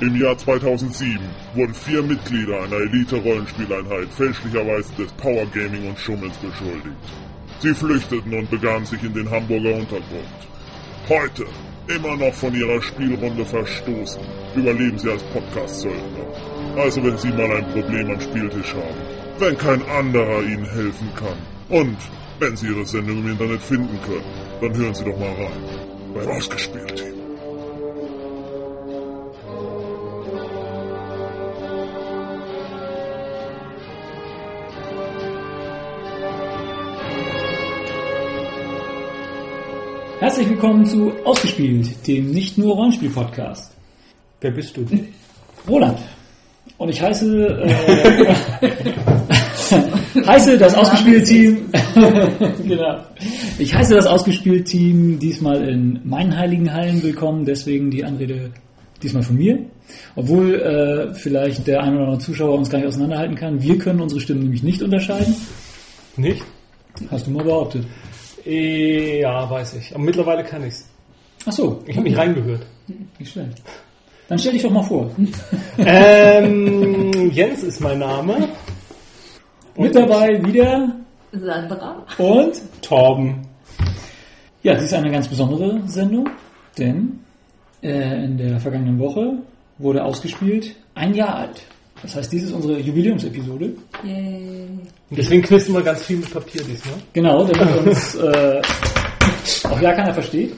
Im Jahr 2007 wurden vier Mitglieder einer Elite-Rollenspieleinheit fälschlicherweise des Power Gaming und Schummels beschuldigt. Sie flüchteten und begaben sich in den Hamburger Untergrund. Heute, immer noch von ihrer Spielrunde verstoßen, überleben sie als Podcast-Söldner. Also wenn Sie mal ein Problem am Spieltisch haben, wenn kein anderer Ihnen helfen kann und wenn Sie Ihre Sendung im Internet finden können, dann hören Sie doch mal rein. Beim Ausgespielt Herzlich willkommen zu Ausgespielt, dem nicht nur Rollenspiel-Podcast. Wer bist du? Roland. Und ich heiße, äh, heiße das Ausgespielt-Team, genau. Ich heiße das Ausgespielt-Team diesmal in meinen heiligen Hallen willkommen, deswegen die Anrede diesmal von mir. Obwohl äh, vielleicht der ein oder andere Zuschauer uns gar nicht auseinanderhalten kann. Wir können unsere Stimmen nämlich nicht unterscheiden. Nicht? Hast du mal behauptet. Eh, Ja, weiß ich. Aber mittlerweile kann ich's. Ach so, Ich habe mich reingehört. nicht schlecht. Dann stell dich doch mal vor. ähm, Jens ist mein Name. Mit dabei wieder Sandra. und Torben. Ja, dies ist eine ganz besondere Sendung, denn äh, in der vergangenen Woche wurde ausgespielt ein Jahr alt. Das heißt, dies ist unsere Jubiläumsepisode. Yay. Und deswegen knisten wir ganz viel mit Papier diesmal. Genau, damit uns äh, auch ja keiner versteht.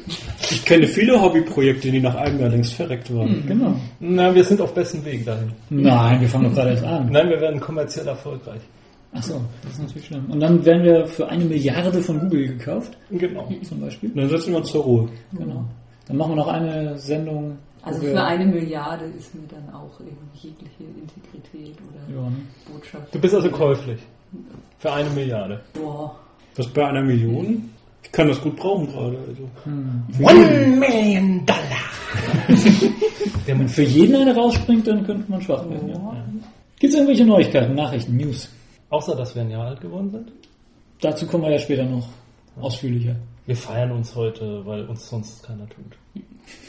Ich kenne viele Hobbyprojekte, die nach einem Jahr längst verreckt waren. Genau. Na, wir sind auf besten Weg dahin. Nein, wir fangen doch gerade erst an. Nein, wir werden kommerziell erfolgreich. Ach so, das ist natürlich schlimm. Und dann werden wir für eine Milliarde von Google gekauft, Genau. zum Beispiel. Dann setzen wir uns zur Ruhe. Genau. Dann machen wir noch eine Sendung. Also für eine Milliarde ist mir dann auch irgendwie jegliche Integrität oder Ja, ne? Botschaft. Du bist also käuflich. Für eine Milliarde. Boah. Was bei einer Million? Ich kann das gut brauchen gerade. Also. One Million Dollar. Wenn für jeden eine rausspringt, dann könnte man schwach werden. Ja. Gibt es irgendwelche Neuigkeiten, Nachrichten, News? Außer, dass wir ein Jahr alt geworden sind. Dazu kommen wir ja später noch ausführlicher. Wir feiern uns heute, weil uns sonst keiner tut.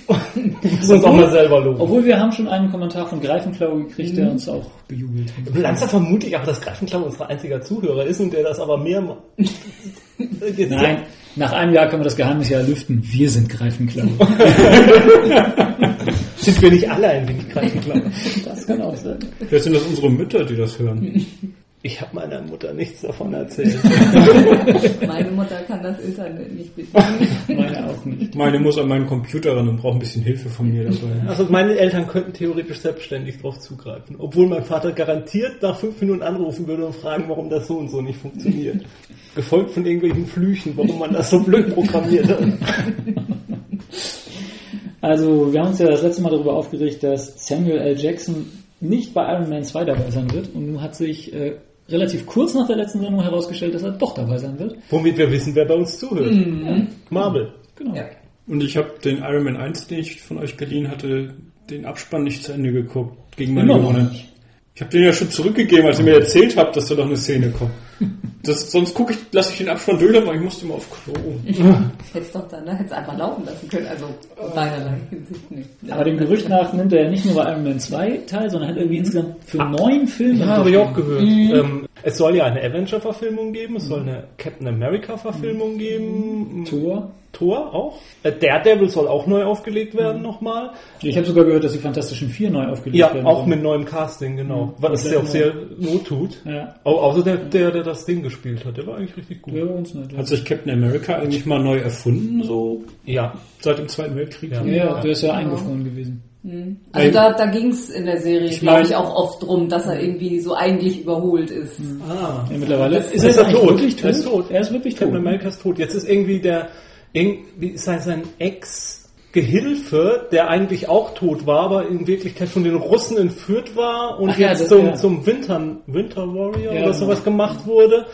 Müssen uns auch mal selber loben. Obwohl wir haben schon einen Kommentar von Greifenklau gekriegt, Mhm. der uns auch bejubelt hat. Langsam vermute ich aber, dass Greifenklau unser einziger Zuhörer ist und der das aber mehr macht. Nein, nach einem Jahr können wir das Geheimnis ja lüften. Wir sind Greifenklau. Sind wir nicht alle ein wenig Greifenklau? Das kann auch sein. Vielleicht sind das unsere Mütter, die das hören. Ich habe meiner Mutter nichts davon erzählt. Meine Mutter kann das Internet nicht bedienen. Meine auch nicht. Meine muss an meinen Computer ran und braucht ein bisschen Hilfe von mir dabei. Also meine Eltern könnten theoretisch selbstständig drauf zugreifen. Obwohl mein Vater garantiert nach fünf Minuten anrufen würde und fragen, warum das so und so nicht funktioniert. Gefolgt von irgendwelchen Flüchen, warum man das so blöd programmiert hat. Also, wir haben uns ja das letzte Mal darüber aufgeregt, dass Samuel L. Jackson nicht bei Iron Man 2 dabei sein wird. Und nun hat sich äh, relativ kurz nach der letzten Sendung herausgestellt, dass er doch dabei sein wird. Womit wir wissen, wer bei uns zuhört. Marvel. Genau. Ja. Und ich habe den Iron Man 1, den ich von euch geliehen hatte, den Abspann nicht zu Ende geguckt. Gegen meine Immer noch Gewohnheit. Ich habe den ja schon zurückgegeben, als ihr mir erzählt habt, dass da doch eine Szene kommt. Das, sonst gucke ich, lasse ich den Abspann durch, aber ich musste mal auf Klo. Hättest doch dann, ne? hättest einfach laufen lassen können. Also beiderlei Hinsicht nicht. Aber dem Gerücht nach nimmt er ja nicht nur bei Iron Man 2 teil, sondern hat irgendwie insgesamt für neun Filme. Ja, habe ich auch gehört. Ähm, es soll ja eine Avenger-Verfilmung geben, es soll eine Captain America-Verfilmung geben. Thor. Thor auch. Äh, Daredevil soll auch neu aufgelegt werden nochmal. Ich habe sogar gehört, dass die Fantastischen Vier neu aufgelegt Ja, werden. auch sollen. mit neuem Casting, genau. Was komplett ja auch sehr not tut. Ja, Au- Außer der, der, der das Ding gespielt hat, der war eigentlich richtig gut. wäre bei uns nicht. Hat sich Captain America eigentlich mal neu erfunden, so Ja. seit dem Zweiten Weltkrieg? Ja. Ja, der ist ja eingefroren gewesen. Also da, da ging es in der Serie, Ich glaube mein- ich, auch oft drum, dass er irgendwie so eigentlich überholt ist. Ah. Ja, mittlerweile ist, ist er jetzt er tot. wirklich tot. Er ist tot. Er ist wirklich tot. Captain America ist tot. Jetzt ist irgendwie der, irgendwie sein, sein Ex-Gehilfe, der eigentlich auch tot war, aber in Wirklichkeit von den Russen entführt war und Ach ja, jetzt das- zum, ja. zum Winter, Winter Warrior Ja, oder sowas gemacht wurde.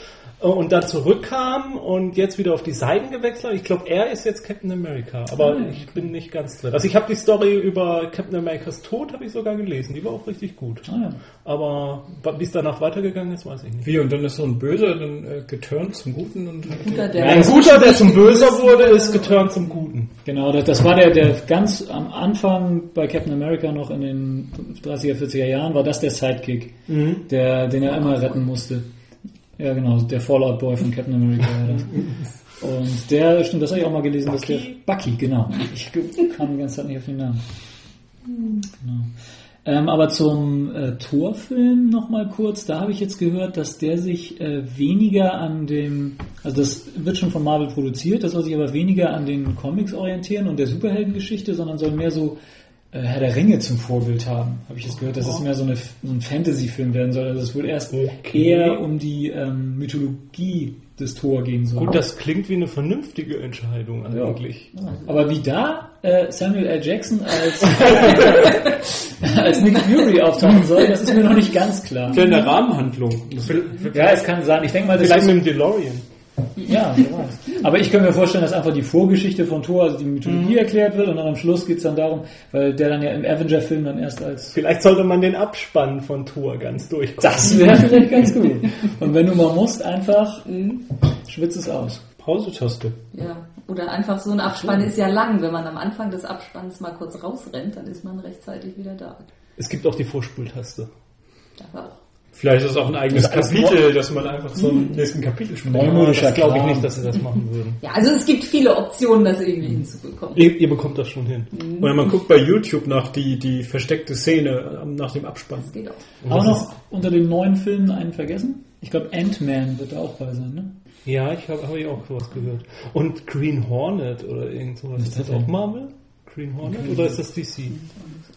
Äh, und dann zurückkam und jetzt wieder auf die Seiten gewechselt hat. Ich glaube, er ist jetzt Captain America, aber Ah, ich bin nicht ganz drin. Also ich habe die Story über Captain Americas Tod habe ich sogar gelesen, die war auch richtig gut. Ah, ja. Aber wie es danach weitergegangen ist, weiß ich nicht. Wie, und dann ist so ein Böser dann äh, geturnt zum Guten und Guter, der Ein guter, der zum Böser wurde, ist geturnt zum Guten. Genau, das, das war der, der ganz am Anfang bei Captain America noch in den 30er, 40er Jahren, war das der Sidekick, der, den er immer retten musste. Ja, genau, der Fallout Boy von Captain America. Und der, stimmt, das habe ich auch mal gelesen, dass der Bucky, genau. Ich kam die ganze Zeit nicht auf den Namen. Genau. Ähm, aber zum äh, Torfilm noch mal kurz, da habe ich jetzt gehört, dass der sich äh, weniger an dem, also das wird schon von Marvel produziert, das soll sich aber weniger an den Comics orientieren und der Superheldengeschichte, sondern soll mehr so Herr der Ringe zum Vorbild haben, habe ich jetzt gehört, dass es mehr so, eine, so ein Fantasy-Film werden soll. Also es wohl erst eher um die ähm, Mythologie des Thor gehen soll. Gut, das klingt wie eine vernünftige Entscheidung eigentlich. Aber wie da äh, Samuel L. Jackson als, als Nick Fury auftauchen soll, das ist mir noch nicht ganz klar. kleine Rahmenhandlung. Das Ja, es kann sein. Ich denke mal, das Vielleicht ist, mit dem DeLorean. Ja. Aber ich könnte mir vorstellen, dass einfach die Vorgeschichte von Thor, also die Mythologie erklärt wird und dann am Schluss geht's dann darum, weil der dann ja im Avenger-Film dann erst als Vielleicht sollte man den Abspann von Thor ganz durchgucken. das wäre vielleicht ganz gut. Und wenn du mal musst, einfach schwitz es aus. Pause-Taste. Ja, oder einfach so ein Abspann ist ja lang. Wenn man am Anfang des Abspanns mal kurz rausrennt, dann ist man rechtzeitig wieder da. Es gibt auch die Vorspultaste. Das auch. Vielleicht ist es auch ein eigenes Das Kapitel, dass man einfach zum nächsten Kapitel springt. Neumodischer Das glaube ich nicht, dass sie das machen würden. Ja, also es gibt viele Optionen, das irgendwie hinzubekommen. Ihr, ihr bekommt das schon hin. Oder man guckt bei YouTube nach die, die versteckte Szene ähm, nach dem Abspann. Das geht auch. Aber noch unter den neuen Filmen einen vergessen? Ich glaube, Ant-Man wird da auch bei sein, ne? Ja, ich habe hab ich auch sowas gehört. Und Green Hornet oder irgend sowas. Ist das denn? auch Marvel? Green Hornet? Oder ist das DC?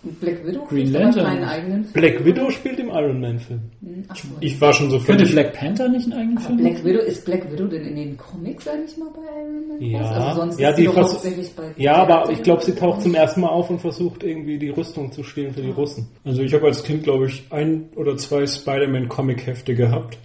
Und Black Widow Green Lantern. keinen eigenen Film. Black Widow spielt im Iron Man Film. Ach so. Ich war schon so Könnte. Black Panther nicht einen eigenen Aber Film Black Widow, ist Black Widow denn in den Comics eigentlich mal bei Iron Man? Ja. Also sonst Ja, ist die sie doch hauptsächlich bei Ja, aber ich glaube, sie taucht zum ersten Mal auf und versucht irgendwie die Rüstung zu stehlen für die Russen. Also ich habe als Kind, glaube ich, ein oder zwei Spider-Man-Comic-Hefte gehabt.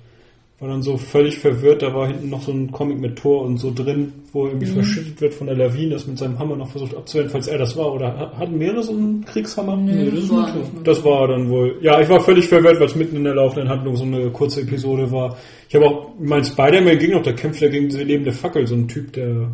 War dann so völlig verwirrt, da war hinten noch so ein Comic mit Tor und so drin, wo er irgendwie verschüttet wird von der Lawine, das mit seinem Hammer noch versucht abzuwenden, falls er das war. Oder ha- hatten mehrere so einen Kriegshammer? Nee, das ist war. Das war dann wohl. Ja, ich war völlig verwirrt, weil es mitten in der laufenden Handlung so eine kurze Episode war. Ich habe auch, mein Spider-Man ging noch, der kämpft ja gegen diese lebende Fackel, so ein Typ, der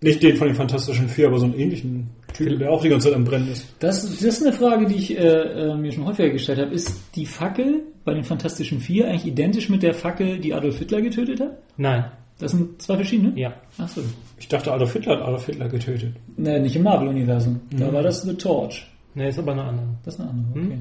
nicht den von den Fantastischen Vier, aber so einen ähnlichen Typ, der auch die ganze Zeit am Brennen ist. Das, das ist eine Frage, die ich äh, äh, mir schon häufiger gestellt habe. Ist die Fackel bei den Fantastischen Vier eigentlich identisch mit der Fackel, die Adolf Hitler getötet hat? Nein. Das sind zwei verschiedene? Ja. Ach so. Ich dachte, Adolf Hitler hat Adolf Hitler getötet. Nee, nicht im Marvel-Universum. Da war das The Torch. Ne, ist aber eine andere. Das ist eine andere, okay.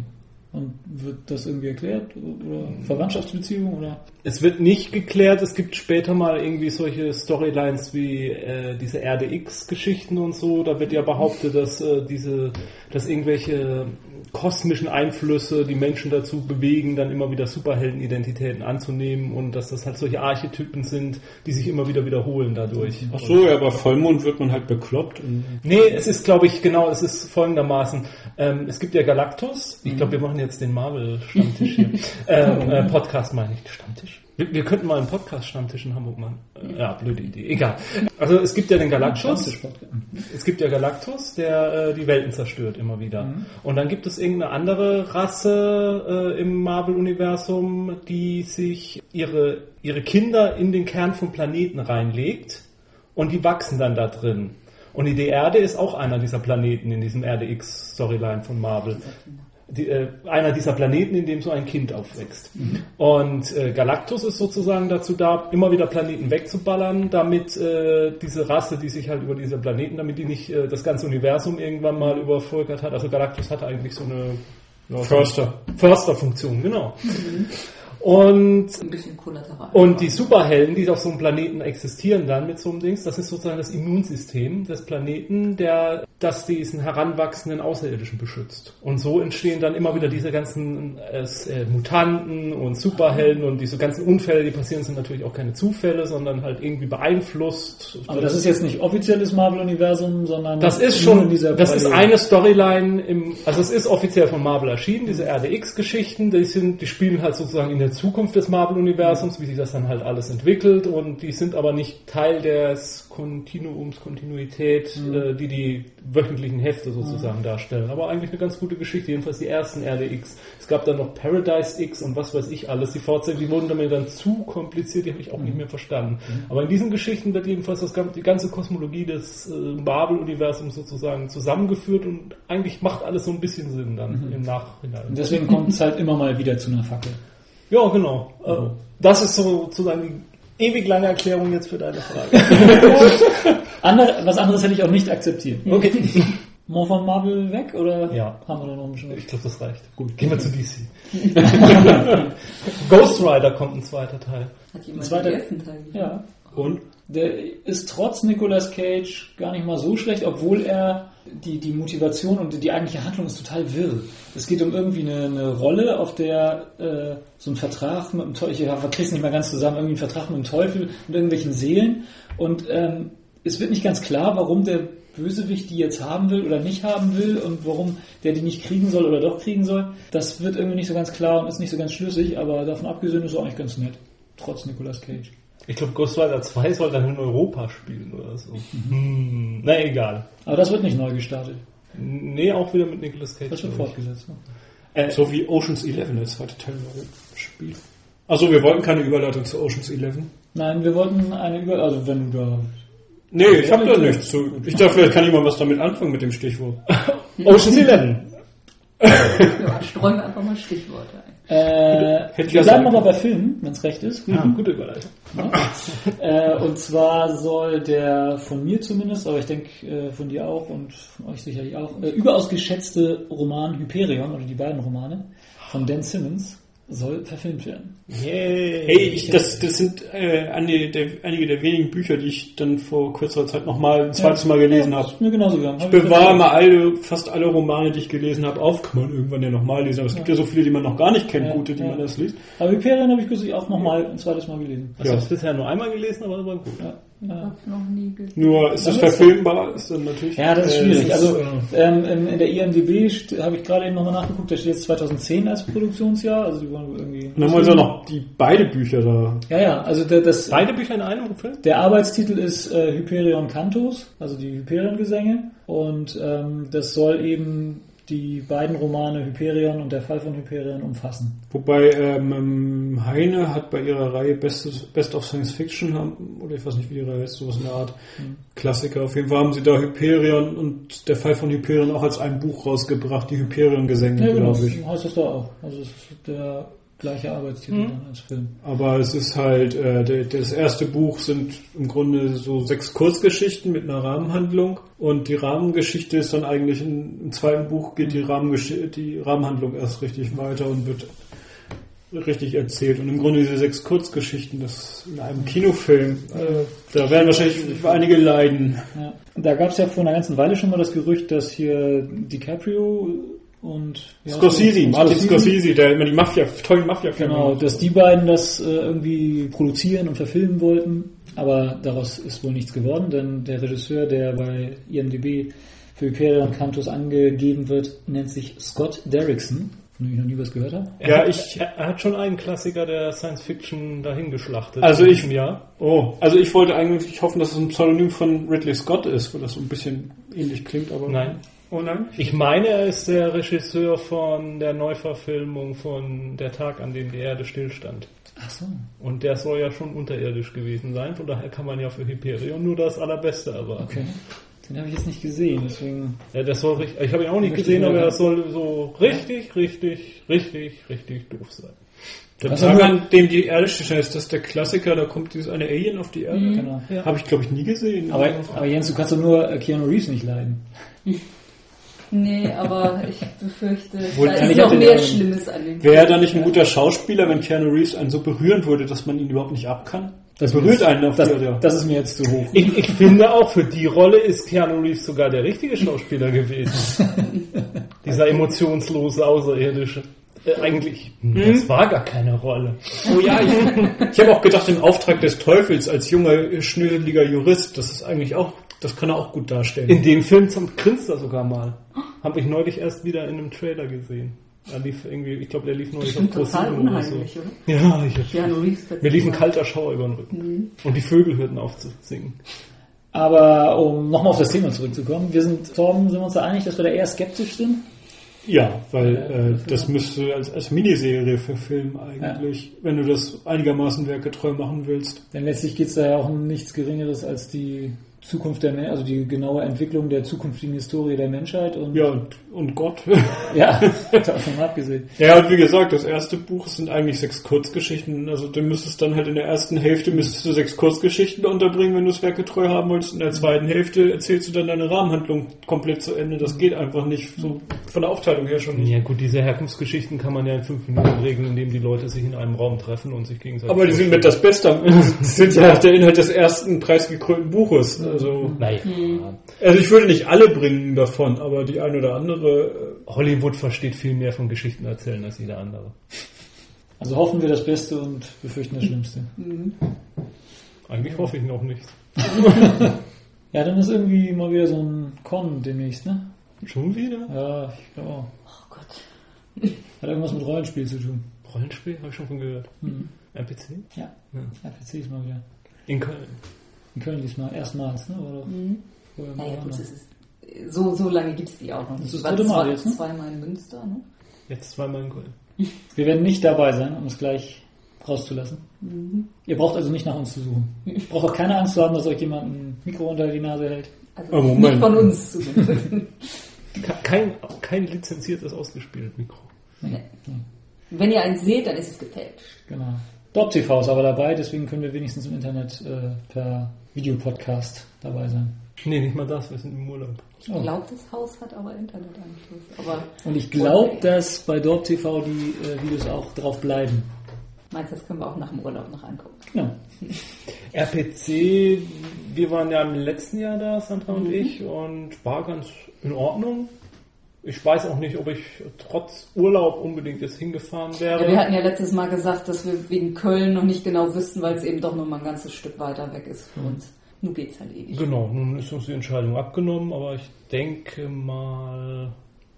Und wird das irgendwie erklärt? Oder Verwandtschaftsbeziehung? Oder? Es wird nicht geklärt, es gibt später mal irgendwie solche Storylines wie äh, diese RDX-Geschichten und so. Da wird ja behauptet, dass äh, diese, dass irgendwelche kosmischen Einflüsse die Menschen dazu bewegen, dann immer wieder Superheldenidentitäten anzunehmen und dass das halt solche Archetypen sind, die sich immer wieder wiederholen dadurch. Ach so, ja, bei Vollmond wird man halt bekloppt. Nee, es ist, glaube ich, genau, es ist folgendermaßen. Ähm, es gibt ja Galactus. Ich glaube, wir machen jetzt den Marvel-Stammtisch hier. ähm, äh, Podcast meine ich. Stammtisch? Wir, wir könnten mal einen Podcast-Stammtisch in Hamburg machen. Äh, ja, blöde Idee. Egal. Also es gibt ja den Galactus. Es gibt ja Galactus, der äh, die Welten zerstört immer wieder. Und dann gibt es irgendeine andere Rasse äh, im Marvel-Universum, die sich ihre, ihre Kinder in den Kern vom Planeten reinlegt und die wachsen dann da drin. Und die Erde ist auch einer dieser Planeten in diesem RDX-Storyline von Marvel. Die, äh, einer dieser Planeten, in dem so ein Kind aufwächst. Und äh, Galactus ist sozusagen dazu da, immer wieder Planeten wegzuballern, damit äh, diese Rasse, die sich halt über diese Planeten, damit die nicht äh, das ganze Universum irgendwann mal übervölkert hat. Also Galactus hatte eigentlich so eine ja, Förster. Försterfunktion, genau. Und Ein bisschen kollateral. und die Superhelden, die auf so einem Planeten existieren dann mit so einem Dings, das ist sozusagen das Immunsystem des Planeten, der das diesen heranwachsenden Außerirdischen beschützt. Und so entstehen dann immer wieder diese ganzen äh, Mutanten und Superhelden und diese ganzen Unfälle, die passieren, sind natürlich auch keine Zufälle, sondern halt irgendwie beeinflusst. Aber das ist jetzt nicht offizielles Marvel-Universum, sondern Das ist schon, in dieser das ist eine Storyline im, also es ist offiziell von Marvel erschienen, diese RDX-Geschichten, die sind, die spielen halt sozusagen in der Zukunft des Marvel-Universums, wie sich das dann halt alles entwickelt und die sind aber nicht Teil des Kontinuums, Kontinuität, äh, die die wöchentlichen Hefte sozusagen darstellen. Aber eigentlich eine ganz gute Geschichte, jedenfalls die ersten RDX. Es gab dann noch Paradise X und was weiß ich alles. Die Fortsetzungen, die wurden damit dann zu kompliziert, die habe ich auch nicht mehr verstanden. Aber in diesen Geschichten wird jedenfalls das, die ganze Kosmologie des äh, Marvel-Universums sozusagen zusammengeführt und eigentlich macht alles so ein bisschen Sinn dann im Nachhinein. Und deswegen kommt es halt immer mal wieder zu einer Fackel. Ja, genau. Äh, Das ist so sozusagen die ewig lange Erklärung jetzt für deine Frage. Andere, was anderes hätte ich auch nicht akzeptiert. Okay. More von Marvel weg oder Ja. haben wir da noch ein bisschen Ich glaube, das reicht. Gut, gehen wir zu DC. Ghost Rider kommt ein zweiter Teil. Hat jemand Zweiter- den ersten Teil? Ja. Und? Der ist trotz Nicolas Cage gar nicht mal so schlecht, obwohl er die, die Motivation und die eigentliche Handlung ist total wirr. Es geht um irgendwie eine, eine Rolle, auf der äh, so ein Vertrag mit dem Teufel, ich verkrieg's nicht mehr ganz zusammen, irgendwie ein Vertrag mit dem Teufel und irgendwelchen Seelen. Und ähm, es wird nicht ganz klar, warum der Bösewicht die jetzt haben will oder nicht haben will und warum der die nicht kriegen soll oder doch kriegen soll. Das wird irgendwie nicht so ganz klar und ist nicht so ganz schlüssig, aber davon abgesehen ist es auch eigentlich ganz nett. Trotz Nicolas Cage. Ich glaube, Ghost Rider 2 soll dann in Europa spielen oder so. Hm, na egal. Aber das wird nicht neu gestartet. Nee, auch wieder mit Nicolas Cage. Das wird ich. fortgesetzt. ne? Äh, So wie Ocean's 11, der zweite Teil war Spiel. Also wir wollten keine Überleitung zu Ocean's 11. Nein, wir wollten eine Über... Also wenn du da... Nee, ich habe da nichts zu. Ich dachte, vielleicht kann jemand was damit anfangen mit dem Stichwort. Ocean's Eleven. Ja, streuen wir einfach mal Stichworte ein. Äh, wir ja bleiben aber bei Filmen, wenn es recht ist. Ah, gute Überleitung. äh, und zwar soll der von mir zumindest, aber ich denke äh, von dir auch und von euch sicherlich auch, äh, überaus geschätzte Roman Hyperion oder die beiden Romane von Dan Simmons soll verfilmt werden. Yay. Hey, ich, das, das sind äh, einige, der, einige der wenigen Bücher, die ich dann vor kürzerer Zeit nochmal ein zweites Mal gelesen ja, habe. Mir genauso gegangen. Ich ich bewahre mal alle, fast alle Romane, die ich gelesen habe, auf. Kann man irgendwann ja nochmal lesen. Aber es gibt ja so viele, die man noch gar nicht kennt, Ja, gute, die ja. man erst liest. Aber Hyperion habe ich kürzlich auch nochmal ein zweites Mal gelesen. Ich habe es bisher nur einmal gelesen, aber das war gut. Ja, ja. Hab noch nie gesehen. Nur ist das Das ist- verfilmbar? Ist dann natürlich. Ja, das ist äh, schwierig. es Also äh, ähm, in, in der IMDb habe ich gerade eben nochmal nachgeguckt, da steht jetzt 2010 als Produktionsjahr. Also die wollen irgendwie. und dann wollen sie auch noch die beide Bücher da. Ja, ja. Also der, das, Beide Bücher in einem Film? der Arbeitstitel ist äh, Hyperion Cantos, also die Hyperion-Gesänge. Und ähm, das soll eben die beiden Romane Hyperion und der Fall von Hyperion umfassen. Wobei ähm, Heine hat bei ihrer Reihe Bestes, Best of Science Fiction, oder ich weiß nicht, wie die Reihe heißt, sowas in der Art, Klassiker. Auf jeden Fall haben sie da Hyperion und der Fall von Hyperion auch als ein Buch rausgebracht, die Hyperion-Gesänge, Ja, genau. glaube ich. Heißt das da auch. Also es ist der gleiche Arbeitstitel dann als Film. Aber es ist halt, äh, das erste Buch sind im Grunde so sechs Kurzgeschichten mit einer Rahmenhandlung und die Rahmengeschichte ist dann eigentlich in, im zweiten Buch geht die, Rahmengesch die Rahmenhandlung erst richtig weiter und wird richtig erzählt. Und im Grunde diese sechs Kurzgeschichten, das in einem Kinofilm, äh, da werden wahrscheinlich einige leiden. Ja. Da gab es ja vor einer ganzen Weile schon mal das Gerücht, dass hier DiCaprio und heißt Scorsese? Martin Scorsese, der immer die Mafia, tollen Mafia-Filme Genau, macht. dass die beiden das äh, irgendwie produzieren und verfilmen wollten, aber daraus ist wohl nichts geworden, denn der Regisseur, der bei IMDb für Hyperion Cantus angegeben wird, nennt sich Scott Derrickson, von dem ich noch nie was gehört habe. Ja, hat, ich- Er, hat schon einen Klassiker der Science Fiction dahingeschlachtet. Also ich- Jahr. Oh, also ich wollte eigentlich hoffen, dass es ein Pseudonym von Ridley Scott ist, weil das so ein bisschen ähnlich klingt, aber. Nein. Oh nein? Ich meine, er ist der Regisseur von der Neuverfilmung von Der Tag, an dem die Erde stillstand. Ach so. Und der soll ja schon unterirdisch gewesen sein. Von daher kann man ja für Hyperion nur das Allerbeste erwarten. Okay. Den habe ich jetzt nicht gesehen, deswegen. Ja, das soll richtig, ich habe ihn auch nicht gesehen, aber das soll so richtig, richtig, richtig, richtig doof sein. Der Tag, an dem die Erde steht, ist das der Klassiker, da kommt dieses eine Alien auf die Erde. Genau. Habe ich, glaube ich, nie gesehen. Aber, aber Jens, du kannst doch nur äh, Keanu Reeves nicht leiden. Nee, aber ich befürchte, Wohl, da ist noch mehr Schlimmes an dem Wäre er da nicht ein guter Schauspieler, wenn Keanu Reeves einen so berühren würde, dass man ihn überhaupt nicht ab kann? Das berührt einen auf das, die Erde. das ist mir jetzt zu hoch. Ich, ich finde auch, für die Rolle ist Keanu Reeves sogar der richtige Schauspieler gewesen. Dieser emotionslose Außerirdische. Äh, eigentlich, das war gar keine Rolle. Oh ja, ich, ich habe auch gedacht, im Auftrag des Teufels als junger, schnöseliger Jurist, das ist eigentlich auch, das kann er auch gut darstellen. In dem Film zum grinst er sogar mal. Habe ich neulich erst wieder in einem Trailer gesehen. Da lief irgendwie, ich glaube, der lief neulich auf ProSieben oder unheimlich, oder? so. Ja, ich, Reeves wird mir lief ein kalter Schauer über den Rücken. Und die Vögel hörten auf zu singen. Aber um nochmal auf das Thema zurückzukommen, wir sind, Torben, sind wir uns da einig, dass wir da eher skeptisch sind? Ja, weil äh, das müsste als, als Miniserie verfilmen eigentlich, wenn du das einigermaßen werkgetreu machen willst. Denn letztlich geht es da ja auch um nichts Geringeres als die Zukunft der also die genaue Entwicklung der zukünftigen Historie der Menschheit und Ja, und, und Gott. ja davon abgesehen. ja, und wie gesagt, das erste Buch sind eigentlich sechs Kurzgeschichten. Also du müsstest dann halt in der ersten Hälfte müsstest du sechs Kurzgeschichten unterbringen, wenn du es werkgetreu haben wolltest. In der zweiten Hälfte erzählst du dann deine Rahmenhandlung komplett zu Ende. Das geht einfach nicht so von der Aufteilung her schon nicht. Ja gut, diese Herkunftsgeschichten kann man ja in fünf Minuten regeln, indem die Leute sich in einem Raum treffen und sich gegenseitig... Aber die sind mit das Beste. Das sind ja der Inhalt des ersten preisgekrönten Buches. Also, Naja, also ich würde nicht alle bringen davon, aber die eine oder andere. Hollywood versteht viel mehr von Geschichten erzählen als jeder andere. Also hoffen wir das Beste und befürchten das Schlimmste. Eigentlich hoffe ich noch nicht. Ja, dann ist irgendwie mal wieder so ein Con demnächst, ne? Schon wieder? Ja, ich glaube auch. Oh Gott. Hat irgendwas mit Rollenspiel zu tun. Rollenspiel? Habe ich schon von gehört. Mhm. NPC? Ja, Ja. RPC ist mal wieder. In Köln. In Köln diesmal, erstmals, ne? Oder Mhm. Naja, gut, das ist, so, so lange gibt es die auch noch Das nicht. ist Ich das dritte Mal zwei, jetzt, ne? zweimal in Münster, ne? Jetzt zweimal in Köln. Wir werden nicht dabei sein, um es gleich rauszulassen. Ihr braucht also nicht nach uns zu suchen. Braucht auch keine Angst zu haben, dass euch jemand ein Mikro unter die Nase hält. Also Oh, nicht von uns. Ke- Kein, kein lizenziertes ausgespieltes Mikro. Nee. Wenn ihr eins seht, dann ist es gefälscht. Genau. Dorp TV ist aber dabei, deswegen können wir wenigstens im Internet äh, per Videopodcast dabei sein. Nee, nicht mal das, wir sind im Urlaub. Ich glaube, das Haus hat aber Internetanschluss. Aber Und ich glaube, dass bei Dorp TV die äh, Videos auch drauf bleiben. meinst du, das können wir auch nach dem Urlaub noch angucken? Ja. RPC, wir waren ja im letzten Jahr da, Sandra und ich, und war ganz in Ordnung. Ich weiß auch nicht, ob ich trotz Urlaub unbedingt jetzt hingefahren wäre. Ja, wir hatten ja letztes Mal gesagt, dass wir wegen Köln noch nicht genau wüssten, weil es eben doch noch mal ein ganzes Stück weiter weg ist für uns. Nun geht's halt ewig. Genau, nun ist uns die Entscheidung abgenommen, aber ich denke mal,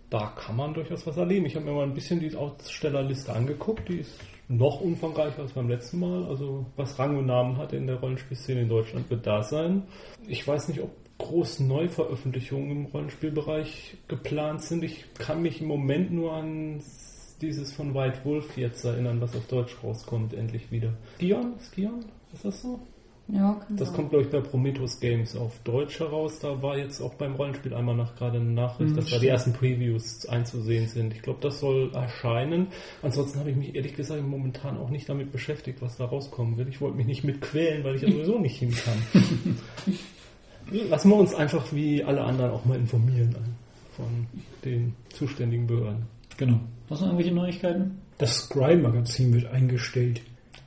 da kann man durchaus was erleben. Ich habe mir mal ein bisschen die Ausstellerliste angeguckt, die ist noch umfangreicher als beim letzten Mal. Also was Rang und Namen hat in der Rollenspielszene in Deutschland wird da sein. Ich weiß nicht, ob große Neuveröffentlichungen im Rollenspielbereich geplant sind. Ich kann mich im Moment nur an dieses von White Wolf jetzt erinnern, was auf Deutsch rauskommt, endlich wieder. Skion? Skion? Ist das so? Ja, kann Das sein. kommt, glaube ich, bei Prometheus Games auf Deutsch heraus. Da war jetzt auch beim Rollenspiel einmal nach gerade eine Nachricht, Mhm, dass da die stimmt. ersten Previews einzusehen sind. Ich glaube, das soll erscheinen. Ansonsten habe ich mich ehrlich gesagt momentan auch nicht damit beschäftigt, was da rauskommen will. Ich wollte mich nicht mitquälen, weil ich ja sowieso nicht hin kann. Lassen wir uns einfach wie alle anderen auch mal informieren von den zuständigen Behörden. Genau. Hast du noch irgendwelche Neuigkeiten? Das Scry-Magazin wird eingestellt.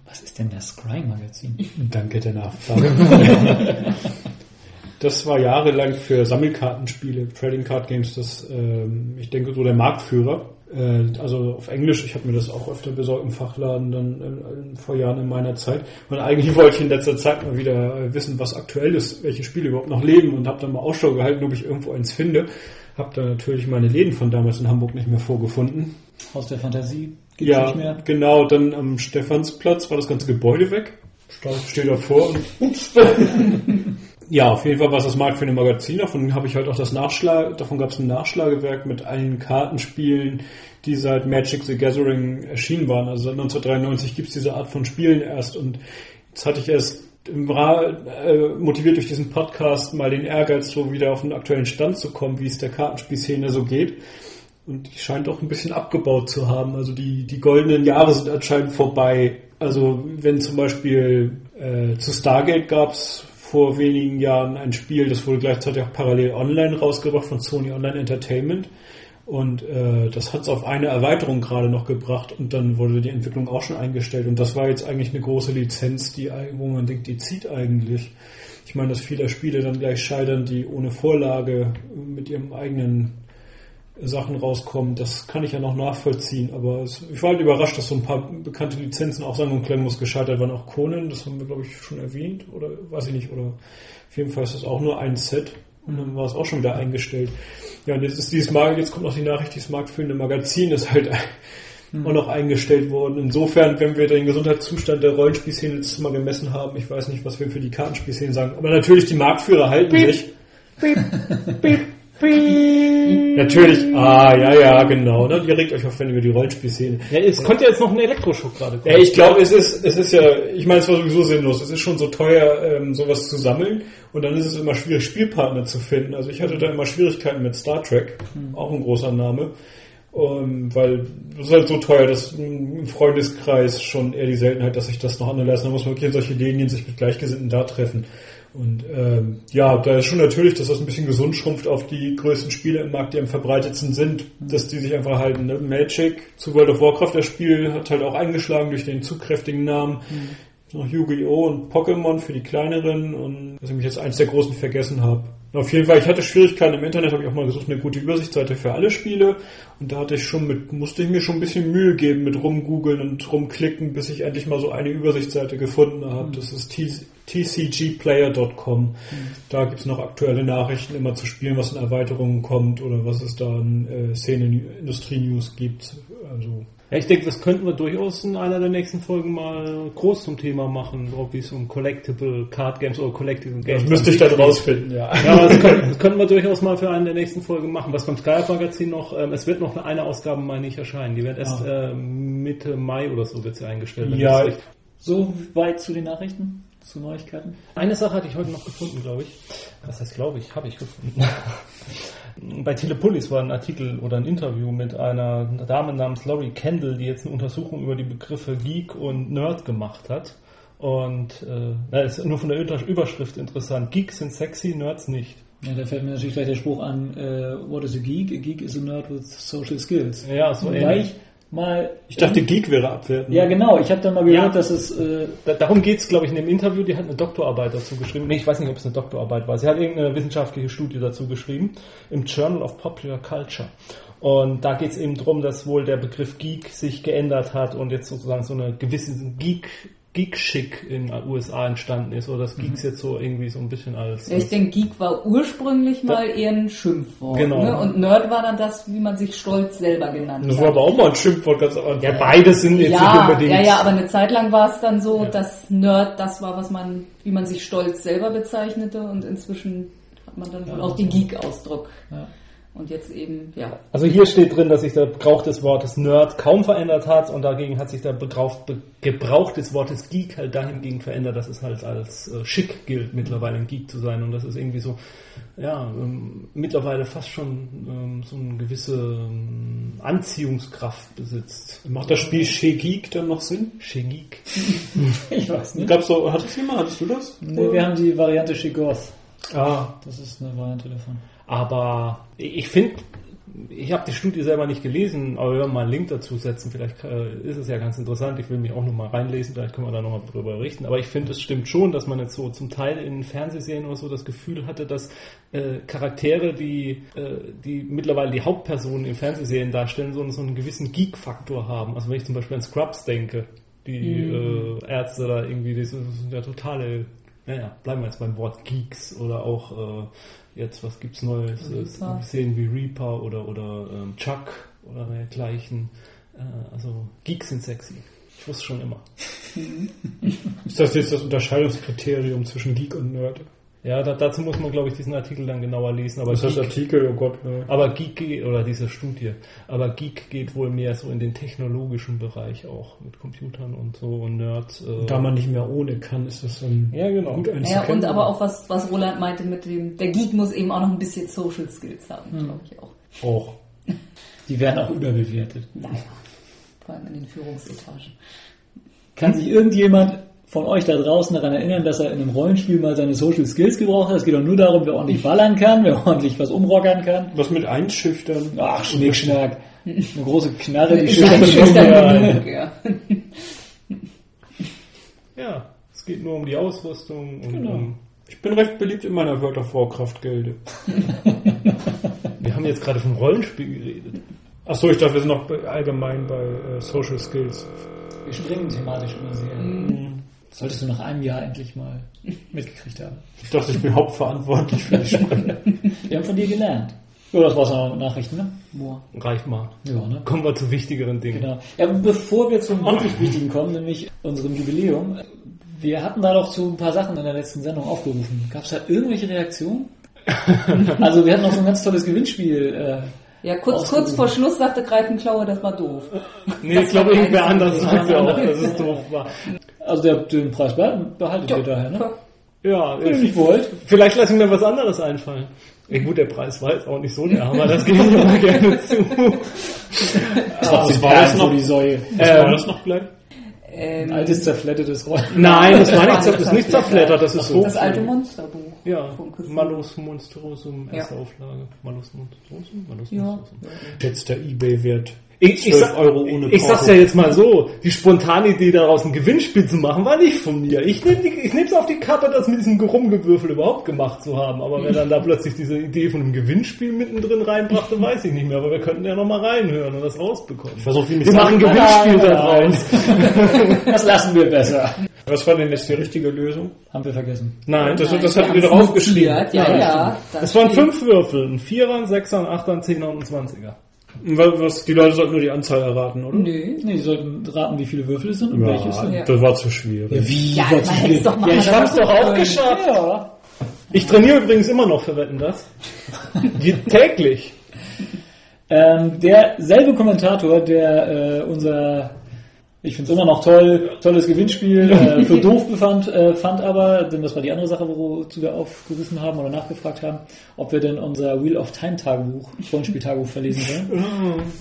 Was ist denn das Scry-Magazin? Danke der Nachfrage. das war jahrelang für Sammelkartenspiele, Trading Card Games, das, ähm, ich denke, so der Marktführer. Äh, also auf Englisch, ich habe mir das auch öfter besorgt im Fachladen dann äh, vor Jahren in meiner Zeit. Und eigentlich wollte ich in letzter Zeit mal wieder äh, wissen, was aktuell ist, welche Spiele überhaupt noch leben und habe dann mal Ausschau gehalten, ob ich irgendwo eins finde. Habe da natürlich meine Läden von damals in Hamburg nicht mehr vorgefunden. Haus der Fantasie gibt's Ja, nicht mehr. genau, dann am Stephansplatz war das ganze Gebäude weg. Steht davor und ups. ja, auf jeden Fall war es das marktführende Magazin. Davon habe ich halt auch das Nachschlag, davon gab es ein Nachschlagewerk mit allen Kartenspielen, die seit Magic the Gathering erschienen waren. Also seit 1993 gibt es diese Art von Spielen erst und jetzt hatte ich erst äh, motiviert durch diesen Podcast mal den Ehrgeiz, so wieder auf den aktuellen Stand zu kommen, wie es der Kartenspielszene so geht. Und die scheint auch ein bisschen abgebaut zu haben. Also die, die goldenen Jahre sind anscheinend vorbei. Also wenn zum Beispiel äh, zu Stargate gab es vor wenigen Jahren ein Spiel, das wurde gleichzeitig auch parallel online rausgebracht von Sony Online Entertainment. Und äh, das hat es auf eine Erweiterung gerade noch gebracht und dann wurde die Entwicklung auch schon eingestellt. Und das war jetzt eigentlich eine große Lizenz, die, wo man denkt, die zieht eigentlich. Ich meine, dass viele Spiele dann gleich scheitern, die ohne Vorlage mit ihrem eigenen Sachen rauskommen, das kann ich ja noch nachvollziehen, aber es, ich war halt überrascht, dass so ein paar bekannte Lizenzen auch Sang und Klangmus gescheitert waren, auch Conan, das haben wir glaube ich schon erwähnt, oder weiß ich nicht, oder auf jeden Fall ist das auch nur ein Set Und dann war es auch schon wieder eingestellt. Ja, und jetzt ist dieses Mag jetzt kommt noch die Nachricht, dieses marktführende Magazin ist halt auch noch eingestellt worden. Insofern, wenn wir den Gesundheitszustand der Rollenspielszene jetzt mal gemessen haben, ich weiß nicht, was wir für die Kartenspielszene sagen, aber natürlich die Marktführer halten sich. Natürlich, ah, ja, ja, genau. Ne? Ihr regt euch auf, wenn über die Rollenspielszene. Ja, es konnte ja jetzt noch ein Elektroschock gerade kommen. Ja, ich glaube, es ist, es ist ja, ich meine, es war sowieso sinnlos. Es ist schon so teuer, ähm, sowas zu sammeln und dann ist es immer schwierig, Spielpartner zu finden. Also ich hatte da immer Schwierigkeiten mit Star Trek, auch ein großer Name. Um, weil das ist halt so teuer, dass im Freundeskreis schon eher die Seltenheit, dass sich das noch anlässt. Da muss man wirklich in solche Linien sich mit Gleichgesinnten da treffen. Und ähm, ja, da ist schon natürlich, dass das ein bisschen gesund schrumpft auf die größten Spiele im Markt, die am verbreitetsten sind, dass die sich einfach halten. Ne? Magic zu World of Warcraft, das Spiel hat halt auch eingeschlagen durch den zu kräftigen Namen. Noch Yu-Gi-Oh! und Pokémon für die kleineren und dass ich mich jetzt eins der großen vergessen habe. Auf jeden Fall, ich hatte Schwierigkeiten im Internet, habe ich auch mal gesucht, eine gute Übersichtsseite für alle Spiele. Und da hatte ich schon mit, musste ich mir schon ein bisschen Mühe geben mit rumgoogeln und rumklicken, bis ich endlich mal so eine Übersichtsseite gefunden habe. Das ist tcgplayer.com. Da gibt's noch aktuelle Nachrichten immer zu spielen, was in Erweiterungen kommt oder was es da an äh, Szene-Industrie-News gibt. Also Ja, ich denke, das könnten wir durchaus in einer der nächsten Folgen mal groß zum Thema machen, so wie es um Collectible Card Games oder Collectible Games das müsste ich dann rausfinden, ja. Ja, aber das können, das können wir durchaus mal für eine der nächsten Folgen machen. Was beim Skype Magazin noch, ähm, es wird noch eine Ausgabe mal nicht erscheinen. Die wird erst äh, Mitte Mai oder so wird sie eingestellt. Ja, So weit zu den Nachrichten, zu Neuigkeiten. Eine Sache hatte ich heute noch gefunden, glaube ich. Was heißt, glaube ich, habe ich gefunden. Bei Telepolis war ein Artikel oder ein Interview mit einer Dame namens Laurie Kendall, die jetzt eine Untersuchung über die Begriffe Geek und Nerd gemacht hat. Und äh, na, ist nur von der Über- Überschrift interessant. Geeks sind sexy, Nerds nicht. Ja, da fällt mir natürlich gleich der Spruch an, äh, what is a geek? A geek is a nerd with social skills. Ja, so ähnlich. Ich mal... Ich dachte, Geek wäre abwertend. Ja, genau. Ich habe dann mal gehört, Ja. dass es... Äh, Da, darum geht's, glaube ich, in dem Interview. Die hat eine Doktorarbeit dazu geschrieben. Nee, ich weiß nicht, ob es eine Doktorarbeit war. Sie hat irgendeine wissenschaftliche Studie dazu geschrieben im Journal of Popular Culture. Und da geht's eben drum, dass wohl der Begriff Geek sich geändert hat und jetzt sozusagen so eine gewisse Geek Geek-Schick in den USA entstanden ist oder dass Geeks jetzt so irgendwie so ein bisschen als Ja, ich denke, Geek war ursprünglich mal eher ein Schimpfwort. Genau. Ne? Und Nerd war dann das, wie man sich stolz selber genannt Das hat. war aber auch mal ein Schimpfwort Anfang. ja beides sind jetzt nicht ja, unbedingt ja, ja, aber eine Zeit lang war es dann so, Ja. dass Nerd das war, was man, wie man sich stolz selber bezeichnete und inzwischen hat man dann wohl auch den Geek-Ausdruck. ja. Und jetzt eben, ja. Also hier steht drin, dass sich der Gebrauch des Wortes Nerd kaum verändert hat und dagegen hat sich der Gebrauch, Gebrauch des Wortes Geek halt dahingegen verändert, dass es halt als äh, schick gilt, mittlerweile ein Geek zu sein und das ist irgendwie so, ja, ähm, mittlerweile fast schon ähm, so eine gewisse ähm, Anziehungskraft besitzt. Macht das Spiel She Geek dann noch Sinn? Schick Geek. Ich weiß nicht. Gab's so, hattest du jemand, hattest du das? Nee, wir haben die Variante Shigoth. Ah, Das ist eine Variante davon. Aber ich finde, ich habe die Studie selber nicht gelesen, aber wir mal einen Link dazu setzen, vielleicht äh, ist es ja ganz interessant. Ich will mich auch noch mal reinlesen, vielleicht können wir da noch mal drüber berichten. Aber ich finde, es stimmt schon, dass man jetzt so zum Teil in Fernsehserien oder so das Gefühl hatte, dass äh, Charaktere, die, äh, die mittlerweile die Hauptpersonen in Fernsehserien darstellen, so, so einen gewissen Geek-Faktor haben. Also wenn ich zum Beispiel an Scrubs denke, die äh, Ärzte da irgendwie, das sind ja totale naja, bleiben wir jetzt beim Wort Geeks oder auch äh, jetzt, was gibt's Neues? Reaper. Serien wie Reaper oder, oder ähm, Chuck oder dergleichen. Äh, also Geeks sind sexy. Ich wusste schon immer. ist das jetzt das Unterscheidungskriterium zwischen Geek und Nerd? Ja, da, dazu muss man, glaube ich, diesen Artikel dann genauer lesen. Aber Das heißt Geek, Artikel, oh Gott. Ja. aber Geek geht, oder diese Studie, aber Geek geht wohl mehr so in den technologischen Bereich auch mit Computern und so und Nerd. Äh, Da man nicht mehr ohne kann, ist das dann Ja, genau. gut Ja, und aber auch was, was Roland meinte mit dem, der Geek muss eben auch noch ein bisschen Social Skills haben, glaube ich auch. auch. Die werden auch überbewertet. Naja, vor allem in den Führungsetagen. Kann sich irgendjemand von euch da draußen daran erinnern, dass er in einem Rollenspiel mal seine Social Skills gebraucht hat? Es geht doch nur darum, wer ordentlich ballern kann, wer ordentlich was umrockern kann. Was mit Einschüchtern? Ach, Schnickschnack. Eine große Knarre, die schüchtern genug, ja. Ja, es geht nur um die Ausrüstung und Genau. um Ich bin recht beliebt in meiner World of Warcraft-Gilde. Wir haben jetzt gerade vom Rollenspiel geredet. Achso, ich dachte, wir sind noch allgemein bei äh, Social Skills. Wir springen thematisch immer sehr. Mhm. Solltest du nach einem Jahr endlich mal mitgekriegt haben. Ich dachte, ich bin hauptverantwortlich für die Spiele. Wir haben von dir gelernt. Ja, das war's noch Nachrichten, ne? Boah. Reicht mal. Ja, ne? Kommen wir zu wichtigeren Dingen. Genau. Ja, bevor wir zum wirklich Wichtigen kommen, nämlich unserem Jubiläum, wir hatten da doch zu ein paar Sachen in der letzten Sendung aufgerufen. Gab es da irgendwelche Reaktionen? also wir hatten noch so ein ganz tolles Gewinnspiel. Äh, Ja, kurz, kurz vor Schluss sagte Greifenklaue, das war doof. Nee, ich glaube, irgendwer anders sagte auch, dass es doof war. Also der, den Preis behalten- behaltet ihr daher, ne? Ja, Wenn ihr nicht wollt. vielleicht lasse ich mir was anderes einfallen. Ja, gut, der Preis war jetzt auch nicht so der Hammer, das gebe ich aber gerne zu. Trotzdem war das noch- die Säue. Was Ähm, war das noch gleich? Ähm, Ein altes zerflettertes Rollen. Nein, das war nicht, das ist nicht zerfleddert, das ist so. das alte Monsterbuch. Ja. Malus Monstrosum, Ja. erste Auflage. Malus Monstrosum? Malus Ja. Monstrosum. Jetzt der Ebay-Wert. Ich, ich, 12 sag, Euro ohne ich sag's ja jetzt mal so, die spontane Idee daraus ein Gewinnspiel zu machen, war nicht von mir. Ich nehme ich nehm's auf die Kappe, das mit diesem Rumgewürfel überhaupt gemacht zu haben. Aber wer dann da plötzlich diese Idee von einem Gewinnspiel mittendrin reinbrachte, weiß ich nicht mehr. Aber wir könnten ja nochmal reinhören und das rausbekommen. Ich versuche, wie Wir machen ein Gewinnspiel da draus. Das lassen wir besser. Was war denn jetzt die richtige Lösung? Haben wir vergessen. Nein, Das, das, das hatten wir draufgeschrieben. notiert, Ja, ja. es waren fünf Würfel. Ein Vierer, ein Sechser, ein Achter, ein Zehner und ein Zwanziger. Was, die Leute sollten nur die Anzahl erraten, oder? Nö. Nee, die sollten raten, wie viele Würfel es sind und welche es sind. Ja, das war zu schwierig. wie? Ja, wie es viel? doch machen ja, ich hab's doch auch Können. geschafft. Ja. Ich trainiere übrigens immer noch für Wetten, das. Täglich. Ähm, derselbe Kommentator, der äh, unser, ich finde es immer noch toll, tolles Gewinnspiel äh, für doof befand, äh, fand aber, denn das war die andere Sache, wozu wir aufgerufen haben oder nachgefragt haben, ob wir denn unser Wheel of Time Tagebuch, Rollenspiel-Tagebuch verlesen sollen.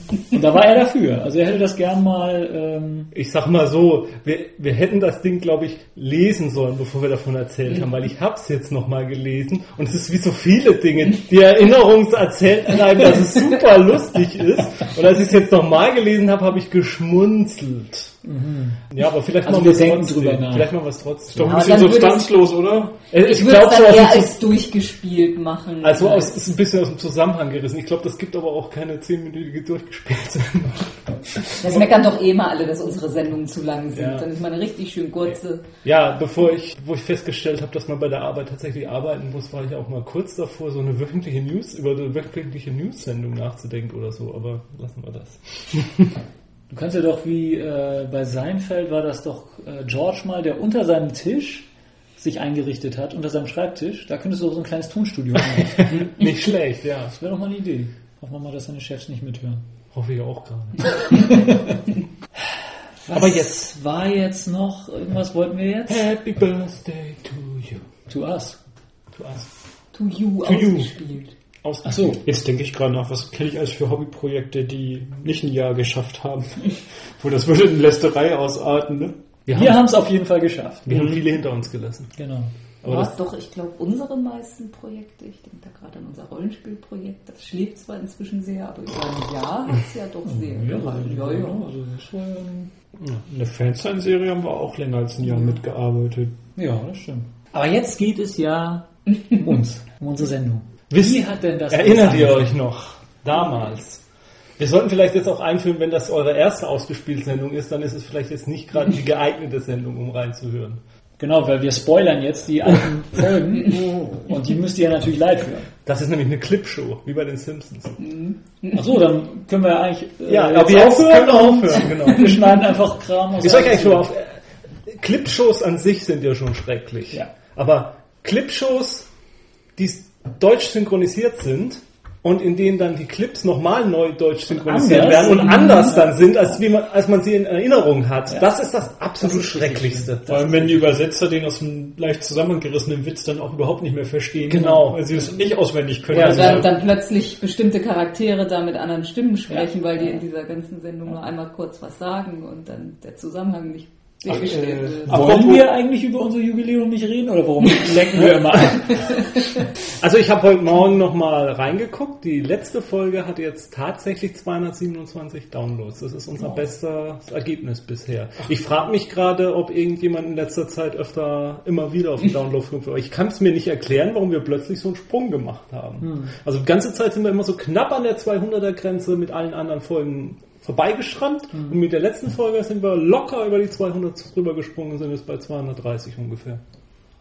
Und da war er dafür. Also er hätte das gern mal, ähm, Ich sag mal so, wir, wir hätten das Ding, glaube ich, lesen sollen, bevor wir davon erzählt haben, weil ich hab's jetzt nochmal gelesen und es ist wie so viele Dinge, die Erinnerungserzählt bleiben, dass es super lustig ist. Und als ich es jetzt nochmal gelesen habe, habe ich geschmunzelt. Ja, aber vielleicht Also mal wir was denken trotzdem. drüber nach. Vielleicht mal was Doch trotzdem. ein Ja, bisschen dann würde substanzlos, oder? Äh, Ich würde glaub, es so dann eher als durchgespielt machen. also aus, ist ein bisschen aus dem Zusammenhang gerissen. Ich glaube, das gibt aber auch keine zehnminütige durchgespielte. Das meckern doch eh mal alle, dass unsere Sendungen zu lang sind. Ja. Dann ist mal eine richtig schön kurze. Ja, bevor ich, wo ich festgestellt habe, dass man bei der Arbeit tatsächlich arbeiten muss, war ich auch mal kurz davor, so eine wöchentliche News, über eine wöchentliche News-Sendung nachzudenken oder so, aber lassen wir das. Du kannst ja doch wie äh, bei Seinfeld war das doch äh, George mal, der unter seinem Tisch sich eingerichtet hat, unter seinem Schreibtisch. Da könntest du auch so ein kleines Tonstudio machen. Nicht schlecht, ja. Das wäre doch mal eine Idee. Hoffen wir mal, dass deine Chefs nicht mithören. Hoffe ich auch gerade. Was Aber jetzt war jetzt noch, irgendwas wollten wir jetzt? Happy Birthday to you. To us. To us. To you To you. Aus Ach so. Jetzt denke ich gerade nach, was kenne ich alles für Hobbyprojekte, die nicht ein Jahr geschafft haben. Wo das würde in Lästerei ausarten, ne? Wir, Wir haben, es auf jeden Fall geschafft. wir haben viele hinter uns gelassen. Genau. Aber ja, das, doch, ich glaube, unsere meisten Projekte, ich denke da gerade an unser Rollenspielprojekt, das schläft zwar inzwischen sehr, aber über ein Jahr hat es ja doch sehr. Ja, ja. Also das in der Fansign-Serie haben wir auch länger als ein Jahr mitgearbeitet. ja, das stimmt. Aber jetzt geht es ja um uns, um unsere Sendung. Wisst- Wie hat denn das Erinnert ihr euch noch? Damals. Wir sollten vielleicht jetzt auch einführen, wenn das eure erste ausgespielte Sendung ist, dann ist es vielleicht jetzt nicht gerade die geeignete Sendung, um reinzuhören. Genau, weil wir spoilern jetzt die alten Folgen und die müsst ihr ja natürlich live hören. Das ist nämlich eine Clipshow, wie bei den Simpsons. Achso, dann können wir eigentlich äh, Ja, aber jetzt können wir aufhören, genau. Wir schneiden einfach Kram aus. Ich sag eigentlich Erzählung. auf, äh, Clipshows an sich sind ja schon schrecklich. Ja. Aber Clipshows, die deutsch synchronisiert sind und in denen dann die Clips nochmal neu deutsch synchronisiert Anders? werden und anders dann sind, als, wie man, als man sie in Erinnerung hat. Das ist das absolut Das ist Schrecklichste. Vor allem, wenn die Übersetzer den aus einem leicht zusammengerissenen Witz dann auch überhaupt nicht mehr verstehen. Genau. Weil sie es nicht auswendig können. Ja, Also, dann, dann plötzlich bestimmte Charaktere da mit anderen Stimmen sprechen, weil die in dieser ganzen Sendung nur einmal kurz was sagen und dann der Zusammenhang nicht sichergestellt äh, wird. Wollen wir eigentlich über unser Jubiläum nicht reden oder warum lenken wir immer ein? Also ich habe heute Morgen nochmal reingeguckt. Die letzte Folge hat jetzt tatsächlich 227 Downloads. Das ist unser bestes Ergebnis bisher. Ich frage mich gerade, ob irgendjemand in letzter Zeit öfter immer wieder auf den Download kommt. Aber Ich kann es mir nicht erklären, warum wir plötzlich so einen Sprung gemacht haben. Also die ganze Zeit sind wir immer so knapp an der 200er Grenze mit allen anderen Folgen vorbeigeschrammt und mit der letzten Folge sind wir locker über die 200 drüber gesprungen sind jetzt bei 230 ungefähr.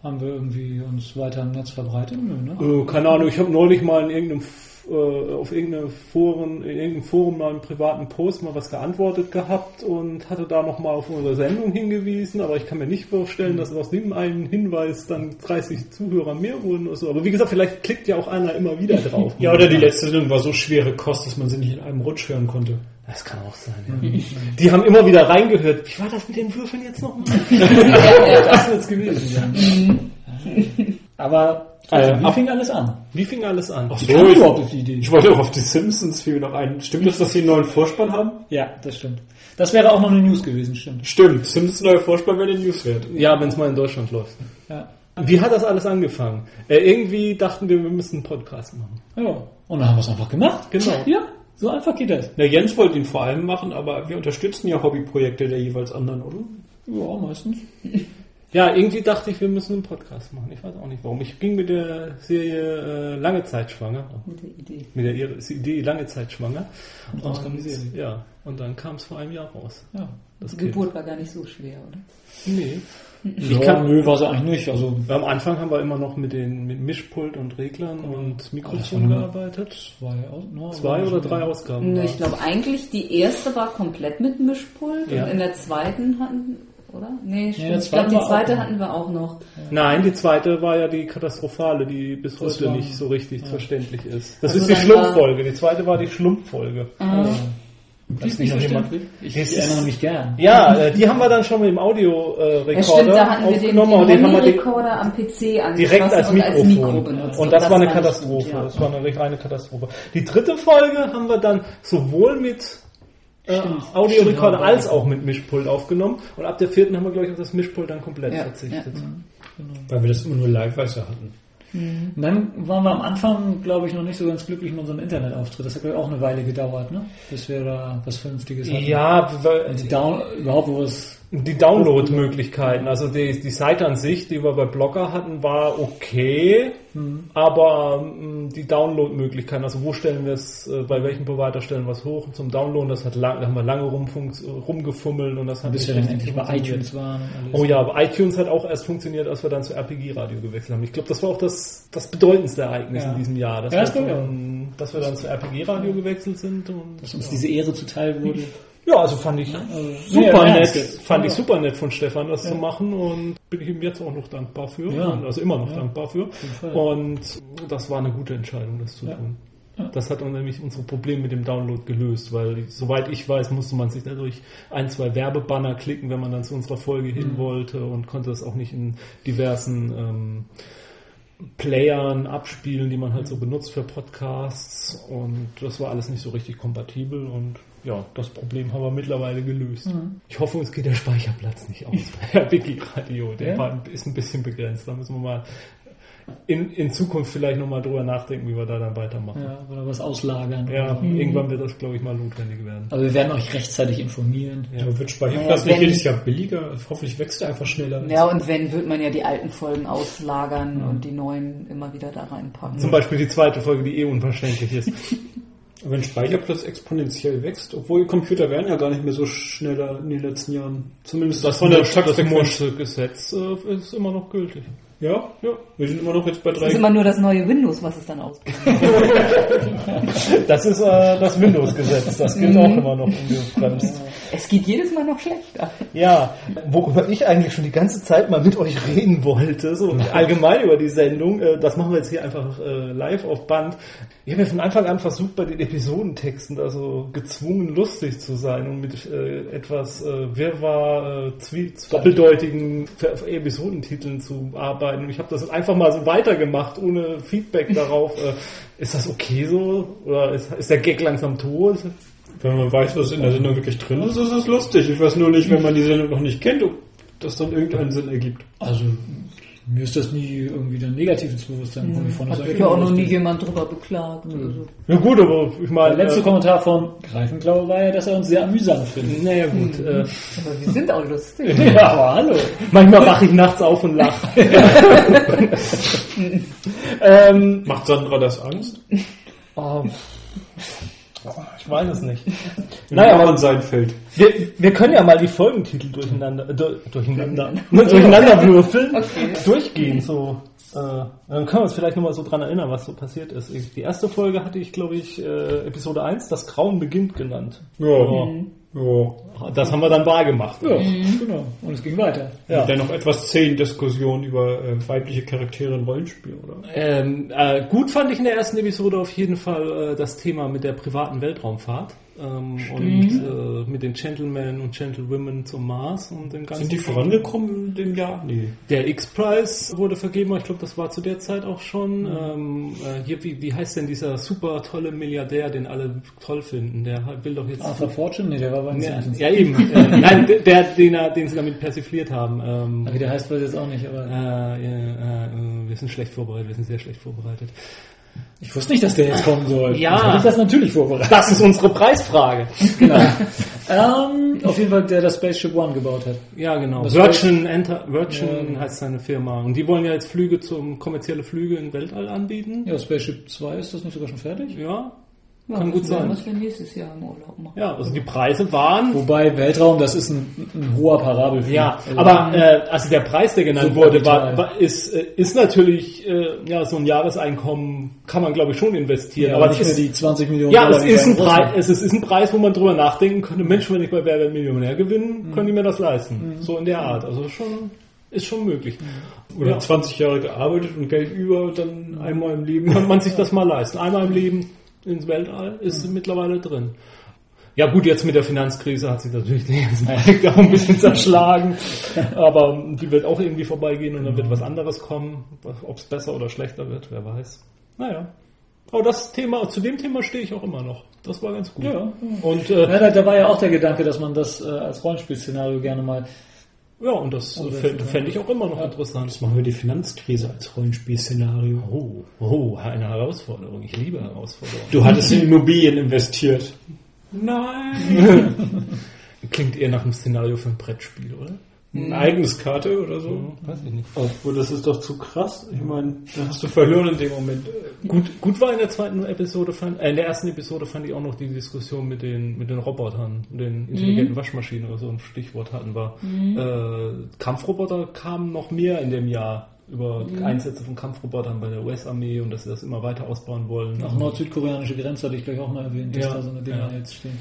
Haben wir irgendwie uns weiter im Netz verbreitet? Nö, ne? Äh, keine Ahnung, ich habe neulich mal in irgendeinem äh, auf irgendeine Foren, in irgendeinem Forum mal einen privaten Post mal was geantwortet gehabt und hatte da nochmal auf unsere Sendung hingewiesen, aber ich kann mir nicht vorstellen, dass aus dem einen Hinweis dann 30 Zuhörer mehr wurden oder so. Aber wie gesagt, vielleicht klickt ja auch einer immer wieder drauf. Ja, oder die letzte Sendung war so schwere Kost, dass man sie nicht in einem Rutsch hören konnte. Das kann auch sein. Ja. Die haben immer wieder reingehört. Wie war das mit den Würfeln jetzt nochmal? Das wird's gewesen sein. Aber Äh, wie ab- fing alles an? Wie fing alles an? Ach kam ich, überhaupt auf die Idee? ich wollte auch auf die Simpsons fiel mir noch ein. Stimmt das, dass sie einen neuen Vorspann haben? Ja, das stimmt. Das wäre auch noch eine News gewesen, stimmt. Stimmt, Simpsons neuer Vorspann wäre eine News wert. Ja, wenn es mal in Deutschland läuft. Ja. Wie hat das alles angefangen? Äh, irgendwie dachten wir, wir müssen einen Podcast machen. ja. Und dann haben wir es einfach gemacht. Genau. Ja, so einfach geht das. Der Jens wollte ihn vor allem machen, aber wir unterstützen ja Hobbyprojekte der jeweils anderen, oder? Ja, meistens. Ja, irgendwie dachte ich, wir müssen einen Podcast machen. Ich weiß auch nicht warum. Ich ging mit der Serie äh, lange Zeit schwanger. Mit der Idee. Mit der Idee lange Zeit schwanger. Und raus kam die Serie. Ja, und dann kam es vor einem Jahr raus. Ja. Das Die Kind. Geburt war gar nicht so schwer, oder? Nee. Ich kann- nö, war sie eigentlich nicht. Also Am Anfang haben wir immer noch mit den mit Mischpult und Reglern und das Mikrofon gearbeitet. zwei, no, Zwei oder drei Ausgaben. Nö, ich glaube eigentlich, die erste war komplett mit Mischpult Ja. und in der zweiten hatten, oder? Nee, stimmt. der ich glaube, die zweite hatten wir auch noch. Nein, die zweite war ja die katastrophale, die bis Das heute war- nicht so richtig verständlich ist. Das Also ist die Schlumpffolge. Die zweite war die Schlumpffolge. Ah, Die ist nicht jemand-. Ich, Das ich erinnere mich gern. Ja, äh, die haben wir dann schon mit dem Audio-Rekorder ja, stimmt, da hatten wir den, aufgenommen und den haben wir den Handy-Recorder am PC angeschlossen direkt als und als Mikrofon. Mikro benutzt. und das, war eine Katastrophe. gut, ja. Das war eine reine Katastrophe. Die dritte Folge haben wir dann sowohl mit äh, Audiorekorder ja, als auch mit Mischpult aufgenommen. Und ab der vierten haben wir, glaube ich, auf das Mischpult dann komplett Ja, verzichtet. Weil wir das immer nur live weiter hatten. Und dann waren wir am Anfang, glaube ich, noch nicht so ganz glücklich mit unserem Internetauftritt. Das hat glaube ich, auch eine Weile gedauert, ne? bis wir da was Vernünftiges hatten. Ja, weil- die Down überhaupt, wo es Die Download-Möglichkeiten, also die, die Seite an sich, die wir bei Blogger hatten, war okay, aber mh, die Download-Möglichkeiten, also wo stellen wir es, äh, bei welchem Provider stellen wir es hoch zum Downloaden, das hat lang, da haben wir lange rumgefummelt und das hat bis wir dann endlich bei iTunes waren. Oh ja, aber iTunes hat auch erst funktioniert, als wir dann zu RPG-Radio gewechselt haben. Ich glaube, das war auch das, das bedeutendste Ereignis Ja. in diesem Jahr, dass, Ja, das wir, dann, dass wir dann zu RPG-Radio gewechselt sind. Und, Dass uns diese Ehre zuteil wurde. Ja, also fand ich Nee, super nett. Fand ich Ja. super nett von Stefan, das zu machen und bin ich ihm jetzt auch noch dankbar für. Ja. Also immer noch Ja. dankbar für. Und das war eine gute Entscheidung, das zu Ja. tun. Ja. Das hat uns nämlich unsere Probleme mit dem Download gelöst, weil soweit ich weiß, musste man sich dadurch ein, zwei Werbebanner klicken, wenn man dann zu unserer Folge Mhm. hin wollte und konnte das auch nicht in diversen ähm, Playern abspielen, die man halt so benutzt für Podcasts und das war alles nicht so richtig kompatibel und ja, das Problem haben wir mittlerweile gelöst. Mhm. Ich hoffe, uns geht der Speicherplatz nicht aus bei Wiki-Radio. Der Ja? war, ist ein bisschen begrenzt. Da müssen wir mal in, in Zukunft vielleicht nochmal drüber nachdenken, wie wir da dann weitermachen. Ja, oder was auslagern. Ja, Mhm. irgendwann wird das, glaube ich, mal notwendig werden. Aber wir werden euch rechtzeitig informieren. Ja. Wird Speicherplatz Ja, nicht jedes Jahr billiger? Hoffentlich wächst er einfach schneller. Ja, und wenn, wird man ja die alten Folgen auslagern und die neuen immer wieder da reinpacken. Zum Beispiel die zweite Folge, die eh unverständlich ist. Wenn Speicherplatz exponentiell wächst, obwohl Computer werden ja gar nicht mehr so schneller in den letzten Jahren. Zumindest Das, von der das Taktfrequenz. Moore'sche Gesetz äh, ist immer noch gültig. Ja, ja. Wir sind immer noch jetzt bei Das ist drei. immer nur das neue Windows, was es dann ausgibt. Das ist äh, das Windows-Gesetz. Das gilt auch immer noch ungebremst. Es geht jedes Mal noch schlechter. Ja, worüber ich eigentlich schon die ganze Zeit mal mit euch reden wollte, so allgemein über die Sendung, äh, das machen wir jetzt hier einfach äh, live auf Band. Ich habe ja von Anfang an versucht, bei den Episodentexten also gezwungen lustig zu sein und mit äh, etwas Wirrwarr, doppeldeutigen Episodentiteln zu arbeiten. Und ich habe das einfach mal so weitergemacht, ohne Feedback darauf. Ist das okay so? Oder ist, ist der Gag langsam tot? Wenn man weiß, was in der Sendung wirklich drin ist, ist es lustig. Ich weiß nur nicht, wenn man die Sendung noch nicht kennt, ob das dann irgendeinen Sinn ergibt. Also, mir ist das nie irgendwie dann negativ ins Bewusstsein gekommen. Ich fand das Hat sich ja auch noch nie jemand drüber beklagt. oder so. Ja gut, aber ich meine... Der letzte äh, Kommentar von Greifenklaue war ja, dass er uns sehr amüsant findet. Naja gut, äh, Aber wir sind auch lustig. Ja, aber hallo. manchmal wache ich nachts auf und lache. ähm, Macht Sandra das Angst? oh, Boah, ich weiß es nicht. Naja, aber sein Feld. Wir, wir können ja mal die Folgentitel durcheinander, du- durcheinander, durcheinander würfeln, durchgehen, so. Äh, dann können wir uns vielleicht nochmal so dran erinnern, was so passiert ist. Ich, die erste Folge hatte ich, glaube ich, äh, Episode 1, das Grauen beginnt genannt. Ja. Ja. Das haben wir dann wahr gemacht. Ja, genau. Und es ging weiter. Ja. Und dann noch etwas zehn Diskussionen über äh, weibliche Charaktere in Rollenspiel, oder? Ähm, äh, gut fand ich in der ersten Episode auf jeden Fall äh, das Thema mit der privaten Weltraumfahrt ähm, und äh, mit den Gentlemen und Gentlewomen zum Mars und dem ganzen. Sind die vorangekommen in dem Jahr? Nee. Der X-Prize wurde vergeben, aber ich glaube, das war zu der Zeit auch schon. Ähm, äh, hier, wie, wie heißt denn dieser super tolle Milliardär, den alle toll finden? Der will doch jetzt. Arthur Fortune? Nee, der war beim ja, Simpsons. ja, eben. äh, nein, der, den, den sie damit persifliert haben. Ähm, Wie der heißt, weiß ich jetzt auch nicht, aber äh, äh, äh, wir sind schlecht vorbereitet, wir sind sehr schlecht vorbereitet. ich wusste nicht, dass der jetzt kommen soll. Ja. Ich das natürlich vorbereitet. Das ist unsere Preisfrage. Genau. ähm, auf jeden Fall, der das Spaceship One gebaut hat. Ja, genau. Das Virgin, Enter, Virgin Ja. heißt seine Firma. Und die wollen ja jetzt Flüge zum kommerzielle Flüge im Weltall anbieten. Ja, Spaceship 2 ist das nicht sogar schon fertig? Ja, Ja, kann gut sein. Was wir nächstes Jahr im Urlaub machen. Ja, also die Preise waren. Wobei Weltraum, das ist ein, ein hoher Parabelflug. Ja, Also, aber äh, also der Preis, der genannt Super wurde, war, war, ist, äh, ist natürlich äh, ja so ein Jahreseinkommen kann man glaube ich schon investieren, ja, aber nicht ist, die 20 Millionen ja, Dollar es ist ein. Preis, es ist, ist ein Preis, wo man drüber nachdenken könnte. Mensch, wenn ich bei Wer Millionär gewinne, können die mir das leisten. So in der Art. Also schon ist schon möglich. Oder Ja. 20 Jahre gearbeitet und Geld über dann einmal im Leben. kann man sich das mal leisten. Einmal im Leben ins Weltall ist mittlerweile drin. Ja gut, jetzt mit der Finanzkrise hat sich natürlich den ganzen Projekt auch ein bisschen zerschlagen, aber die wird auch irgendwie vorbeigehen und dann wird was anderes kommen. Ob es besser oder schlechter wird, wer weiß. Naja. Aber das Thema, zu dem Thema stehe ich auch immer noch. Das war ganz gut. Ja. Und äh, Ja, da, da war ja auch der Gedanke, dass man das äh, als Rollenspielszenario gerne mal. Ja, und das Oh, fände fänd ich auch immer noch interessant. Jetzt machen wir die Finanzkrise als Rollenspielszenario. Oh, oh, eine Herausforderung. Ich liebe Herausforderungen. Du hattest in Immobilien investiert. Nein. Klingt eher nach einem Szenario für ein Brettspiel, oder? Ein eigenes Karte oder so. Weiß ich nicht. Obwohl, das ist doch zu krass. Ich meine, da hast du verloren in dem Moment. Gut, gut war in der zweiten Episode, fand, äh, in der ersten Episode fand ich auch noch die Diskussion mit den, mit den Robotern, den intelligenten Waschmaschinen oder so ein Stichwort hatten wir. Äh, Kampfroboter kamen noch mehr in dem Jahr über Einsätze von Kampfrobotern bei der US-Armee und dass sie das immer weiter ausbauen wollen. Auch nord-südkoreanische Grenze hatte ich gleich auch mal erwähnt, dass Ja, da so eine Dinger ja. jetzt stehen.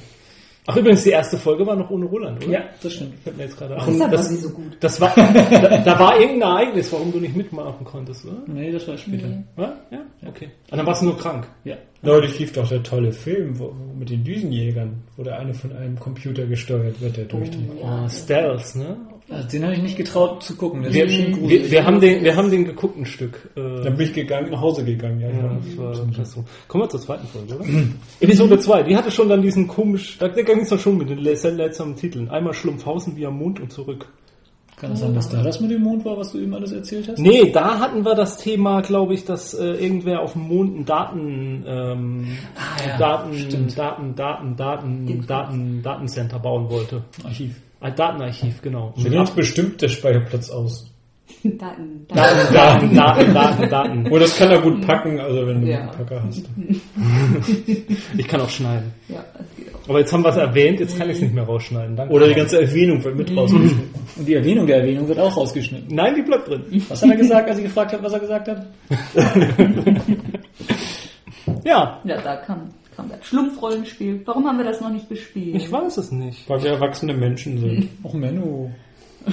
Ach übrigens, die erste Folge war noch ohne Roland, oder? Ja, das stimmt. Fällt mir jetzt gerade Deshalb ein. war Das, sie so gut. das war, da, da war irgendein Ereignis, warum du nicht mitmachen konntest, oder? Nee, das war später. Nee. Ja? Ja? Okay. Und dann warst du nur krank. Ja. Neulich lief doch der tolle Film wo, mit den Düsenjägern, wo der eine von einem Computer gesteuert wird, der durchdreht. Oh, Stealth, ne? Also den habe ich nicht getraut zu gucken. Das Wir, ist schon wir, wir, haben den, wir haben den geguckt ein Stück. Äh, Dann bin ich gegangen, nach Hause gegangen. Ja, ja, ja. das war das so. Kommen wir zur zweiten Folge, oder? Episode 2, die hatte schon dann diesen komisch, da ging es doch schon mit den sehr seltsamen Titeln. Einmal Schlumpfhausen wie am Mond und zurück. Kann es sein, dass da das mit dem Mond war, was du eben alles erzählt hast? Nee, da hatten wir das Thema, glaube ich, dass äh, irgendwer auf dem Mond ein Daten, ähm, Ah, ja, Daten, stimmt. Daten, Daten, Daten, Daten, Datencenter bauen wollte. Archiv. Ein Datenarchiv, genau. So ganz bestimmt der Speicherplatz aus. Daten, Daten. Daten, Daten, Daten, Daten, Daten. Oh, das kann er gut packen, also wenn du Ja. einen Packer hast. Ich kann auch schneiden. Ja. Aber jetzt haben wir es erwähnt, jetzt kann ich es nicht mehr rausschneiden. Danke. Oder die ganze Erwähnung wird mit rausgeschnitten. Und die Erwähnung der Erwähnung wird auch rausgeschnitten. Nein, die bleibt drin. Was hat er gesagt, als ich gefragt habe, was er gesagt hat? Ja, Ja, da kam, kam das Schlumpfrollenspiel. Warum haben wir das noch nicht gespielt? ich weiß es nicht. Weil wir erwachsene Menschen sind. Och, Menno.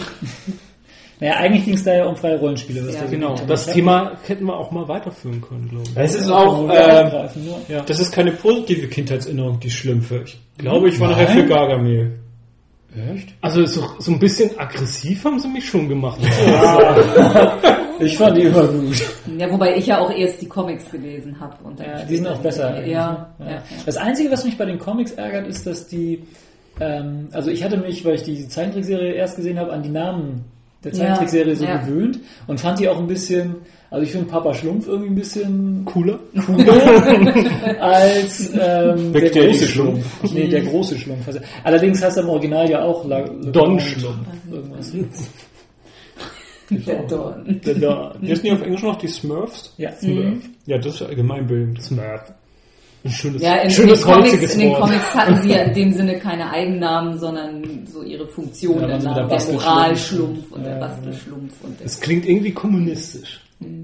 naja, eigentlich ging es da ja um freie Rollenspiele. Was Ja, Genau, das Thema hätten wir auch mal weiterführen können, glaube ich. Es ist Ja, auch, äh, ja. Ja. das ist keine positive Kindheitserinnerung, die Schlümpfe. Ich glaube, ich war nachher Nein. für Gargamel. Echt? Also so, so ein bisschen aggressiv haben sie mich schon gemacht. Ich fand die immer gut. Ja, wobei ich ja auch erst die Comics gelesen habe. Ja, die sind auch besser. Ja, ja. ja. Das Einzige, was mich bei den Comics ärgert, ist, dass die, ähm, also ich hatte mich, weil ich die Zeichentrickserie erst gesehen habe, an die Namen der Zeichentrickserie so ja. gewöhnt und fand die auch ein bisschen, also ich finde Papa Schlumpf irgendwie ein bisschen Cooler. als ähm, der der große Schlumpf. Schlumpf. Nee, der große Schlumpf. Also, allerdings heißt er im Original ja auch La Don Schlumpf. Irgendwas. Der Dorn. Der, Hier ist nicht auf Englisch noch die Smurfs? Ja. Ja, das ist allgemeinbildend. Smurf. Ein schönes, Ja, in, in, den schönes Comics, in den. Comics hatten sie ja in dem Sinne keine Eigennamen, sondern so ihre Funktionen. Ja, der, also der. Moralschlumpf und der Bastelschlumpf. Und der Es klingt irgendwie kommunistisch.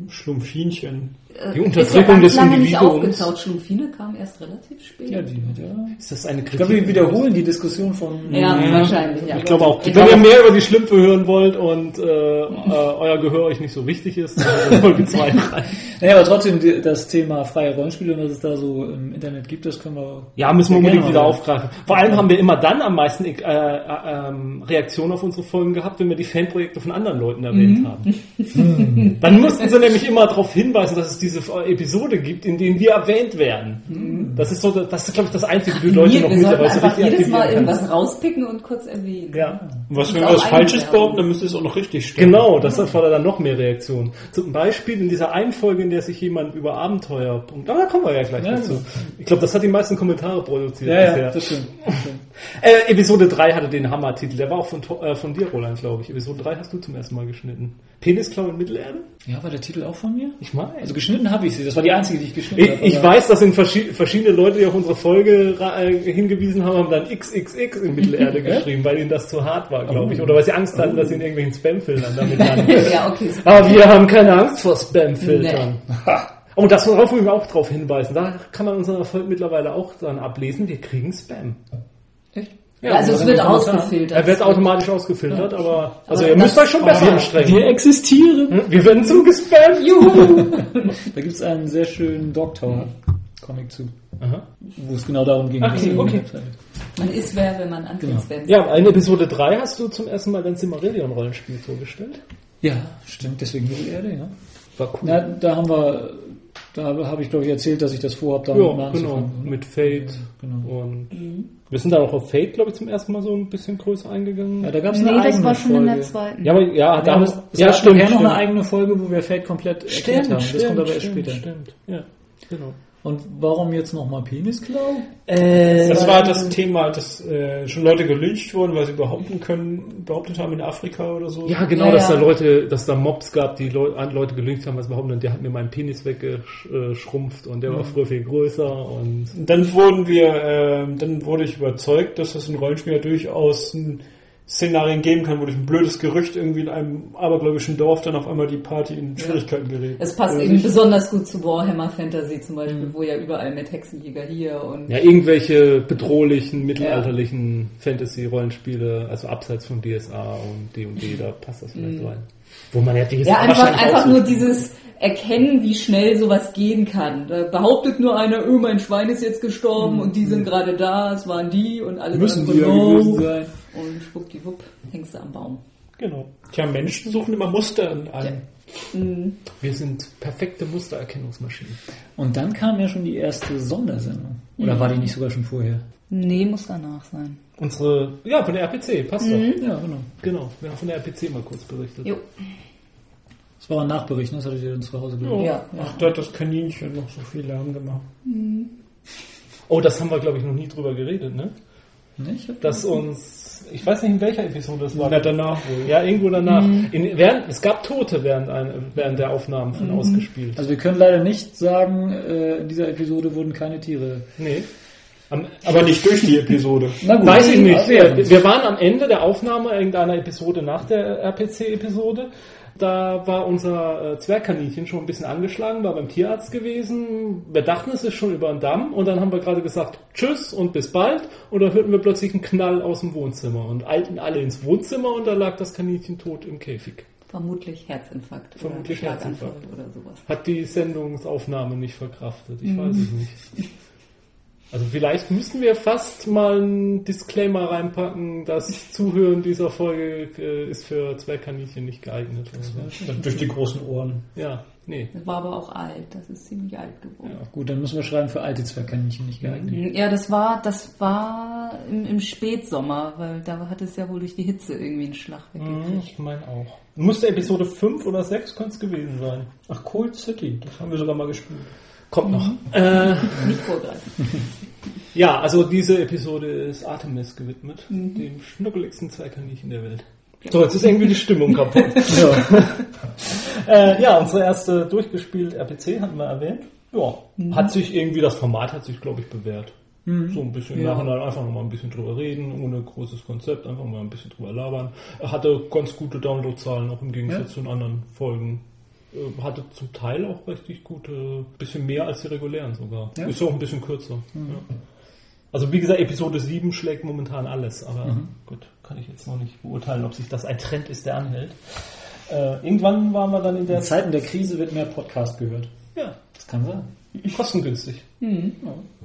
Schlumpfinchen. Die ist ja Unterdrückung ganz des lange nicht Individuums. aufgetaucht. Schlumpfine kam erst relativ spät. Ja, die, ja. Ist das eine Ich Kritik? glaube, wir wiederholen die Diskussion von. Ja, Ja. wahrscheinlich. Ja. Ich glaube auch. Ich Wenn ihr mehr über die Schlümpfe hören wollt und äh, äh, euer Gehör euch nicht so wichtig ist, in Folge 2 rein. Naja, aber trotzdem, die- das Thema freie Rollenspiele und was es da so im Internet gibt, das können wir. Ja, müssen wir unbedingt wieder aufgreifen. Vor allem haben wir immer dann am meisten äh, äh, ähm, Reaktionen auf unsere Folgen gehabt, wenn wir die Fanprojekte von anderen Leuten erwähnt haben. Dann mussten sie nämlich immer darauf hinweisen, dass es diese Episode gibt, in denen wir erwähnt werden. Das ist so, das ist glaube ich das Einzige, wie du Leute noch mittlerweile richtig jedes Mal irgendwas rauspicken und kurz erwähnen. Ja. Und was, wenn wir was Falsches behaupten, dann müsste es auch noch richtig stimmen. Genau, das erfordert dann noch mehr Reaktionen. Zum Beispiel in dieser einen Folge, in der sich jemand über Abenteuer... Aber da kommen wir ja gleich Ja, dazu. Ich glaube, das hat die meisten Kommentare produziert Ja, ja, das stimmt. Das stimmt. Äh, Episode 3 hatte den Hammertitel. Der war auch von, äh, von dir, Roland, glaube ich. Episode 3 hast du zum ersten Mal geschnitten. Penisklau in Mittelerde? Ja, war der Titel auch von mir? Ich meine. Also geschnitten habe ich sie. Das war die einzige, die ich geschnitten ich, habe. ich weiß, dass in verschi verschiedene Leute, die auf unsere Folge äh, hingewiesen haben, haben dann XXX in Mittelerde geschrieben, weil ihnen das zu hart war, glaube ich. Oder weil sie Angst hatten, dass sie in irgendwelchen Spam-Filtern damit landen. Ja, okay. Aber wir haben keine Angst vor Spam-Filtern. Und das worauf wir auch darauf hinweisen, da kann man unseren Erfolg mittlerweile auch dann ablesen, wir kriegen Spam. Ja, also es wird ausgefiltert. Er wird automatisch ausgefiltert, aber also Aber ihr müsst euch schon besser Wir anstrengen. existieren. Hm? Wir werden zugespammt. Juhu! Da gibt es einen sehr schönen Dogtower-Comic zu, Aha. wo es genau darum ging. Okay, okay. Man ist wer, wenn man anfängt Genau. Ja, in Episode 3 hast du zum ersten Mal dein Silmarillion-Rollenspiel vorgestellt. Ja, stimmt, deswegen Mittelerde, ja. War cool. Na, da haben wir, da habe ich glaube ich erzählt, dass ich das vorhabe, damit ja, genau. anzufangen. Mit Fate. Genau. Und wir sind da auch auf Fate, glaube ich, zum ersten Mal so ein bisschen größer eingegangen. Ja, da gab es Nee, eine das war schon Folge. in der zweiten. Ja, aber ja, Ja, da aber haben es ja, gab stimmt, nachher noch stimmt. eine eigene Folge, wo wir Fate komplett erklärt Stimmt, haben. stimmt, das kommt aber erst stimmt, später. stimmt. Ja, genau. Und warum jetzt nochmal Penisklau? Äh, Das war das Thema, dass äh, schon Leute gelyncht wurden, weil sie behaupten können, behauptet haben in Afrika oder so. Ja, genau, Ja, dass ja. da Leute, dass da Mobs gab, die Leu Leute gelüncht haben, weil sie behaupten, der hat mir meinen Penis weggeschrumpft und der war früher viel größer und Und Dann wurden wir, ähm, dann wurde ich überzeugt, dass es ein Rollenspieler durchaus ein Szenarien geben kann, wo durch ein blödes Gerücht irgendwie in einem abergläubischen Dorf dann auf einmal die Party in Schwierigkeiten gerät. Es passt eben nicht? besonders gut zu Warhammer Fantasy zum Beispiel, wo ja überall mit Hexenjäger hier und ja, irgendwelche bedrohlichen, mittelalterlichen Fantasy-Rollenspiele, also abseits von DSA und D&D, da passt das vielleicht rein. Wo man ja DSA Ja, einfach, einfach nur dieses Erkennen, wie schnell sowas gehen kann. Da behauptet nur einer, oh, mein Schwein ist jetzt gestorben und die sind gerade da, es waren die und alle Müssen die ja sein. Und schwuppdiwupp, hängst du am Baum. Genau. Tja, Menschen suchen immer Muster in einem. Wir sind perfekte Mustererkennungsmaschinen. Und dann kam ja schon die erste Sondersendung. Oder war die nicht sogar schon vorher? Nee, muss danach sein. Unsere, ja, von der RPC, passt Ja, genau. doch. Genau, wir haben von der RPC mal kurz berichtet. Jo. Das war ein Nachbericht, ne? das hattet ihr dann zu Hause gehört. Ja. Ach, da hat das Kaninchen noch so viel Lärm gemacht. Oh, das haben wir, glaube ich, noch nie drüber geredet, ne? Ich hab Dass uns, ich weiß nicht, in welcher Episode das war. Na, danach wohl. Ja, irgendwo danach. In, während, es gab Tote während, ein, während der Aufnahmen von ausgespielt. Also wir können leider nicht sagen, äh, in dieser Episode wurden keine Tiere. Nee. Am, Aber nicht durch die Episode. Na gut. Weiß ich nicht. Ja. Wir waren am Ende der Aufnahme irgendeiner Episode nach der RPC-Episode. Da war unser äh, Zwergkaninchen schon ein bisschen angeschlagen, war beim Tierarzt gewesen. Wir dachten, es ist schon über den Damm. Und dann haben wir gerade gesagt, tschüss und bis bald. Und dann hörten wir plötzlich einen Knall aus dem Wohnzimmer und eilten alle ins Wohnzimmer und da lag das Kaninchen tot im Käfig. Vermutlich Herzinfarkt. Vermutlich Herzinfarkt. oder sowas. Hat die Sendungsaufnahme nicht verkraftet. Ich weiß es nicht. Also vielleicht müssten wir fast mal einen Disclaimer reinpacken, das Zuhören dieser Folge äh, ist für Zwergkaninchen nicht geeignet. Oder. Durch die großen Ohren. Ja, nee. Das war aber auch alt. Das ist ziemlich alt geworden. Gut, dann müssen wir schreiben, für alte Zwergkaninchen nicht geeignet. Ja, das war, das war im, im Spätsommer, weil da hat es ja wohl durch die Hitze irgendwie einen Schlag weggekriegt. Ich meine auch. Musste Episode 5 oder 6 könnte es gewesen sein. Ach, Cold City, das haben wir sogar mal gespielt. Kommt noch. Äh, Nicht vorgreifen. ja, also diese Episode ist Artemis gewidmet, dem schnuckeligsten Zwergkaninchen der Welt. So, jetzt ist irgendwie die Stimmung kaputt. Ja. Äh, ja, unsere erste durchgespielt RPC hatten wir erwähnt. Ja, hat sich irgendwie, das Format hat sich, glaube ich, bewährt. So ein bisschen Ja. nachher einfach noch mal ein bisschen drüber reden, ohne großes Konzept, einfach mal ein bisschen drüber labern. Er hatte ganz gute Downloadzahlen, auch im Gegensatz zu den anderen Folgen. Äh, Hatte zum Teil auch richtig gute, bisschen mehr als die regulären sogar. Ja. Ist auch ein bisschen kürzer. Ja. Also wie gesagt, Episode 7 schlägt momentan alles, aber gut, kann ich jetzt noch nicht beurteilen, ob sich das ein Trend ist, der anhält. Äh, irgendwann waren wir dann in der In Zeiten der Krise wird mehr Podcast gehört. ja, Das kann sein. kostengünstig.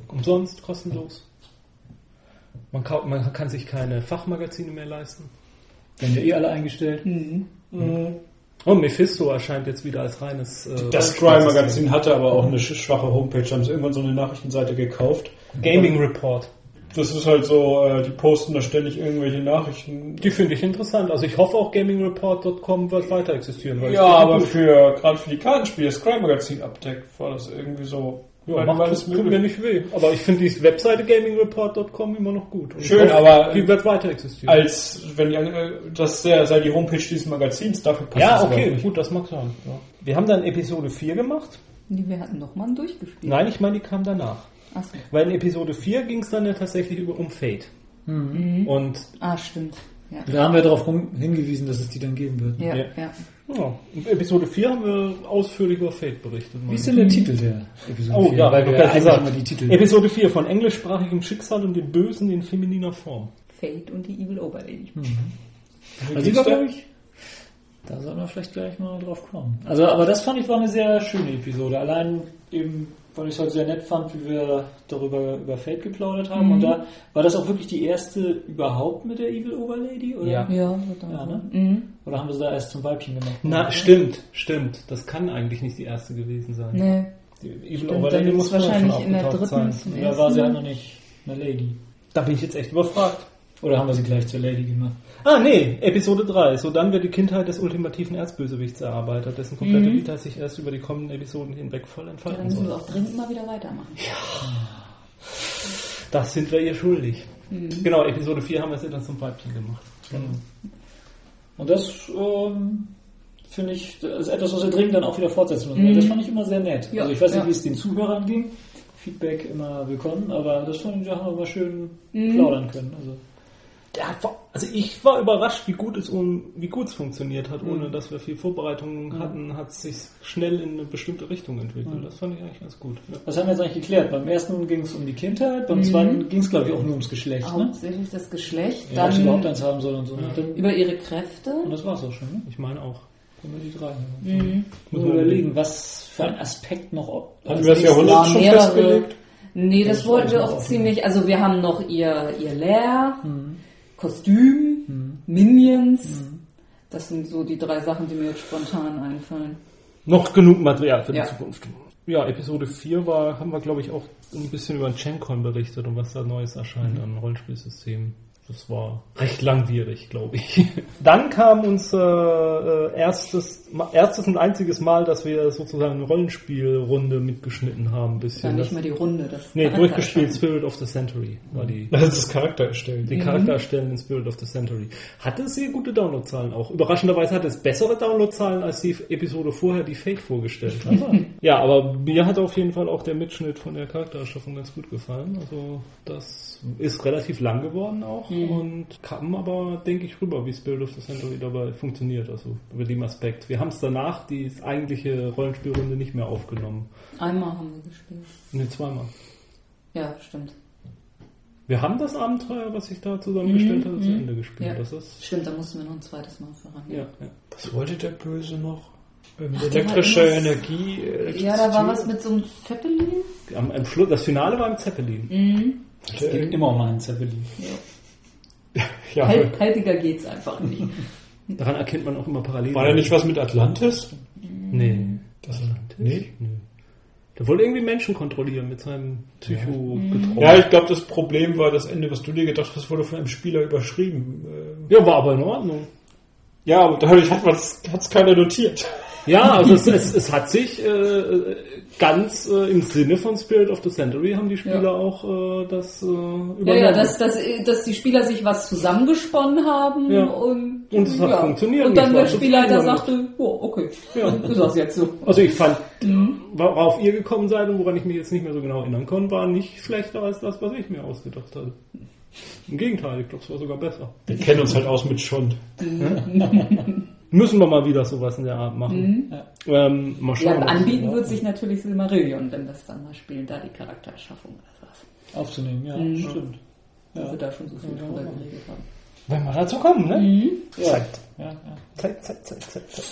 Umsonst, kostenlos. Man, kau- man kann sich keine Fachmagazine mehr leisten. Werden ja eh alle eingestellt. Und Mephisto erscheint jetzt wieder als reines äh, Das Scry-Magazin hatte aber auch eine sch- schwache Homepage, haben sie irgendwann so eine Nachrichtenseite gekauft. Gaming Report. Das ist halt so, äh, die posten da ständig irgendwelche Nachrichten. Die finde ich interessant. Also ich hoffe auch GamingReport.com wird weiter existieren. Ja, aber gut. für gerade für die Kartenspiele, das Scry-Magazin abdeckt, war das irgendwie so. Ja, weil- macht, weil das es tut mir nicht weh. Aber ich finde die Webseite GamingReport.com immer noch gut. Und Schön, hoffe, aber- die wird weiter existieren. als wenn die, das sehr, sei die Homepage dieses Magazins, dafür passt ja, das okay, gut, das mag sein. Ja. Wir haben dann Episode 4 gemacht. Nee, wir hatten noch mal einen durchgespielt. Nein, ich meine, die kam danach. Achso. Weil in Episode 4 ging es dann ja tatsächlich über um Fate. Und Ah, stimmt. Ja. Da haben wir darauf rum- hingewiesen, dass es die dann geben wird. Ja, Ja. ja. Ja, in Episode 4 haben wir ausführlich über Fate berichtet. Wie ist denn der Titel der Episode? Oh 4? ja, weil wir ja gesagt. immer die Titel. Episode 4 von englischsprachigem Schicksal und dem Bösen in femininer Form. Fate und die Evil Overlady. Also die war, glaube ich, da sollten wir vielleicht gleich mal drauf kommen. Also, aber das fand ich war eine sehr schöne Episode. Allein eben, weil ich es halt sehr nett fand, wie wir darüber über Fate geplaudert haben. Mhm. Und da war das auch wirklich die erste überhaupt mit der Evil Overlady? Oder? Ja. Ja, Ja, ne? Mhm. Oder haben wir sie da erst zum Weibchen gemacht? Na, stimmt, stimmt. Das kann eigentlich nicht die erste gewesen sein. Nee. Die Evil Stimmt, Overlady muss wahrscheinlich schon in der dritten sein. zum Oder war sie halt noch nicht eine Lady? Da bin ich jetzt echt überfragt. Oder haben wir sie gleich zur Lady gemacht? Ah, nee, Episode 3. So dann wird die Kindheit des ultimativen Erzbösewichts erarbeitet, dessen komplette Mhm. Vita sich erst über die kommenden Episoden hinweg voll Ja, entfalten dann müssen wir soll. auch dringend mal wieder weitermachen. Das sind wir ihr schuldig. Mhm. Genau, Episode 4 haben wir sie dann zum Weibchen gemacht. Genau. Und das ähm, finde ich, das ist etwas, was wir dringend dann auch wieder fortsetzen müssen. Mhm. Das fand ich immer sehr nett. Ja, also ich weiß nicht, ja. wie es den Zuhörern ging. Feedback immer willkommen, aber das fand ich, da haben wir mal schön Mhm. plaudern können. Also, Ja, also ich war überrascht, wie gut es um, wie gut es funktioniert hat, ohne Mhm. dass wir viel Vorbereitungen hatten, hat es sich schnell in eine bestimmte Richtung entwickelt. Mhm. Das fand ich eigentlich ganz gut. Ja. was haben wir jetzt eigentlich geklärt? Beim ersten ging es um die Kindheit, beim Mhm. zweiten ging es, glaube ich, auch nur ums Geschlecht. Ne? Hauptsächlich das Geschlecht, Ja, ob sie überhaupt dann eins haben soll und so. ne? Dann, über ihre Kräfte. und das war's auch schon. Ne? Ich meine auch. Können wir die drei. Mhm. Muss man überlegen, was für ein Aspekt noch. ob- Hatten wir das Jahrhundert Ja, schon festgelegt? Nee, das Das wollten wir ich auch ziemlich. Also wir haben noch ihr, ihr Lair, Mhm. Kostüm, Mhm. Minions. Das sind so die drei Sachen, die mir jetzt spontan einfallen. Noch genug Material für die Ja. Zukunft. Ja, Episode 4 war, haben wir glaube ich auch ein bisschen über den Chencon berichtet und was da Neues erscheint Mhm. an Rollenspielsystemen. Das war recht langwierig, glaube ich. Dann kam unser äh, erstes, ma- erstes und einziges Mal, dass wir sozusagen eine Rollenspielrunde mitgeschnitten haben. Ein bisschen. Dann nicht Das- mehr die Runde. Das nee, durchgespielt. Spirit of the Century war die. Das ist das Charakter erstellt. Die Charakter erstellen in Spirit of the Century. Hatte sehr gute Downloadzahlen auch. Überraschenderweise hatte es bessere Downloadzahlen, als die Episode vorher die Fate vorgestellt hat. ja, aber mir hat auf jeden Fall auch der Mitschnitt von der Charaktererschaffung ganz gut gefallen. Also das ist relativ lang geworden auch und kam aber, denke ich, rüber, wie Spirit of the Century dabei funktioniert. Also über dem Aspekt. Wir haben es danach, die eigentliche Rollenspielrunde, nicht mehr aufgenommen. Einmal haben wir gespielt. Ne, zweimal. Ja, stimmt. Wir haben das Abenteuer, was ich da zusammengestellt habe, zu mhm. Ende gespielt. Ja. Das ist Stimmt, da mussten wir noch ein zweites Mal voran. ja, ja. Was wollte der Böse noch? Ähm, Ach, elektrische Energie. äh, Ja, da war was mit so einem Zeppelin. Am, am Schluss, das Finale war im Zeppelin. Mhm. Es geht immer um einen Zeppelin. Ja, Halb, halbiger geht's einfach nicht. Daran erkennt man auch immer parallel. war da nicht was mit Atlantis? Nee. Das, Nee? Nee. Der wollte irgendwie Menschen kontrollieren mit seinem Psycho-Getrauen. Ja, ich glaube, das Problem war das Ende, was du dir gedacht hast, wurde von einem Spieler überschrieben. Ja, war aber in Ordnung. Ja, aber dadurch hat es keiner notiert. Ja, also es, es, es hat sich äh, ganz äh, im Sinne von Spirit of the Century haben die Spieler Ja. auch äh, das äh, übernommen. Ja, ja, dass, dass, dass die Spieler sich was zusammengesponnen haben Ja. und, Und es hat funktioniert. Und dann der Spielleiter zufrieden sagte, oh, okay, Ja. ist das jetzt so. Also ich fand, Mhm. worauf ihr gekommen seid und woran ich mich jetzt nicht mehr so genau erinnern konnte, war nicht schlechter als das, was ich mir ausgedacht hatte. Im Gegenteil, ich glaube, es war sogar besser. Wir kennen uns halt aus mit Schund. Müssen wir mal wieder sowas in der Art machen. Ähm, mal Mhm. Ja, schauen. ob- anbieten wird sich natürlich Silmarillion, wenn wir es dann mal spielen, da die Charaktererschaffung oder was. Aufzunehmen, ja, Mhm. stimmt. Wenn wir da schon so viel drüber geredet haben. Wenn wir dazu kommen, ne? Mhm. Zeit. Ja, ja. Zeit, Zeit, Zeit, Zeit, Zeit.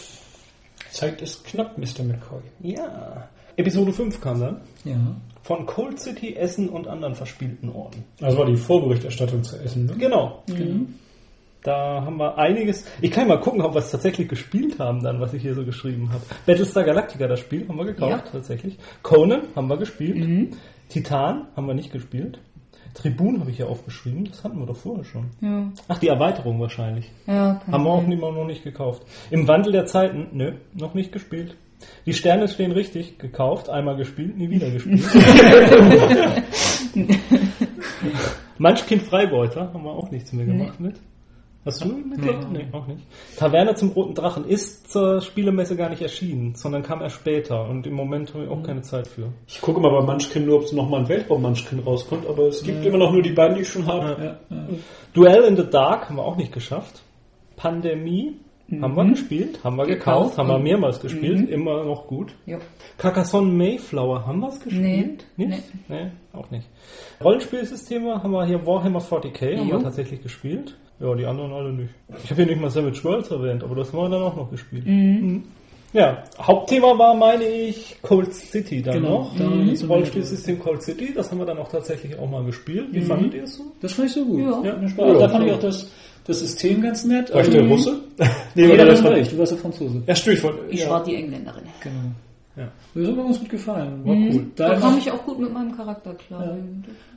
Zeit ist knapp, Mr. McCoy. Ja. Episode 5 kam dann. ja. Von Cold City, Essen und anderen verspielten Orten. Also war die Vorberichterstattung zu essen, ne? Genau. Mhm. Da haben wir einiges. Ich kann mal gucken, ob wir es tatsächlich gespielt haben, dann, was ich hier so geschrieben habe. Battlestar Galactica, das Spiel, haben wir gekauft, Ja. tatsächlich. Conan haben wir gespielt. Mhm. Titan haben wir nicht gespielt. Tribun habe ich hier aufgeschrieben, das hatten wir doch vorher schon. Ja, Ach, die Erweiterung wahrscheinlich. ja, Haben wir auch nicht, noch nicht gekauft. Im Wandel der Zeiten, nö, noch nicht gespielt. Die Sterne stehen richtig, gekauft, einmal gespielt, nie wieder gespielt. Munchkin Freibeuter haben wir auch nichts mehr gemacht mit. Hast du mitgemacht? Nee, auch nicht. Taverne zum Roten Drachen ist zur Spielemesse gar nicht erschienen, sondern kam erst später und im Moment habe ich auch keine Zeit für. Ich gucke mal bei Munchkin nur, ob nochmal ein Weltraum-Munchkin rauskommt, aber es gibt immer noch nur die beiden, die ich schon habe. Ja, ja. Duell in the Dark haben wir auch nicht geschafft. Pandemie haben wir gespielt, haben wir gekauft, Gekauft. haben wir mehrmals gespielt, immer noch gut. Ja. Carcassonne Mayflower, haben wir es gespielt? Nee, Nicht? Nee. auch nicht. Rollenspielsysteme haben wir hier Warhammer 40k, haben Jo. wir tatsächlich gespielt. Ja, die anderen alle nicht. Ich habe hier nicht mal Savage Worlds erwähnt, aber das haben wir dann auch noch gespielt. Mhm. Ja, Hauptthema war, meine ich, Cold City dann Genau, noch. da jetzt noch Rollenspielsystem Cold City, das haben wir dann auch tatsächlich auch mal gespielt. Wie fandet ihr es so? Das fand ich so gut. Ja. Ja, Spaß. da fand ich auch das, das System ganz nett. War ich der Russe? nee, Nee, war da das war war ich. Du warst der Franzose. Ja, stimmt. Ich wollte- Ich ja. war die Engländerin. Genau. Ja. Das hat mir ganz gut gefallen. War Mhm. cool. Da Da kam ich auch gut mit meinem Charakter klar.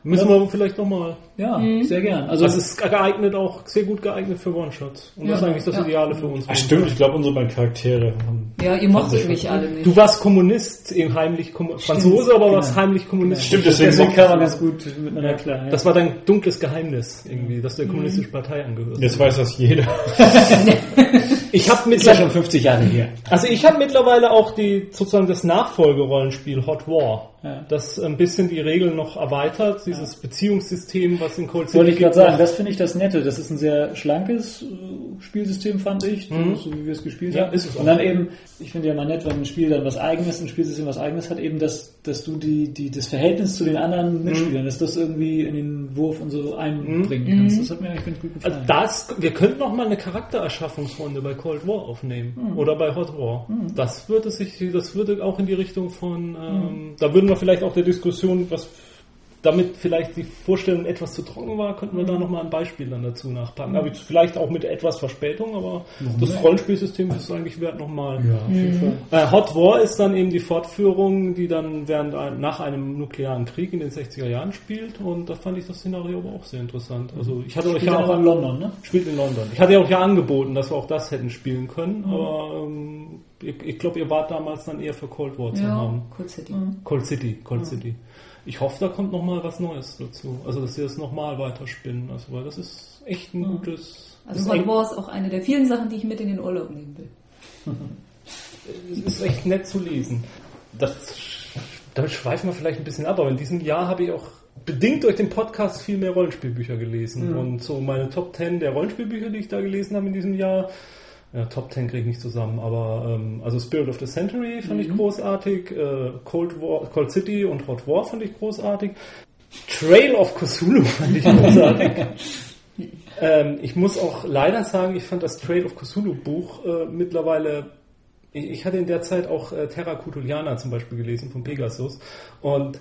Müssen wir vielleicht nochmal. ja, sehr gern. Also, Also es ist geeignet auch, sehr gut geeignet für One-Shots. Und das ist Ja. eigentlich das Ja. Ideale für uns. Ach, stimmt, ich glaube, unsere beiden Charaktere haben. Ja, ihr mochtet mich alle nicht. Du warst Kommunist, eben heimlich Kommu Franzose, aber warst genau. heimlich Kommunist. Stimmt, deswegen kam man ganz gut miteinander klar. Ja. Das war dein dunkles Geheimnis irgendwie, dass du der kommunistischen Partei angehörst. Jetzt weiß das jeder. Ich habe ja mittlerweile, schon 50 Jahre her. also ich habe mittlerweile auch die sozusagen das Nachfolgerollenspiel Hot War, Ja. das ein bisschen die Regeln noch erweitert, dieses Beziehungssystem, was in Cold City Wollte ich gerade sagen, das finde ich das Nette. Das ist ein sehr schlankes äh, Spielsystem, fand ich, Mhm. so wie wir es gespielt Ja, haben. ist es Und dann eben, ich finde ja mal nett, wenn ein Spiel dann was eigenes, ein Spielsystem was eigenes hat, eben, dass, dass du die, die, das Verhältnis zu den Mhm. anderen Mitspielern, dass das irgendwie in den Wurf und so einbringen kannst. Das hat mir eigentlich ganz gut Also gefallen. das, wir könnten noch mal eine Charaktererschaffungsrunde bei Cold War aufnehmen Hm. oder bei Hot War. Das würde sich, das würde auch in die Richtung von, Hm. ähm, da würden wir vielleicht auch der Diskussion, was damit vielleicht die Vorstellung etwas zu trocken war, könnten wir da noch mal ein Beispiel dann dazu nachpacken. Aber vielleicht auch mit etwas Verspätung, aber das Rollenspielsystem ist eigentlich wert nochmal. Ja, Fall. Äh, Hot War ist dann eben die Fortführung, die dann während nach einem nuklearen Krieg in den 60er Jahren spielt und da fand ich das Szenario aber auch sehr interessant. Also ich hatte euch ja auch in London, ne? Spielt in London. Ich hatte ja auch ja angeboten, dass wir auch das hätten spielen können, aber ähm, ich, ich glaube, ihr wart damals dann eher für Cold War zu Ja, haben. Cold City. Cold City, Cold City. Ich hoffe, da kommt noch mal was Neues dazu. Also, dass sie das nochmal weiterspinnen. Also, weil das ist echt ein gutes. das Also ist Hot echt- War ist auch eine der vielen Sachen, die ich mit in den Urlaub nehmen will. Es ist echt nett zu lesen. Das, damit schweifen wir vielleicht ein bisschen ab, aber in diesem Jahr habe ich auch bedingt durch den Podcast viel mehr Rollenspielbücher gelesen. Und so meine Top 10 der Rollenspielbücher, die ich da gelesen habe in diesem Jahr, ja, Top 10 kriege ich nicht zusammen, aber ähm, also Spirit of the Century fand ich großartig, äh, Cold, War, Cold City und Hot War fand ich großartig, Trail of Cthulhu fand ich großartig. ähm, ich muss auch leider sagen, ich fand das Trail of Cthulhu Buch äh, mittlerweile ich ich hatte in der Zeit auch äh, Terra Cutuliana zum Beispiel gelesen von Pegasus und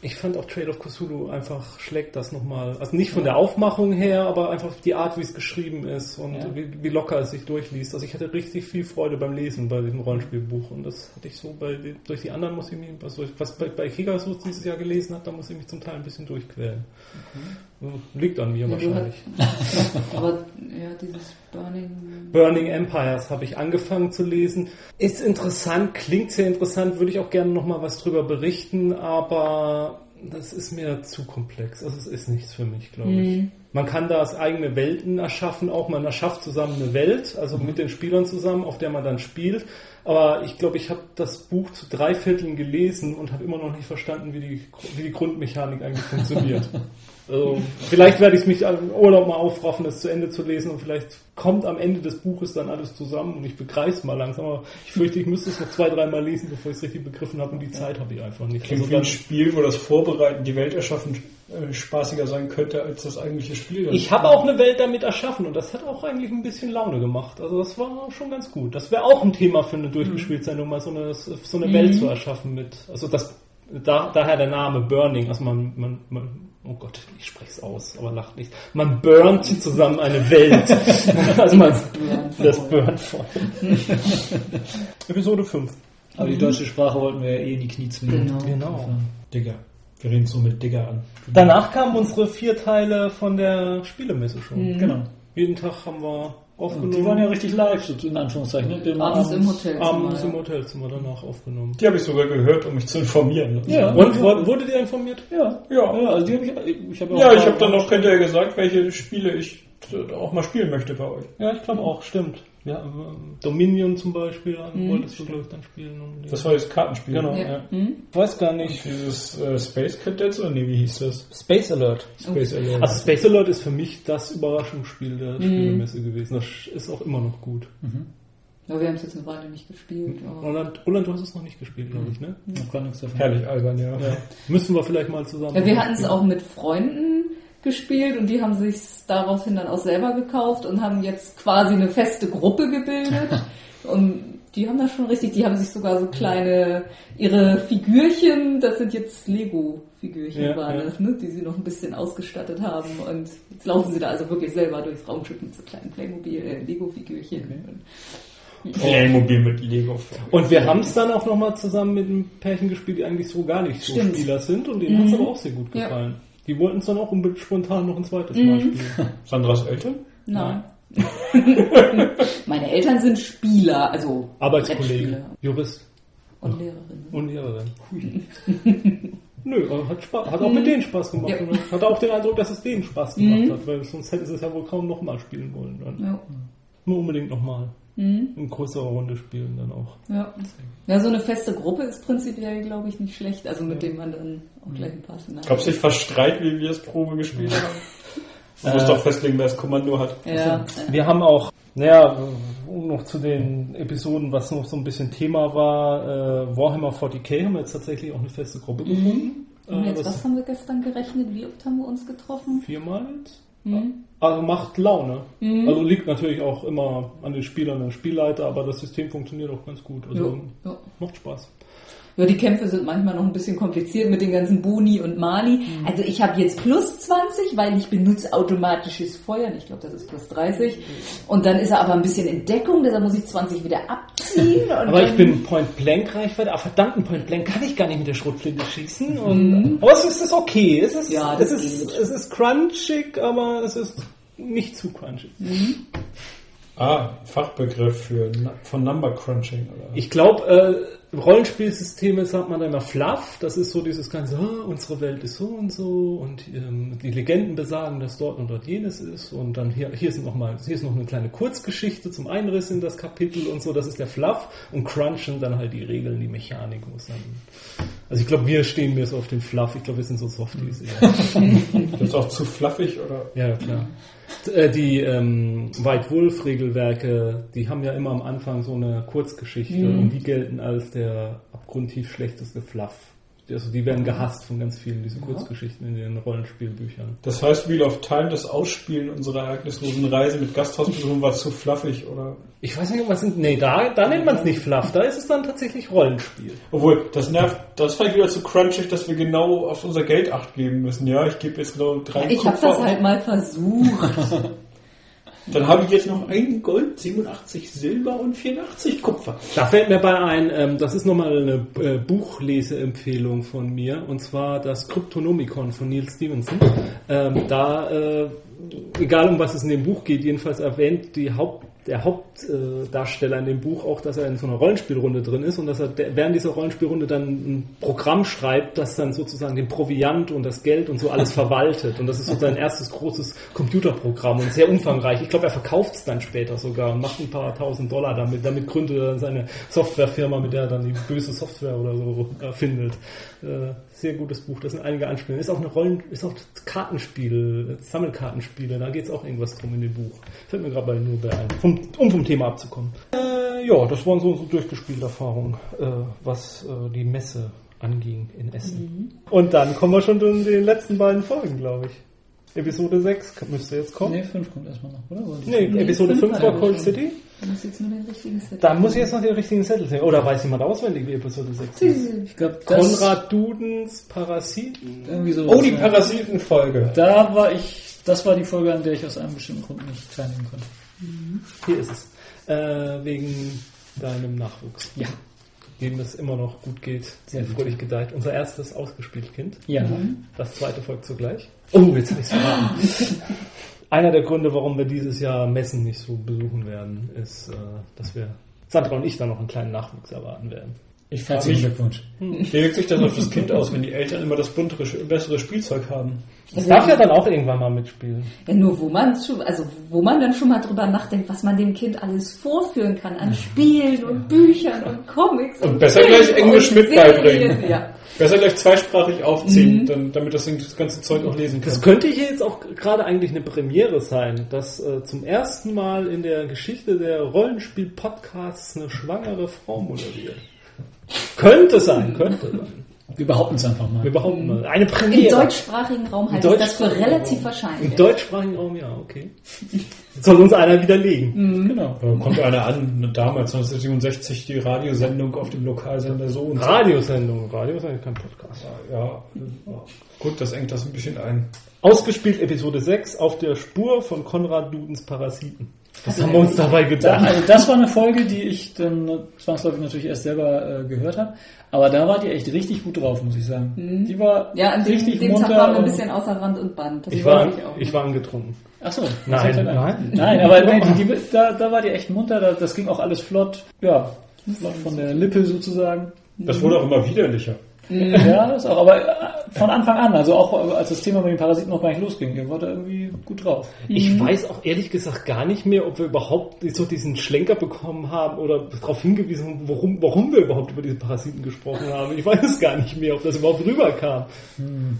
Ich fand auch Trade of Cthulhu einfach schlägt das nochmal. Also nicht von der Aufmachung her, aber einfach die Art, wie es geschrieben ist und Ja. wie, wie locker es sich durchliest. Also ich hatte richtig viel Freude beim Lesen bei diesem Rollenspielbuch und das hatte ich so bei durch die anderen muss ich mich, also was bei, bei Kigasus dieses Jahr gelesen hat, da muss ich mich zum Teil ein bisschen durchquälen. Liegt an mir Ja, wahrscheinlich. Aber ja, dieses Burning. Burning Empires habe ich angefangen zu lesen. Ist interessant, klingt sehr interessant, würde ich auch gerne nochmal was drüber berichten, aber das ist mir zu komplex. Also es ist nichts für mich, glaube ich. Man kann da eigene Welten erschaffen, auch man erschafft zusammen eine Welt, also mit den Spielern zusammen, auf der man dann spielt. Aber ich glaube, ich habe das Buch zu drei Vierteln gelesen und habe immer noch nicht verstanden, wie die, wie die Grundmechanik eigentlich funktioniert. Also, vielleicht werde ich mich im Urlaub mal aufraffen, das zu Ende zu lesen und vielleicht kommt am Ende des Buches dann alles zusammen und ich begreife es mal langsam. Aber ich fürchte, ich müsste es noch zwei, dreimal lesen, bevor ich es richtig begriffen habe und die Zeit habe ich einfach nicht. Klingt Also wie ein Spiel, wo das Vorbereiten, die Welt erschaffen, äh, spaßiger sein könnte als das eigentliche Spiel. Ich habe auch eine Welt damit erschaffen und das hat auch eigentlich ein bisschen Laune gemacht. Also das war schon ganz gut. Das wäre auch ein Thema für eine Durchgespielt-Sendung, mal so eine, so eine Welt zu erschaffen mit. Also das da, daher der Name Burning. Also man, man, man oh Gott, ich spreche es aus, aber lacht nicht. Man burnt zusammen eine Welt. also man das burnt voll. Episode 5. Aber die deutsche Sprache wollten wir ja eh in die Knie zwingen. Genau. Genau. Digger. Wir reden so mit Digger an. Danach kamen unsere vier Teile von der Spielemesse schon. Genau. Jeden Tag haben wir aufgenommen. Die waren ja richtig live, so in Anführungszeichen. Ne? Dem Abends im Hotel. Abends im Hotelzimmer danach aufgenommen. Die habe ich sogar gehört, um mich zu informieren. Ja. Und wurde, wurde dir informiert? Ja, Ja. ja, also die hab ich, ich habe Ja, ich habe dann noch hinterher gesagt, welche Spiele ich auch mal spielen möchte bei euch. Ja, ich glaube auch, stimmt. Ja, ähm, Dominion zum Beispiel wolltest du, glaube ich, dann spielen. unbedingt. Das war das Kartenspiel. Genau. Ja. Ja. Hm? Ich weiß gar nicht. Dieses äh, Space Cadets oder nee, wie hieß das? Space Alert. Space Alert. Also Space Alert ist für mich das Überraschungsspiel der Spielemesse gewesen. Das ist auch immer noch gut. Ja, wir haben es jetzt eine Weile nicht gespielt. Aber Roland, Roland, du hast es noch nicht gespielt, glaube ich, ne? noch gar nichts davon. Herrlich albern, ja. Ja. Müssen wir vielleicht mal zusammen. ja, wir hatten es auch mit Freunden gespielt und die haben sich daraufhin dann auch selber gekauft und haben jetzt quasi eine feste Gruppe gebildet. und die haben das schon richtig, die haben sich sogar so kleine, ihre Figürchen, das sind jetzt Lego-Figürchen Ja, waren ja. das, ne, die sie noch ein bisschen ausgestattet haben und jetzt laufen sie da also wirklich selber durchs Raumschiff mit so kleinen Playmobil, äh, Lego-Figürchen. Playmobil mit Lego. Und wir haben es dann auch nochmal zusammen mit einem Pärchen gespielt, die eigentlich so gar nicht so Stimmt. Spieler sind und denen hat es aber auch sehr gut Ja. Die wollten es dann auch unbedingt spontan noch ein zweites Mal spielen. Sandras Eltern? Nein. Meine Eltern sind Spieler, also Arbeitskollege, Brettspieler Jurist und Lehrerinnen. und Lehrerin. Nö, aber hat, Spaß, hat auch mit denen Spaß gemacht. Ja. Und hatte auch den Eindruck, dass es denen Spaß gemacht hat, weil sonst hätten sie es ja wohl kaum nochmal spielen wollen. Dann. Ja. Nur unbedingt nochmal. In größerer Runde spielen dann auch. Ja. ja, so eine feste Gruppe ist prinzipiell, glaube ich, nicht schlecht, also mit dem man dann auch gleich ein paar Szenarien. Gab es nicht fast Streit, wie wir es Probe gespielt haben? Man muss doch festlegen, wer das Kommando hat. Ja, Wir haben auch, naja, noch zu den Episoden, was noch so ein bisschen Thema war, äh, Warhammer 40k haben wir jetzt tatsächlich auch eine feste Gruppe gefunden. und Äh, was haben wir gestern gerechnet? Wie oft haben wir uns getroffen? viermal jetzt? Mhm. Also macht Laune. Also liegt natürlich auch immer an den Spielern und Spielleiter, aber das System funktioniert auch ganz gut. Also Ja, ja. macht Spaß. Ja, die Kämpfe sind manchmal noch ein bisschen kompliziert mit den ganzen Boni und Mali. Also ich habe jetzt plus 20, weil ich benutze automatisches Feuern. Ich glaube, das ist plus 30. Und dann ist er aber ein bisschen in Deckung, deshalb muss ich 20 wieder abziehen. Aber ich bin Point Blank Reichweite, aber verdammten Point Blank kann ich gar nicht mit der Schrotflinte schießen. Und, Aber es ist, okay. Es ist, Ja, es ist, es ist crunchig, aber es ist nicht zu crunchig. Ah, Fachbegriff für von Number Crunching. Oder? Ich glaube, äh, Rollenspielsysteme sagt man dann immer fluff. Das ist so dieses ganze, ah, unsere Welt ist so und so und ähm, die Legenden besagen, dass dort und dort jenes ist und dann hier, hier ist noch mal, hier ist noch eine kleine Kurzgeschichte zum Einriss in das Kapitel und so. Das ist der Fluff und Crunchen dann halt die Regeln, die Mechanik muss dann. Also ich glaube, wir stehen mir so auf den Fluff. Ich glaube, wir sind so Softies. eher. Das ist auch zu fluffig, oder? Ja, klar. Äh, Die ähm, White Wolf-Regelwerke, die haben ja immer am Anfang so eine Kurzgeschichte und die gelten als der abgrundtief schlechteste Fluff. Also die werden gehasst von ganz vielen, diese Kurzgeschichten in den Rollenspielbüchern. Das heißt, Wheel of Time, das Ausspielen unserer ereignislosen Reise mit Gasthausbesuchen war zu fluffig, oder? Ich weiß nicht, was sind. Nee, da, da nennt man es nicht Fluff, da ist es dann tatsächlich Rollenspiel. Obwohl, das nervt, das war wieder zu crunchig, dass wir genau auf unser Geld acht geben müssen. Ja, ich gebe jetzt genau drei Ich habe das halt mal versucht. Dann habe ich jetzt noch ein Gold, 87 Silber und 84 Kupfer. Da fällt mir bei ein, ähm, das ist nochmal eine äh, Buchleseempfehlung von mir, und zwar das Kryptonomicon von Neil Stevenson. Ähm, da, äh, egal um was es in dem Buch geht, jedenfalls erwähnt die Haupt, der Hauptdarsteller in dem Buch auch, dass er in so einer Rollenspielrunde drin ist und dass er während dieser Rollenspielrunde dann ein Programm schreibt, das dann sozusagen den Proviant und das Geld und so alles verwaltet. Und das ist so sein erstes großes Computerprogramm und sehr umfangreich. Ich glaube, er verkauft es dann später sogar und macht ein paar tausend Dollar damit. Damit gründet er dann seine Softwarefirma, mit der er dann die böse Software oder so erfindet. Äh, sehr gutes Buch, da sind einige Anspielungen. Ist auch eine Rollen, ist auch Kartenspiel, Sammelkartenspiele, da geht es auch irgendwas drum in dem Buch. Fällt mir gerade bei nur bei ein, vom, um vom Thema abzukommen. Äh, ja, das waren so unsere durchgespielte Erfahrungen, äh, was äh, die Messe anging in Essen. Und dann kommen wir schon zu den letzten beiden Folgen, glaube ich. Episode 6 müsste jetzt kommen. Nee, 5 kommt erstmal noch, oder? Oder Nee, Nee, Episode fünf 5 war Cold. City. Du musst jetzt nur den richtigen Set. Da muss ich jetzt noch den richtigen Zettel sehen. Oder weiß jemand auswendig, wie Episode 6 ist? Ich glaube, das Konrad Dudens Parasiten. irgendwie so. Oh, die Parasitenfolge. Da war ich, das war die Folge, an der ich aus einem bestimmten Grund nicht teilnehmen konnte. Hier ist es. Äh, wegen deinem Nachwuchs. Ja. Dem es immer noch gut geht, Sehr fröhlich gedeiht. Unser erstes ausgespielt Kind. Ja. Das zweite folgt zugleich. Oh, jetzt habe ich es verraten. Einer der Gründe, warum wir dieses Jahr Messen nicht so besuchen werden, ist, äh, dass wir Sandra und ich dann noch einen kleinen Nachwuchs erwarten werden. Ich frage Herzlichen Glückwunsch. wie wirkt sich das auf das Kind aus, wenn die Eltern immer das buntere, bessere Spielzeug haben? Das darf ja dann auch irgendwann mal mitspielen. Ja, nur wo man schon, also wo man dann schon mal drüber nachdenkt, was man dem Kind alles vorführen kann an Spielen und Büchern und Comics. Und besser gleich Filmen Englisch und mit beibringen. Ja. Besser gleich zweisprachig aufziehen, dann, damit das, das ganze Zeug auch lesen kann. Das könnte hier jetzt auch gerade eigentlich eine Premiere sein, dass äh, zum ersten Mal in der Geschichte der Rollenspiel-Podcasts eine schwangere Frau moderiert. Könnte sein, könnte sein. Wir behaupten es einfach mal. Wir behaupten mal. Eine Im Premiere. deutschsprachigen Raum halte Im ich das für deutschsprachigen relativ Raum. wahrscheinlich. Im deutschsprachigen Raum, ja, okay. Soll uns einer widerlegen. Genau. Da kommt einer an, damals 1967 die Radiosendung auf dem Lokalsender so und. Radiosendung. Radiosendung, kein Podcast. Ja, gut, das engt das ein bisschen ein. Ausgespielt Episode 6 auf der Spur von Konrad Dudens Parasiten. Was haben wir uns dabei Da, gedacht? also das war eine Folge, die ich dann zwangsläufig natürlich erst selber äh, gehört habe. Aber da war die echt richtig gut drauf, muss ich sagen. Die war Ja, an dem, richtig dem Tag munter. waren wir ein bisschen außer Rand und Band. Das Ich war, weiß auch. ich war angetrunken. Ach so. Nein, er nein. Nein, aber nee, die, die, da, da war die echt munter, da, das ging auch alles flott. Ja, flott von der Lippe sozusagen. Das wurde auch immer widerlicher. Ja, das auch, aber äh, von Anfang an, also auch als das Thema mit den Parasiten noch gar nicht losging, der war da irgendwie gut drauf. Ich weiß auch ehrlich gesagt gar nicht mehr, ob wir überhaupt so diesen Schlenker bekommen haben oder darauf hingewiesen haben, warum, warum wir überhaupt über diese Parasiten gesprochen haben. Ich weiß es gar nicht mehr, ob das überhaupt rüberkam.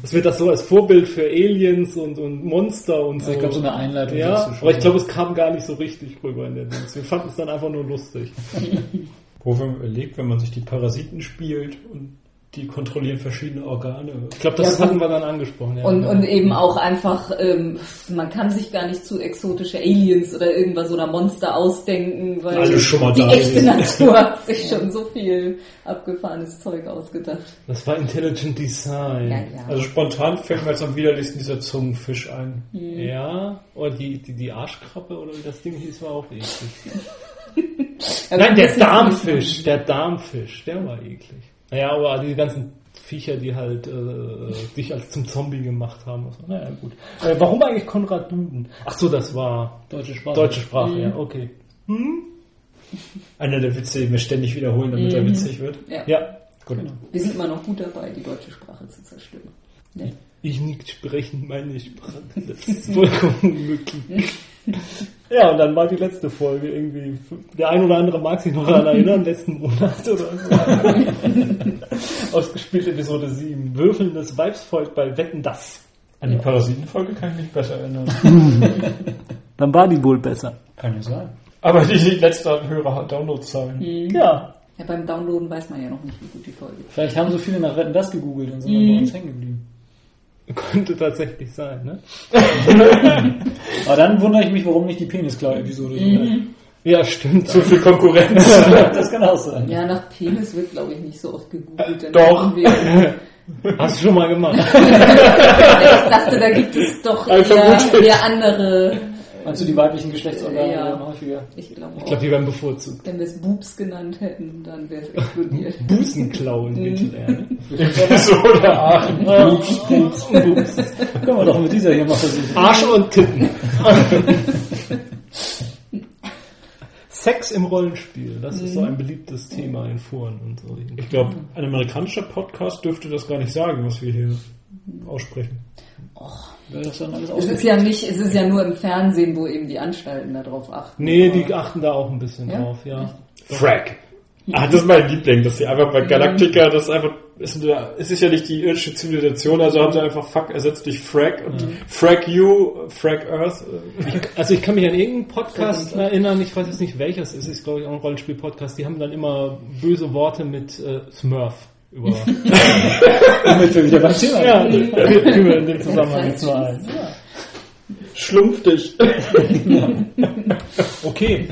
Dass wir das so als Vorbild für Aliens und, und Monster und so. Also ich glaube, so eine Einleitung. ja, schon. aber ich glaube, es kam gar nicht so richtig rüber in der Dings. Wir fanden es dann einfach nur lustig. Wo man überlegt, wenn man sich die Parasiten spielt und die kontrollieren verschiedene Organe. Ich glaube, das Ja, hatten wir dann angesprochen. Ja. Und, und eben auch einfach, ähm, man kann sich gar nicht zu exotische Aliens oder irgendwas oder Monster ausdenken, weil Alles schon mal die da echte gewesen. Natur hat sich schon so viel abgefahrenes Zeug ausgedacht. das war Intelligent Design. Ja, ja. Also spontan fällt mir jetzt am widerlichsten dieser Zungenfisch ein. Ja, oder die, die, die Arschkrabbe oder wie das Ding hieß, war auch eklig. Nein, der Darmfisch, der Darmfisch, der war eklig. Naja, aber die ganzen Viecher, die halt äh, dich als zum Zombie gemacht haben. und so. Naja, gut. Äh, warum eigentlich Konrad Duden? Ach so, das war Deutsche Sprache. deutsche Sprache, ja, okay. Einer der Witze, den wir ständig wiederholen, damit er witzig wird. Ja. Ja, Gut. Wir sind immer noch gut dabei, die deutsche Sprache zu zerstören. Ne? ich nicht sprechen meine Sprache. Das ist vollkommen unmöglich. Ja, und dann war die letzte Folge irgendwie. Der ein oder andere mag sich noch daran erinnern, letzten Monat oder so. Ausgespielt Episode 7. Würfelndes Weibsvolk bei Wetten das. An die Parasitenfolge kann ich mich besser erinnern. Dann war die wohl besser. Kann ja sein. Aber die, die letzte hat höhere Downloadzahlen. Ja. Ja, beim Downloaden weiß man ja noch nicht, wie gut die Folge ist. Vielleicht haben so viele nach Retten das gegoogelt und sind Mhm. dann bei uns hängen geblieben. Könnte tatsächlich sein, ne? Aber dann wundere ich mich, warum nicht die Penisklau-Episode so Mhm. Ja, stimmt. Zu viel Konkurrenz. Das kann auch sein. Ja, nach Penis wird, glaube ich, nicht so oft gegoogelt. Dann Doch. Hast du schon mal gemacht? ich dachte, da gibt es doch eher, eher andere. Meinst du, die weiblichen Geschlechtsorgane Ja. häufiger? Ich glaube Ich glaube, die werden bevorzugt. Wenn wir es Boobs genannt hätten, dann wäre es explodiert. Busenklauen bitte lernen. so der Aachen. Pups, Pups, Pups. Können wir doch mit dieser hier mal versuchen. Arsch und Titten. Sex im Rollenspiel, das ist so ein beliebtes Thema in Foren und so. Ich glaube, ein amerikanischer Podcast dürfte das gar nicht sagen, was wir hier aussprechen. Wäre das dann alles Es ist ja nicht, es ist ja nur im Fernsehen, wo eben die Anstalten darauf achten. Nee, die achten da auch ein bisschen Ja? drauf, ja. Frack. Ah, das ist mein Liebling, dass sie einfach bei Galactica, das ist einfach, ist, ist ja nicht die irdische Zivilisation, also haben sie einfach Fuck ersetzt durch Frack und Frack You, Frack Earth. äh, Also ich kann mich an irgendeinen Podcast erinnern, ich weiß jetzt nicht welches, es ist glaube ich auch ein Rollenspiel-Podcast, die haben dann immer böse Worte mit äh, Smurf über. Damit wir wieder beim Thema ja, mir in dem Zusammenhang jetzt mal ein. Schlumpf dich. Okay.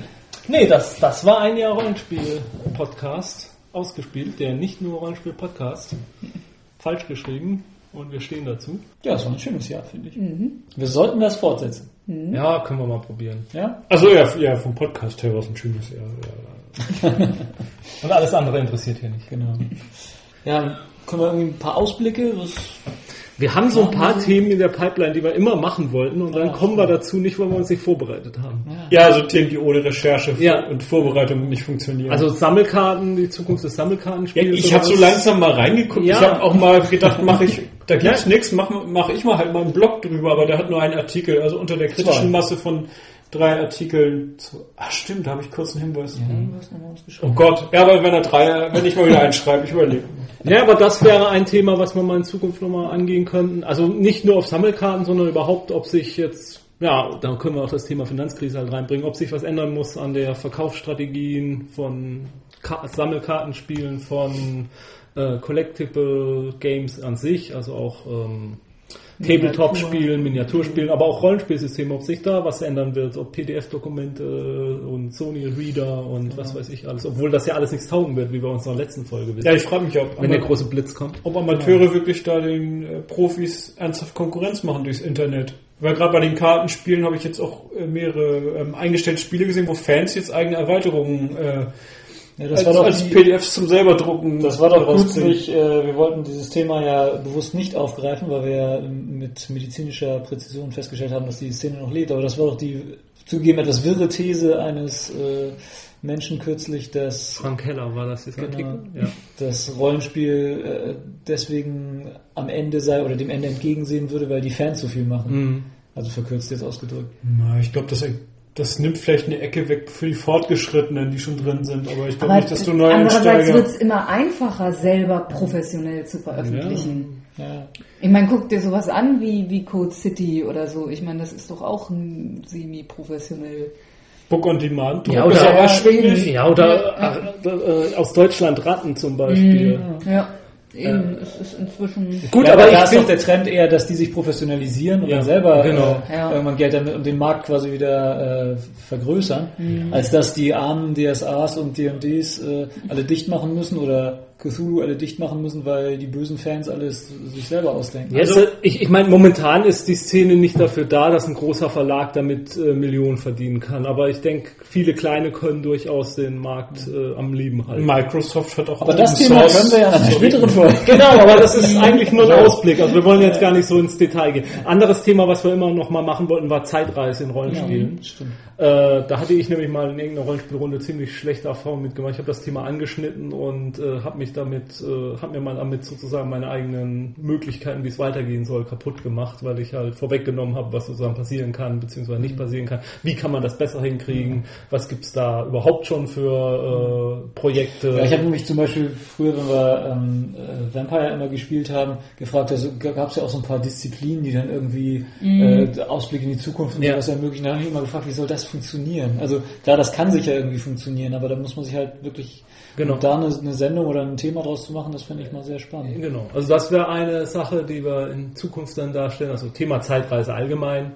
Nee, das, das war ein Jahr Rollenspiel-Podcast ausgespielt, der nicht nur Rollenspiel-Podcast. Falsch geschrieben und wir stehen dazu. Ja, das war ein schönes Jahr, finde ich. Wir sollten das fortsetzen. Ja, können wir mal probieren. Ja? Also ja, ja, vom Podcast her war es ein schönes Jahr. Ja. Und alles andere interessiert hier nicht. Genau. Ja, können wir irgendwie ein paar Ausblicke? Was Wir haben so ein paar Themen in der Pipeline, die wir immer machen wollten und dann kommen wir dazu nicht, weil wir uns nicht vorbereitet haben. ja, also Themen, die ohne Recherche Ja. und Vorbereitung nicht funktionieren. Also Sammelkarten, die Zukunft des ja, Sammelkartenspiels. ich habe so langsam mal reingeguckt. Ja. Ich habe auch mal gedacht, mache ich, da gibt's nichts, mache mach ich mal halt mal einen Blog drüber, aber der hat nur einen Artikel, also unter der kritischen. Masse von drei Artikeln. Zu, ach stimmt, da habe ich kurz einen Hinweis. Oh Gott, ja, aber wenn er drei, wenn ich mal wieder einschreibe, ich überlege. Ja, aber das wäre ein Thema, was wir mal in Zukunft nochmal angehen könnten. Also nicht nur auf Sammelkarten, sondern überhaupt, ob sich jetzt, ja, da können wir auch das Thema Finanzkrise halt reinbringen, ob sich was ändern muss an der Verkaufsstrategien von Ka Sammelkartenspielen, von äh, Collectible Games an sich, also auch ähm, Tabletop-Spielen, Miniaturspielen, aber auch Rollenspielsysteme, ob sich da was ändern wird, ob PDF-Dokumente und Sony-Reader und was weiß ich alles, obwohl das ja alles nichts taugen wird, wie bei unserer letzten Folge wissen, Ja, ich frage mich, ob, wenn der große Blitz kommt. ob Amateure wirklich da den äh, Profis ernsthaft Konkurrenz machen durchs Internet. Weil gerade bei den Kartenspielen habe ich jetzt auch äh, mehrere ähm, eingestellte Spiele gesehen, wo Fans jetzt eigene Erweiterungen äh, Ja, das als, war doch als die, PDFs zum selber drucken. das war doch kürzlich, äh, wir wollten dieses Thema ja bewusst nicht aufgreifen, weil wir ja mit medizinischer Präzision festgestellt haben, dass die Szene noch lebt. Aber das war doch die zugegeben etwas wirre These eines äh, Menschen kürzlich, dass Frank Heller war das jetzt Genau. Ja. das Rollenspiel äh, deswegen am Ende sei oder dem Ende entgegensehen würde, weil die Fans so viel machen. Mhm. Also verkürzt jetzt ausgedrückt. Na, ich glaube, das, das nimmt vielleicht eine Ecke weg für die Fortgeschrittenen, die schon drin sind. Aber ich glaube nicht, dass du andererseits Neueinsteiger... wird es immer einfacher, selber professionell zu veröffentlichen. Ja. Ich meine, guck dir sowas an wie, wie Code City oder so. Ich meine, das ist doch auch ein semi-professionell. Book on Demand. Ja, oder-. Ja, oder äh, aus Deutschland Ratten zum Beispiel. Ja, eben, es ist inzwischen. Gut, ja, aber aber ich da ist doch der Trend eher, dass die sich professionalisieren und Ja, dann selber genau. äh, Ja. irgendwann Geld damit und den Markt quasi wieder äh, vergrößern, Mhm. als dass die armen DSAs und D&Ds äh, alle dicht machen müssen oder Cthulhu alle dicht machen müssen, weil die bösen Fans alles sich selber ausdenken. Ja, also, ich, ich meine, momentan ist die Szene nicht dafür da, dass ein großer Verlag damit äh, Millionen verdienen kann. Aber ich denke, viele kleine können durchaus den Markt äh, am Leben halten. Microsoft hat auch Aber das Thema Source- können wir ja in einer späteren Folge. Genau, aber das ist eigentlich nur ein Ausblick. Also wir wollen jetzt gar nicht so ins Detail gehen. Anderes Thema, was wir immer noch mal machen wollten, war Zeitreise in Rollenspielen. Stimmt. Äh, da hatte ich nämlich mal in irgendeiner Rollenspielrunde ziemlich schlechte Erfahrungen mitgemacht. Ich habe das Thema angeschnitten und äh, habe mich mich damit, äh, habe mir mal damit sozusagen meine eigenen Möglichkeiten, wie es weitergehen soll, kaputt gemacht, weil ich halt vorweggenommen habe, was sozusagen passieren kann, beziehungsweise nicht passieren kann. Wie kann man das besser hinkriegen? Was gibt's da überhaupt schon für äh, Projekte? Ja, ich habe nämlich zum Beispiel früher, wenn wir ähm, äh, Vampire immer gespielt haben, gefragt, also gab es ja auch so ein paar Disziplinen, die dann irgendwie äh, Ausblick in die Zukunft und Ja. sowas ermöglichen. Da habe ich immer gefragt, wie soll das funktionieren? Also klar, das kann sicher irgendwie funktionieren, aber da muss man sich halt wirklich Genau. da eine, eine Sendung oder ein Thema draus zu machen, das finde ich mal sehr spannend. Genau, also das wäre eine Sache, die wir in Zukunft dann darstellen, also Thema Zeitreise allgemein.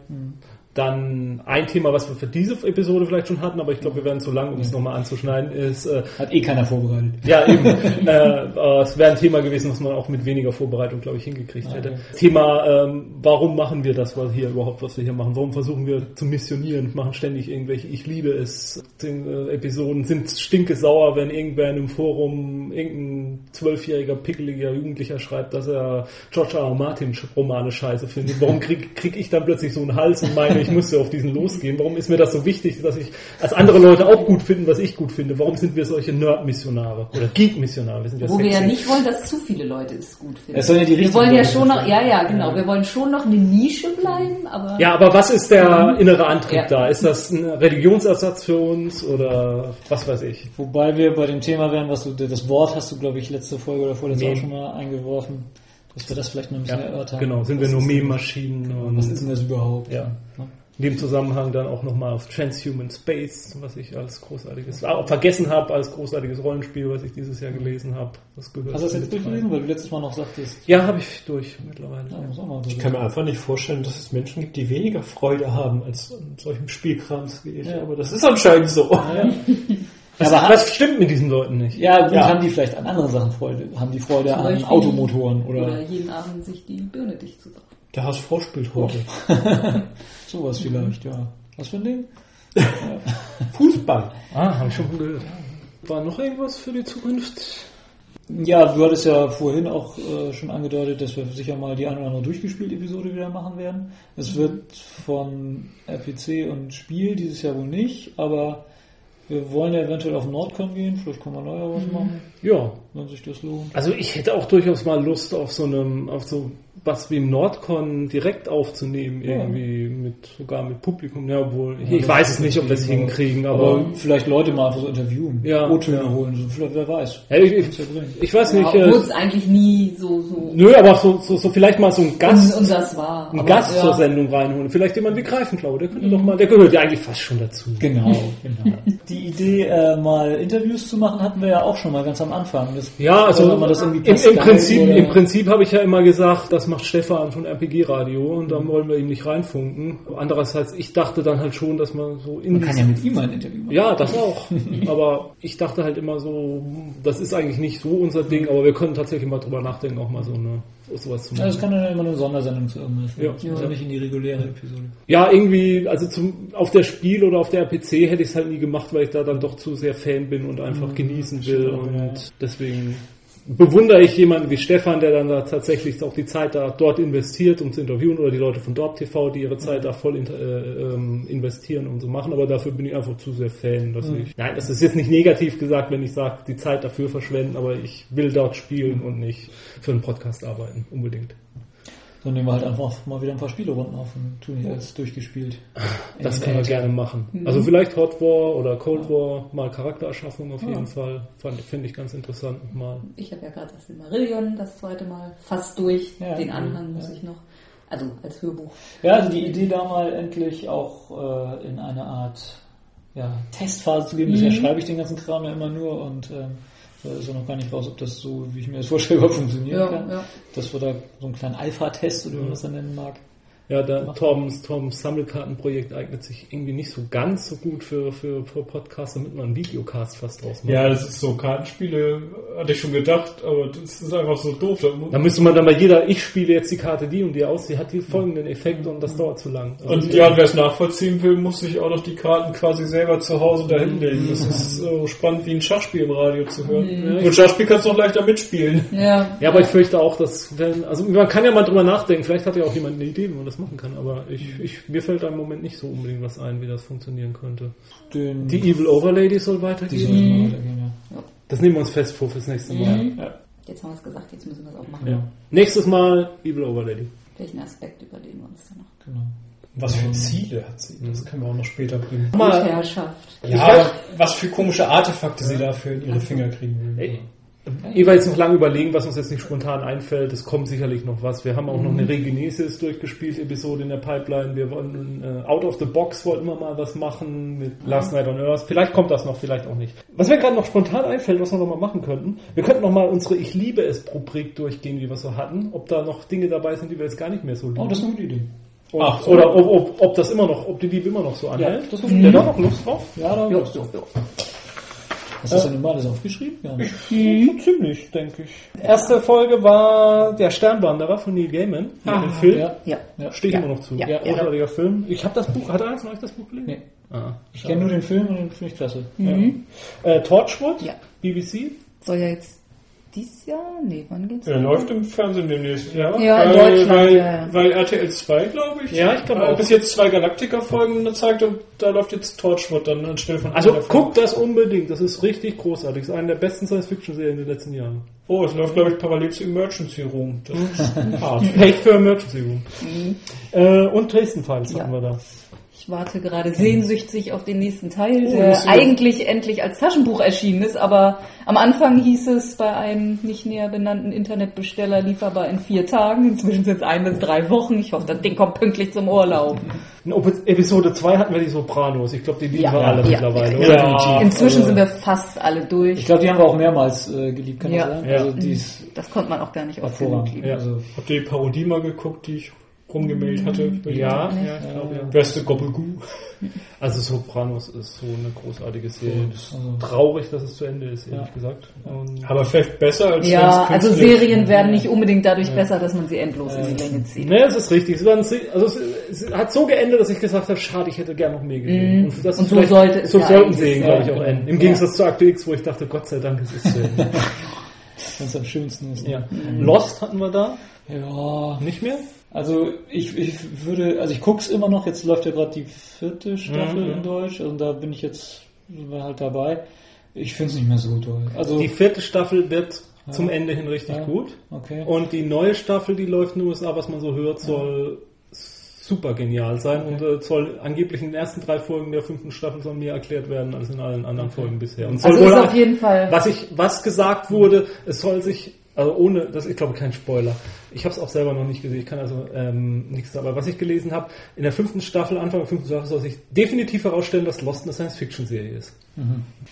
Dann ein Thema, was wir für diese Episode vielleicht schon hatten, aber ich glaube, wir werden zu lang, um es nochmal anzuschneiden, ist, äh, Hat eh keiner vorbereitet. ja eben, äh, äh, es wäre ein Thema gewesen, was man auch mit weniger Vorbereitung, glaube ich, hingekriegt hätte. Thema, ähm, warum machen wir das was hier überhaupt, was wir hier machen? Warum versuchen wir zu missionieren, machen ständig irgendwelche Ich liebe es äh, Episoden, sind stinke sauer, wenn irgendwer in einem Forum irgendein zwölfjähriger, pickeliger Jugendlicher schreibt, dass er George R. R. Martin Romane scheiße findet. Warum krieg, krieg ich dann plötzlich so einen Hals und meine, ich müsste auf diesen losgehen? Warum ist mir das so wichtig, dass ich, als andere Leute auch gut finden, was ich gut finde? Warum sind wir solche Nerd-Missionare oder Geek-Missionare? Wir sind ja Wo wir ja sexy. nicht wollen, dass zu viele Leute es gut finden. Es sollen ja die wir wollen ja schon noch, ja, ja, genau. Wir wollen schon noch eine Nische bleiben, aber Ja, aber was ist der innere Antrieb Ja. da? Ist das ein Religionsersatz für uns oder was weiß ich? Wobei wir bei dem Thema wären, was du, das Wort hast du, glaube ich, letzte Folge oder vorletzte Mem. auch schon mal eingeworfen, dass wir das vielleicht noch ein bisschen erörtern. genau. Sind wir Was denn- Meme-Maschinen und Was ist denn das überhaupt? Ja. Ne? in dem Zusammenhang dann auch nochmal auf Transhuman Space, was ich als großartiges, auch vergessen habe, als großartiges Rollenspiel, was ich dieses Jahr gelesen habe. Das gehört Hast du das jetzt durchgelesen, weil du letztes Mal noch sagtest, Ja, habe ich durch mittlerweile. ja, muss auch mal Ich kann mir einfach nicht vorstellen, dass es Menschen gibt, die weniger Freude haben, als an solchem Spielkrams wie ich. Ja. Aber das ist anscheinend so. Was, aber was stimmt mit diesen Leuten nicht? ja, gut, Ja. haben die vielleicht an anderen Sachen Freude? Haben die Freude Zum an Beispiel- Automotoren oder, oder jeden Abend sich die Birne dicht zu saugen. Der HSV spielt heute. sowas vielleicht, ja. Was für ein Ding? Fußball. Ah, habe ich schon gehört. War noch irgendwas für die Zukunft? Ja, du hattest ja vorhin auch äh, schon angedeutet, dass wir sicher mal die eine oder andere durchgespielt Episode wieder machen werden. Es wird von RPC und Spiel dieses Jahr wohl nicht, aber wir wollen ja eventuell auf Nordcon gehen, vielleicht können wir neuer was machen, Ja, wenn sich das lohnt. Also ich hätte auch durchaus mal Lust auf so einem, auf so was wie im Nordcon direkt aufzunehmen, Ja. irgendwie mit sogar mit Publikum. Ja, obwohl ich, Ja, ich weiß es nicht, ob wir es hinkriegen, Aber aber vielleicht Leute mal einfach so interviewen, Ja, O-Töne ja. holen, so, vielleicht, wer weiß. ja, ich, ich, ja ich weiß Ja, nicht. Obwohl Äh, es eigentlich nie so, so nö, aber so, so, so vielleicht mal so ein und, Gast, und das war. einen Aber, Gast ja. zur Sendung reinholen. Vielleicht jemand wie Greifenklau, der könnte doch mal, der gehört ja eigentlich fast schon dazu. Genau, genau. Die Idee, äh, mal Interviews zu machen, hatten wir ja auch schon mal ganz am Anfang. Das, Ja, also man das irgendwie im, im Prinzip, oder- im Prinzip habe ich ja immer gesagt, das macht Stefan von RPG Radio und da wollen wir ihm nicht reinfunken. Andererseits, ich dachte dann halt schon, dass man so in man kann ja mit ihm ein Interview machen. Ja, das auch. aber ich dachte halt immer so, das ist eigentlich nicht so unser Ding, aber wir können tatsächlich mal drüber nachdenken, auch mal so eine sowas zu Ja, das machen. kann dann immer eine Sondersendung zu irgendwas. Ja. Ja nicht in die reguläre Episode. Ja, irgendwie, also zum, auf der Spiel oder auf der RPC hätte ich es halt nie gemacht, weil ich da dann doch zu sehr Fan bin und einfach genießen will und ja. deswegen bewundere ich jemanden wie Stefan, der dann da tatsächlich auch die Zeit da dort investiert, um zu interviewen, oder die Leute von Dorp TV, die ihre Zeit da voll inter- äh, ähm, investieren und so machen, aber dafür bin ich einfach zu sehr Fan, dass ich, nein, das ist jetzt nicht negativ gesagt, wenn ich sage, die Zeit dafür verschwenden, aber ich will dort spielen und nicht für einen Podcast arbeiten, unbedingt. Dann nehmen wir halt einfach mal wieder ein paar Spielerunden auf und tun die als durchgespielt. Das können wir gerne machen. Also vielleicht Hot War oder Cold War, mal Charaktererschaffung auf Ja. jeden Fall. Fand- Finde ich ganz interessant nochmal. Ich habe ja gerade das Silmarillion das zweite Mal fast durch. Ja. Den Anhang muss Ja. ich noch. Also als Hörbuch. Ja, also die Idee da mal endlich auch äh, in eine Art ja, Testphase zu gehen. Bisher Mhm. schreibe ich den ganzen Kram ja immer nur und ähm, da ist ja noch gar nicht raus, ob das so, wie ich mir das vorstelle, überhaupt funktionieren Ja, kann. ja. Dass wir da so einen kleinen Alpha-Test oder wie man das dann nennen mag. Ja, der Toms, Toms Sammelkartenprojekt eignet sich irgendwie nicht so ganz so gut für, für, für Podcasts, damit man einen Videocast fast draus macht. Ja, das ist so Kartenspiele, hatte ich schon gedacht, aber das ist einfach so doof. Da Da müsste man dann bei jeder, ich spiele jetzt die Karte die und die aus, die hat die folgenden Effekte und das dauert zu lang. Also Und ja, wer es nachvollziehen will, muss sich auch noch die Karten quasi selber zu Hause dahin legen. Das ist so spannend wie ein Schachspiel im Radio zu hören. Und Schachspiel kannst du auch leichter mitspielen. Ja, Ja, aber ich fürchte auch, dass wenn, also man kann ja mal drüber nachdenken, vielleicht hat ja auch jemand eine Idee, wie man das machen kann, aber ich, ich, mir fällt da im Moment nicht so unbedingt was ein, wie das funktionieren könnte. Den, Die Evil Overlady soll weitergehen. wir weitergehen, ja. Das nehmen wir uns fest vor fürs nächste Mal. Mhm. Ja. Jetzt haben wir es gesagt, jetzt müssen wir es auch machen. Ja. Nächstes Mal Evil Overlady. Welchen Aspekt überlegen wir uns dann noch? Genau. Was für Ziele hat sie? Das können wir auch noch später bringen. Mal- Gutsherrschaft. Ja, aber was für komische Artefakte sie dafür in ihre Finger kriegen will. Ey, Jeweils noch lange überlegen, was uns jetzt nicht spontan einfällt. Es kommt sicherlich noch was. Wir haben auch noch eine Regenesis durchgespielt, Episode in der Pipeline. Wir wollen äh, Out of the Box wollten wir mal was machen mit Last Night on Earth. Vielleicht kommt das noch, vielleicht auch nicht. Was mir gerade noch spontan einfällt, was wir noch mal machen könnten, wir könnten noch mal unsere Ich liebe es Rubrik durchgehen, die wir so hatten. Ob da noch Dinge dabei sind, die wir jetzt gar nicht mehr so lieben. Oh, das ist eine gute Idee. Und- Ach, so. oder ob, ob, ob das immer noch, ob die Liebe immer noch so anhält. das ist ihr da noch Lust drauf? Ja, da Jo, hast du. jo, jo. Hast du das denn mal alles aufgeschrieben? Ja. So ziemlich, denke ich. Erste Folge war Der Sternwanderer von Neil Gaiman. Ah, den Film. Ja. Ja. Ja. Stehe ich Ja. immer noch zu. Ja. Ja, großartiger Film. Ich habe das Buch, hat einer von euch das Buch gelesen? Nee. Ah. Ich kenne nur den Film und den finde ich klasse. Mhm. Äh, Torchwood, Ja. BBC. Soll ja jetzt dieses Jahr? Nee, wann geht's? Der läuft im Fernsehen demnächst. Ja. Ja, in weil, Deutschland, Weil, ja, ja. weil RTL 2, glaube ich, Ja, ich glaube äh, auch. bis jetzt zwei Galactica-Folgen gezeigt und da läuft jetzt Torchwood dann anstelle von Also guckt das unbedingt, das ist richtig großartig. Das ist eine der besten Science-Fiction-Serien in den letzten Jahren. Oh, es läuft, glaube ich, parallel zu Emergency Room. Das ist hart. Pech für Emergency Room. Äh, und Dresden Files Ja. hatten wir da. Ich warte gerade sehnsüchtig auf den nächsten Teil, Oh, der eigentlich endlich als Taschenbuch erschienen ist, aber am Anfang hieß es bei einem nicht näher benannten Internetbesteller lieferbar in vier Tagen. Inzwischen sind es ein bis drei Wochen. Ich hoffe, das Ding kommt pünktlich zum Urlaub. In Episode 2 hatten wir die Sopranos. Ich glaube, die lieben Ja. wir alle Ja. mittlerweile. Ja. oder? Ja. Inzwischen also- sind wir fast alle Ich durch. glaube, die haben wir auch mehrmals äh, geliebt, kann Ja. das sein? Ja. Also die ist Das konnte man auch gar nicht lieben. Ja. Also, Habt ihr die Parodie mal geguckt, die ich rumgemailt hatte? Ja, ja, ich glaube, ja. Beste Gobbelgoo. Also Sopranos ist so eine großartige Serie. Also- Traurig, dass es zu Ende ist, ehrlich Ja. gesagt. Und Aber vielleicht besser als Ja, also Serien werden nicht unbedingt dadurch besser, dass man sie endlos in die Länge zieht. Ne, es ist richtig. Es, war ein, Se- also es, es hat so geendet, dass ich gesagt habe, schade, ich hätte gern noch mehr gesehen. Mhm. das Und ist so sollte es so ja sollten Serien, glaube ich, auch Ja. enden. Im Ja. Gegensatz zu Akte X, wo ich dachte, Gott sei Dank, es ist zu Ende. wenn es am schönsten ist. ja. Lost hatten wir da. Ja. Nicht mehr? Also ich, ich würde, also ich guck's immer noch, jetzt läuft ja gerade die vierte Staffel Mhm. in Deutsch und da bin ich jetzt halt dabei. Ich finde es nicht mehr so toll. Also Die vierte Staffel wird Ja. zum Ende hin richtig Ja. gut. okay. Und die neue Staffel, die läuft in den USA, was man so hört, soll super genial sein und äh, soll angeblich in den ersten drei Folgen der fünften Staffel soll mehr erklärt werden als in allen anderen Folgen bisher. Und soll Also ist auf jeden Fall. was ich was gesagt wurde, es soll sich also ohne das ich glaube kein Spoiler. Ich habe es auch selber noch nicht gesehen. Ich kann also ähm, nichts aber was ich gelesen habe, in der fünften Staffel Anfang der fünften Staffel soll sich definitiv herausstellen, dass Lost eine Science Fiction Serie ist.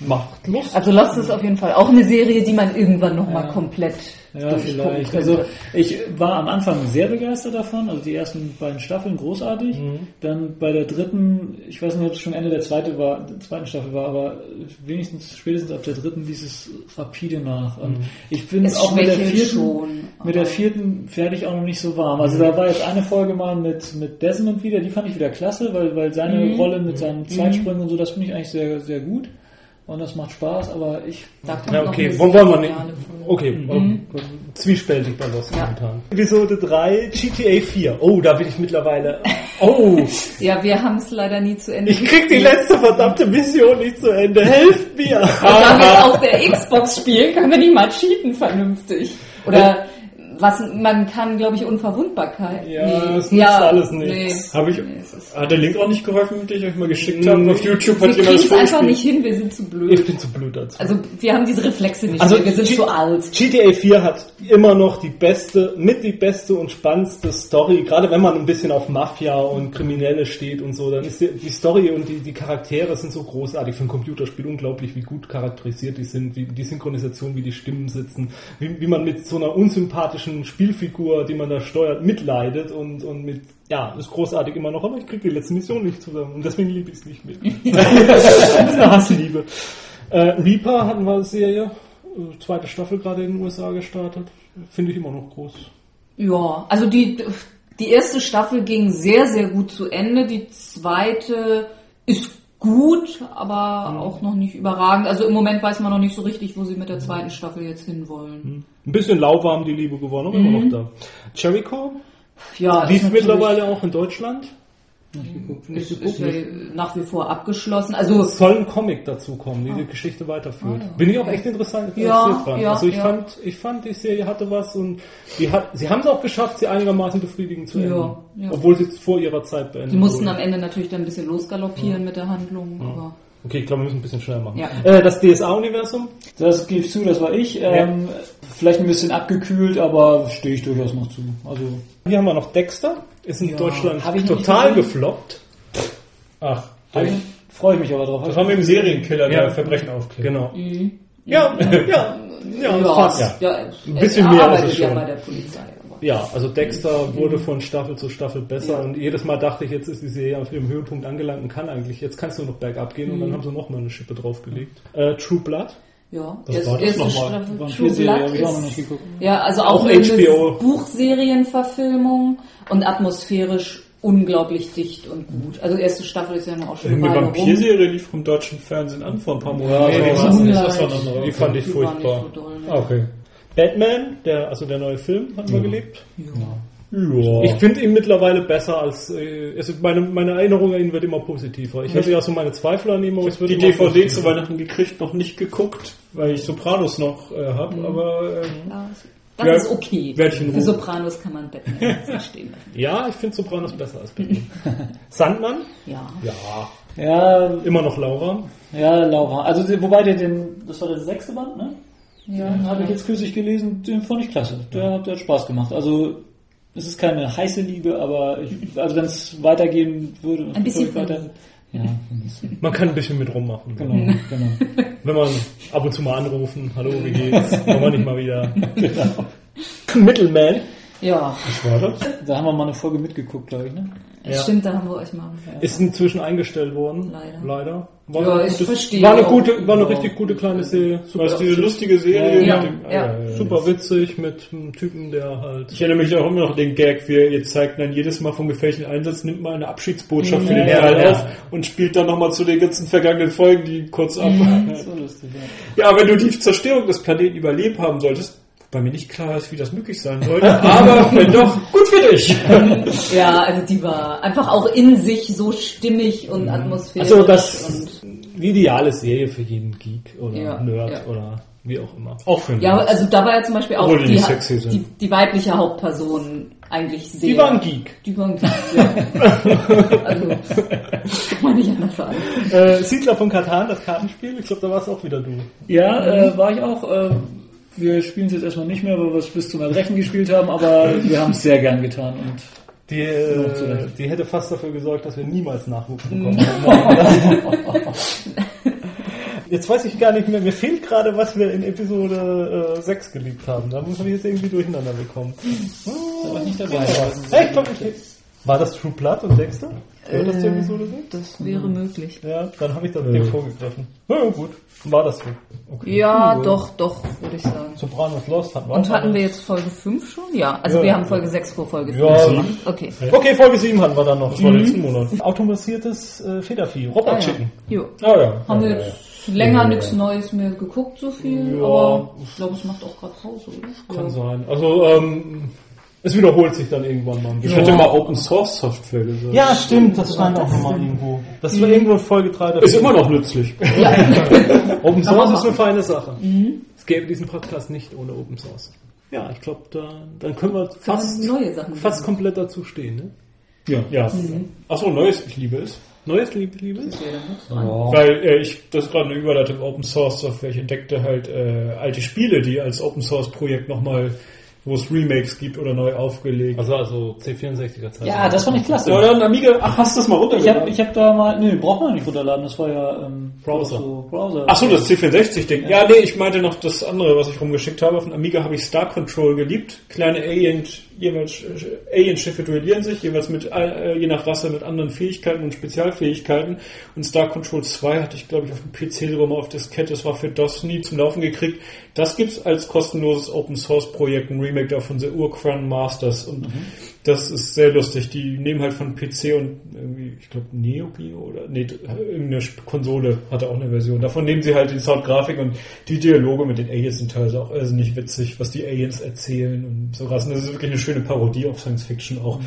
Macht Lust. Also Lost ist auf jeden Fall auch eine Serie, die man irgendwann nochmal Ja. komplett Ja, vielleicht. Also ich war am Anfang sehr begeistert davon, also die ersten beiden Staffeln großartig. Dann bei der dritten, ich weiß nicht, ob es schon Ende der zweite war, der zweiten Staffel war, aber wenigstens spätestens ab der dritten ließ es rapide nach. Und ich bin Es auch mit der vierten, schon, mit der vierten ich auch noch nicht so warm. Also da war jetzt eine Folge mal mit, mit Desmond wieder, die fand ich wieder klasse, weil, weil seine Mhm. Rolle mit seinen Zeitsprüngen und so, das finde ich eigentlich sehr, sehr gut. Und das macht Spaß, aber ich Da kommt Ja, okay, wollen wir nicht. Okay, Mhm. ähm, zwiespältig bei Lost Ja. momentan. Episode 3, GTA 4. Oh, da bin ich mittlerweile. Oh, Ja, wir haben es leider nie zu Ende ich krieg die letzte verdammte Mission nicht zu Ende. Helft mir! Da wir auf der Xbox spielen, können wir nicht mal cheaten vernünftig. Oder was man kann, glaube ich, Unverwundbarkeit. Ja, das nützt alles nichts. Hab ich, Nee, hat der Link auch nicht geholfen, den ich euch mal geschickt Mm, habe? Auf YouTube hat Wir jemand das es einfach nicht hin, wir sind zu Ich blöd. bin zu blöd dazu. Also wir haben diese Reflexe nicht Also, mehr, wir sind G- zu alt. GTA 4 hat immer noch die beste, mit die beste und spannendste Story. Gerade wenn man ein bisschen auf Mafia und Kriminelle steht und so, dann ist die, die Story und die, die Charaktere sind so großartig für ein Computerspiel. Unglaublich, wie gut charakterisiert die sind, wie die Synchronisation, wie die Stimmen sitzen, wie, wie man mit so einer unsympathischen Spielfigur, die man da steuert, mitleidet und, und mit, ja, ist großartig immer noch, aber ich kriege die letzte Mission nicht zusammen und deswegen liebe ich es nicht mit. das ist eine Hassliebe. Äh, Reaper hatten wir als Serie, äh, zweite Staffel gerade in den USA gestartet. Finde ich immer noch groß. Ja, also die, die erste Staffel ging sehr, sehr gut zu Ende. Die zweite ist gut, aber auch noch nicht überragend. Also im Moment weiß man noch nicht so richtig, wo sie mit der zweiten Staffel jetzt hinwollen. Ein bisschen lauwarm die Liebe geworden, aber immer noch da. Jericho Ja, ist lief mittlerweile auch in Deutschland. Ist, ist ja nach wie vor abgeschlossen. Also Es soll ein Comic dazu kommen, die die Geschichte weiterführt. Ah, ja. Bin ich auch echt interessant Ja, interessiert dran. ja, also ich ja. fand, ich fand, die Serie hatte was und die hat, sie haben es auch geschafft, sie einigermaßen befriedigend zu enden. ja. Obwohl sie vor ihrer Zeit beendet die mussten wurde. am Ende natürlich dann ein bisschen losgaloppieren mit der Handlung, aber Okay, ich glaube, wir müssen ein bisschen schneller machen. Ja. Äh, das DSA-Universum? Das gebe ich zu, das war ich. Ähm, Vielleicht ein bisschen abgekühlt, aber stehe ich durchaus noch zu. Also Hier haben wir noch Dexter. Ist in Ja, Deutschland total gefloppt. Ach, freue ich mich aber drauf. das war mit dem Serienkiller, der Ja. Verbrechen aufklärt. Genau. Mhm. Ja, ja, ja, ja, fast. ja. ja Ein bisschen mehr ist es ja schon. bei der Polizei. Ja, also Dexter wurde von Staffel zu Staffel besser Ja. und jedes Mal dachte ich, jetzt ist die Serie auf ihrem Höhepunkt angelangt und kann eigentlich, jetzt kannst du noch bergab gehen Mhm. und dann haben sie noch mal eine Schippe draufgelegt. Äh, True Blood. Ja, Was erst- war das erste nochmal? True Blood auch noch ist- nicht geguckt. Ja, also auch, Auch eine HBO. Buchserienverfilmung und atmosphärisch unglaublich dicht und gut. Also erste Staffel ist ja noch auch schon eine. Vampirserie lief vom deutschen Fernsehen an vor ein paar Monaten. nee, die das, war war nicht. das war noch eine Die fand ich furchtbar. so doll, ne? Ah, okay. Batman, der, also der neue Film, hatten wir gelebt. Ja. Ich finde ihn mittlerweile besser als, äh, also meine, meine Erinnerung an ihn wird immer positiver. Ich hatte ja so meine Zweifel an ihm, aber es wird die DVD positiver. zu Weihnachten gekriegt, noch nicht geguckt, weil ich Sopranos noch äh, habe, aber ähm, Ja, das Ja, ist okay. Für Ruhe- Sopranos kann man Batman jetzt nicht stehen lassen. Ja, ich finde Sopranos besser als Batman. Sandmann? Ja. Ja. Ja, Immer noch Laura. ja, Laura. Also wobei der den, das war der sechste Band, ne? Ja, Den habe ich jetzt kürzlich gelesen, den fand ich klasse. Der, der hat Spaß gemacht. Also es ist keine heiße Liebe, aber ich, also wenn es weitergehen würde, Ein bisschen würde ich weiter. Ja. Man kann ein bisschen mit rummachen. Genau, genau. Wenn man ab und zu mal anrufen, hallo, wie geht's? Wollen wir nicht mal wieder? Genau. Middleman. Ja, was war das? Da haben wir mal eine Folge mitgeguckt, glaube ich, ne? Ja. stimmt, da haben wir euch mal. Ist inzwischen eingestellt worden. Leider. Leider. War Ja, eine ich gute- verstehe War eine gute, war eine Ja. richtig gute kleine Serie. War das diese Super, lustige Serie? Ja, mit dem, ja. Ah, ja, ja. super witzig mit einem Typen, der halt. Ich erinnere mich auch immer noch an den Gag, wie er jetzt zeigt, dann jedes Mal vom gefährlichen Einsatz nimmt man eine Abschiedsbotschaft für Ja, den ja, ja. auf und spielt dann nochmal zu den ganzen vergangenen Folgen die kurz ab. So lustig, ja. Ja, wenn du die Zerstörung des Planeten überlebt haben solltest, bei mir nicht klar ist, wie das möglich sein sollte, aber wenn doch, gut für dich. Ja, also die war einfach auch in sich so stimmig und atmosphärisch. Also das und, die ideale Serie für jeden Geek oder Ja, Nerd ja. oder wie auch immer. Auch für ja, also da war ja zum Beispiel auch die die, nicht sexy sind. die, die weibliche Hauptperson eigentlich sehr. Die waren Geek. Die waren Geek, ja. also, kann man nicht anders sagen. Äh, Siedler von Katan, das Kartenspiel, ich glaube, da war es auch wieder du. Ja, äh, war ich auch. Äh, wir spielen es jetzt erstmal nicht mehr, weil wir es bis zum Erbrechen gespielt haben, aber wir haben es sehr gern getan. Und Die, Ja, äh, die hätte fast dafür gesorgt, dass wir niemals Nachwuchs Mhm. bekommen. Jetzt weiß ich gar nicht mehr, mir fehlt gerade, was wir in Episode äh, 6 geliebt haben. Da muss ich jetzt irgendwie durcheinander bekommen. da war ich nicht dabei. Hey, ich glaub, ich, war das True Blood und Dexter? Das zur Episode 6? Das wäre möglich. Ja, dann habe ich das Ding vorgegriffen. Ja, gut, war das so. Ja, doch, doch, würde ich sagen. Sopranos Lost hatten wir Und hatten wir jetzt Folge 5 schon? Ja, also Ja. wir haben Folge 6 vor Folge 5 Ja, gemacht. Okay. Okay, Folge 7 hatten wir dann noch. Das war letzten Monat. Automatisiertes äh, Federvieh, Ah, Robot ja. Ah ja. Haben wir ja, jetzt länger nichts Neues mehr geguckt, so viel, Ja. aber ich glaube, es macht auch gerade Pause, oder? Kann Ja. sein. Also, ähm, es wiederholt sich dann irgendwann mal ein Ich hätte mal Open Source Software gesagt. Ja, stimmt, das stand auch nochmal irgendwo. Das war irgendwo in Folge 3. Ist immer noch nützlich. Open Source ist eine feine Sache. Es gäbe diesen Podcast nicht ohne Open Source. Ja, ich glaube, da, dann können wir fast, neue Sachen fast komplett dazu stehen. Ne? Ja. ja. Achso, neues, ich liebe es. Neues Liebe, Liebe? Weil äh, ich, das ist gerade eine Überleitung Open Source Software. Ich entdeckte halt äh, alte Spiele, die als Open Source Projekt nochmal, wo es Remakes gibt oder neu aufgelegt. Also, also C64er Zeit. Ja, das fand ich klasse. ja, dann Amiga, ach, hast du das mal Ich runtergeladen? habe ich hab da mal, nee, braucht man nicht runterladen, das war ja ähm, Browser. So Browser. Ach so, das C64-Ding. Ja, nee, ich meinte noch das andere, was ich rumgeschickt habe. Auf dem Amiga habe ich Star Control geliebt. Kleine Alien, jeweils äh, Alien-Schiffe duellieren sich, jeweils mit äh, je nach Rasse mit anderen Fähigkeiten und Spezialfähigkeiten. Und Star Control 2 hatte ich, glaube ich, auf dem PC drüber auf Diskette. Das war für DOS nie zum Laufen gekriegt. Das gibt's als kostenloses Open-Source-Projekt, ein Remake davon, The Urcran Masters. Und das ist sehr lustig. Die nehmen halt von PC und irgendwie, ich glaube, Neo Geo oder nee, irgendeine Konsole hatte auch eine Version. Davon nehmen sie halt die Soundgrafik und die Dialoge mit den Aliens sind teilweise auch also nicht witzig, was die Aliens erzählen und so was. Und das ist wirklich eine schöne Parodie auf Science Fiction auch.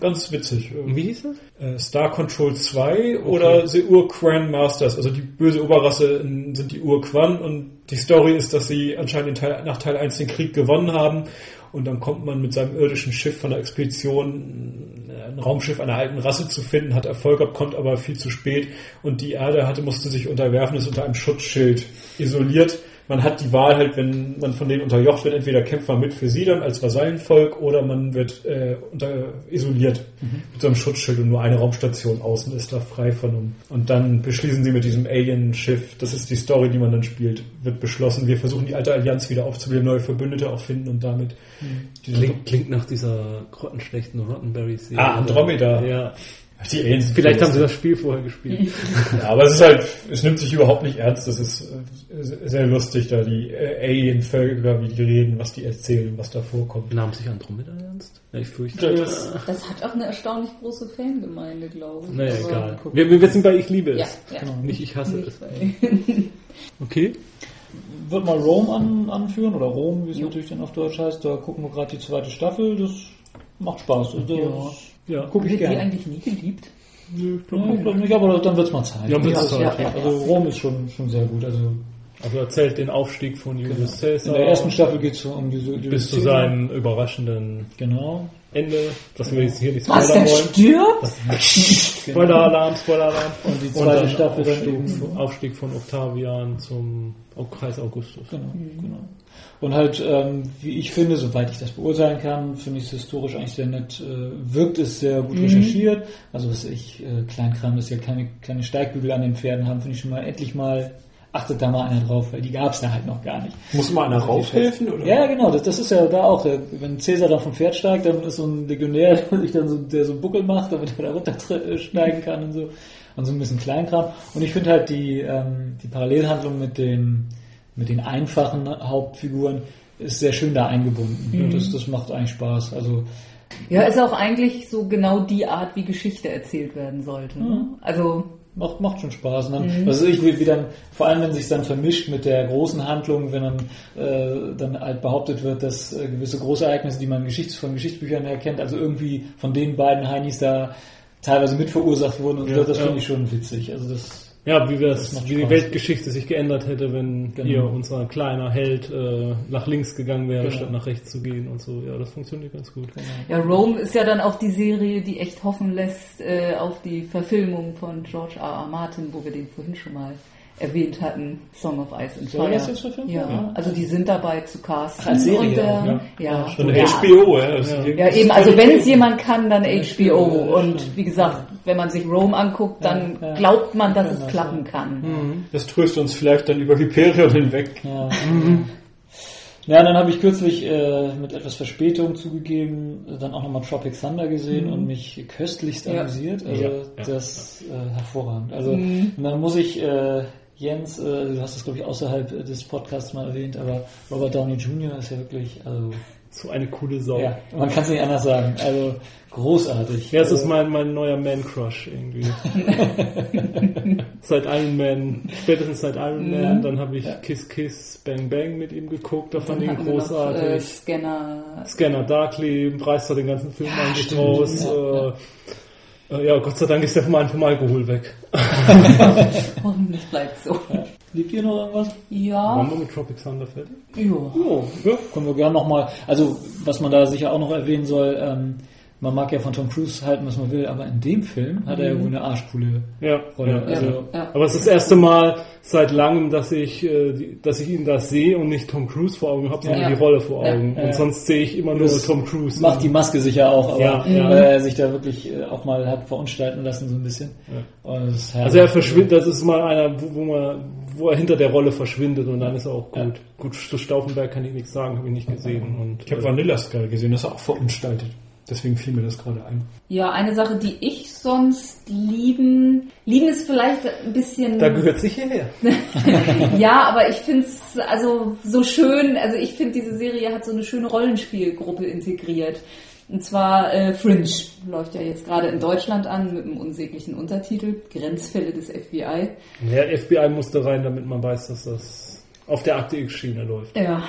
Ganz witzig. Wie hieß das? Äh, Star Control 2 oder The Ur-Quan Masters. Also die böse Oberrasse in- sind die Ur-Quan und die Story ist, dass sie anscheinend in Teil, nach Teil 1 den Krieg gewonnen haben und dann kommt man mit seinem irdischen Schiff von der Expedition, äh, ein Raumschiff einer alten Rasse zu finden, hat Erfolg gehabt, kommt aber viel zu spät und die Erde hatte, musste sich unterwerfen, ist unter einem Schutzschild isoliert. Man hat die Wahl halt, wenn man von denen unterjocht wird, entweder kämpft man mit für sie dann als Vasallenvolk oder man wird äh, unter, isoliert mit so einem Schutzschild und nur eine Raumstation außen ist da frei von um. Und dann beschließen sie mit diesem Alien-Schiff, das ist die Story, die man dann spielt, wird beschlossen, wir versuchen die alte Allianz wieder aufzubauen, neue Verbündete auch finden und damit diese Klingt, klingt nach dieser grottenschlechten Roddenberry-Serie. Ah, Andromeda. Ja. Die Aliens Vielleicht haben sie das Spiel vorher gespielt. Ja, aber es ist halt, es nimmt sich überhaupt nicht ernst. Das ist äh, sehr lustig, da die äh, Alien-Völker, wie die reden, was die erzählen, was da vorkommt. Nahm sich Andromeda ernst? Ja, ich fürchte. Das- Das hat auch eine erstaunlich große Fangemeinde, glaube ich. Naja, Aber egal. Wir, wir sind bei Ich liebe Ja, es. ja. Nicht Ich hasse Nicht es. Okay. Wird mal Rome an, anführen, oder Rom, wie es Jo. natürlich dann auf Deutsch heißt. Da gucken wir gerade die zweite Staffel. Das macht Spaß. Also, das Ja. Gucke ich Wird die gerne. eigentlich nie geliebt? Ja, ich glaub nicht, aber dann wird's mal Zeit. Ja, wird's also, Zeit, ja. also Rom ist schon, schon sehr gut. Also Also erzählt den Aufstieg von Julius in Caesar der ersten Staffel geht's so um diese, diese bis zu seinem überraschenden Genau. Ende, dass wir jetzt hier nicht Was, spoilern der wollen. stirbt? Spoiler-Alarm, Spoiler-Alarm. Und die zweite dann Staffel dann Aufstieg, eben- Aufstieg von Octavian zum Kreis Augustus. Genau, genau. Und halt, ähm, wie ich finde, soweit ich das beurteilen kann, finde ich es historisch eigentlich sehr nett, äh, wirkt es sehr gut recherchiert. Also was ich, äh, Kleinkram, dass ja keine, keine Steigbügel an den Pferden haben, finde ich schon mal endlich mal, achtet da mal einer drauf, weil die gab es da halt noch gar nicht. Muss mal einer raufhelfen? Oder? Ja, genau, das, das ist ja da auch. Der, wenn Cäsar dann vom Pferd steigt, dann ist so ein Legionär, der sich dann so, der so einen Buckel macht, damit er da runtersteigen kann und so. Und so ein bisschen Kleinkram. Und ich finde halt die, ähm, die Parallelhandlung mit den, mit den einfachen Hauptfiguren ist sehr schön da eingebunden. Und das, das macht eigentlich Spaß. Also, Ja, ist auch eigentlich so genau die Art, wie Geschichte erzählt werden sollte. Ne? Also, macht, macht schon Spaß. Und dann, was weiß ich, wie, wie dann, vor allem wenn sich dann vermischt mit der großen Handlung, wenn dann, äh, dann halt behauptet wird, dass äh, gewisse Großereignisse, die man Geschichts von Geschichtsbüchern erkennt, also irgendwie von den beiden Heinis da teilweise mit verursacht wurden und so, das ja. finde ich schon witzig. Also das Ja, wie, macht wie die. Weltgeschichte sich geändert hätte, wenn Genau. hier unser kleiner Held äh, nach links gegangen wäre, Genau. statt nach rechts zu gehen und so. Ja, das funktioniert ganz gut. ja, Rome ist ja dann auch die Serie, die echt hoffen lässt äh, auf die Verfilmung von George R. R. Martin, wo wir den vorhin schon mal erwähnt hatten, Song of Ice and Soll Fire. das jetzt verfilmt ja, also die sind dabei zu casten. Als Serie und, äh, ja, ja. HBO, ja. Das Ja. Ja, eben, also wenn es jemand kann, dann HBO. Und wie gesagt, wenn man sich Rome anguckt, dann Ja, ja. glaubt man, dass Ja, es klappen ja. kann. Das tröstet uns vielleicht dann über Hyperion hinweg. Ja. Ja, dann habe ich kürzlich äh, mit etwas Verspätung zugegeben, dann auch nochmal Tropic Thunder gesehen und mich köstlichst Ja. amüsiert. Also Ja, ja, das Äh, hervorragend. Also und dann muss ich äh, Jens, äh, du hast es glaube ich außerhalb des Podcasts mal erwähnt, aber Robert Downey Jr. ist ja wirklich, also So eine coole Sau. ja, man kann es nicht anders sagen. Also großartig. Ja, es ist mein, mein neuer Man-Crush irgendwie. seit Iron Man, spätestens seit Iron Man, dann habe ich Kiss Kiss Bang Bang mit ihm geguckt, da fand ich ihn wir noch, großartig. äh, Scanner. Scanner Darkly reißt da den ganzen Film eigentlich stimmt. raus. Ja, äh, äh, ja, Gott sei Dank ist der vom vom Alkohol weg. Hoffentlich bleibt so. Liebt ihr noch irgendwas? Ja. Waren wir mit Tropic Thunder fertig? ja. Oh, ja, können wir gerne nochmal, also was man da sicher auch noch erwähnen soll, ähm, man mag ja von Tom Cruise halten, was man will, aber in dem Film hat er ja wohl eine arschcoole Ja, Rolle. ja, also, ja. Ja. Aber es ist das erste Mal seit langem, dass ich, äh, die- dass ich ihn da sehe und nicht Tom Cruise vor Augen habe, sondern Ja. die Rolle vor. Augen. Ja, Und ja. sonst sehe ich immer nur Das Tom Cruise. macht die Maske sicher auch, aber Ja, ja. weil er sich da wirklich äh, auch mal hat verunstalten lassen so ein bisschen. Also er verschwindet, das ist mal einer, wo, wo, man, wo er hinter der Rolle verschwindet und dann ist er auch gut. Ja. Gut, zu Stauffenberg kann ich nichts sagen, habe ich nicht gesehen. Und, Ich habe Vanillas gerade gesehen, das ist auch verunstaltet. Deswegen fiel mir das gerade ein. ja, eine Sache, die ich sonst lieben, lieben ist vielleicht ein bisschen... da gehört sich hierher. Ja, aber ich finde es also so schön, also ich finde diese Serie hat so eine schöne Rollenspielgruppe integriert. Und zwar äh, Fringe läuft ja jetzt gerade in Deutschland an mit einem unsäglichen Untertitel, Grenzfälle des FBI. Ja, FBI musste rein, damit man weiß, dass das auf der Akte X-Schiene läuft. Ja.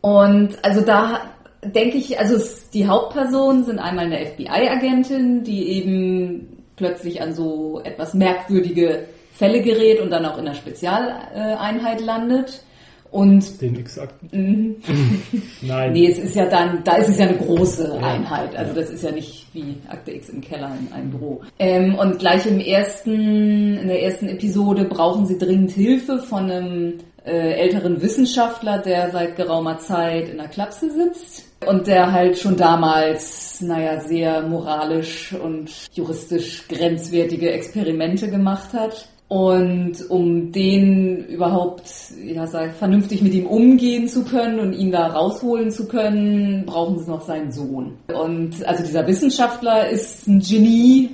Und also da denke ich, also die Hauptpersonen sind einmal eine FBI-Agentin, die eben plötzlich an so etwas merkwürdige Fälle gerät und dann auch in einer Spezialeinheit landet. Und Den exakten. Mhm. Nein. Nee, es ist ja dann, da ist es ja eine große Einheit. Also das ist ja nicht wie Akte X im Keller in einem Büro. Ähm, und gleich im ersten, in der ersten Episode brauchen sie dringend Hilfe von einem äh, älteren Wissenschaftler, der seit geraumer Zeit in der Klapse sitzt. Und der halt schon damals, naja, sehr moralisch und juristisch grenzwertige Experimente gemacht hat. Und um den überhaupt ja, sag, vernünftig mit ihm umgehen zu können und ihn da rausholen zu können, brauchen sie noch seinen Sohn. Und also dieser Wissenschaftler ist ein Genie,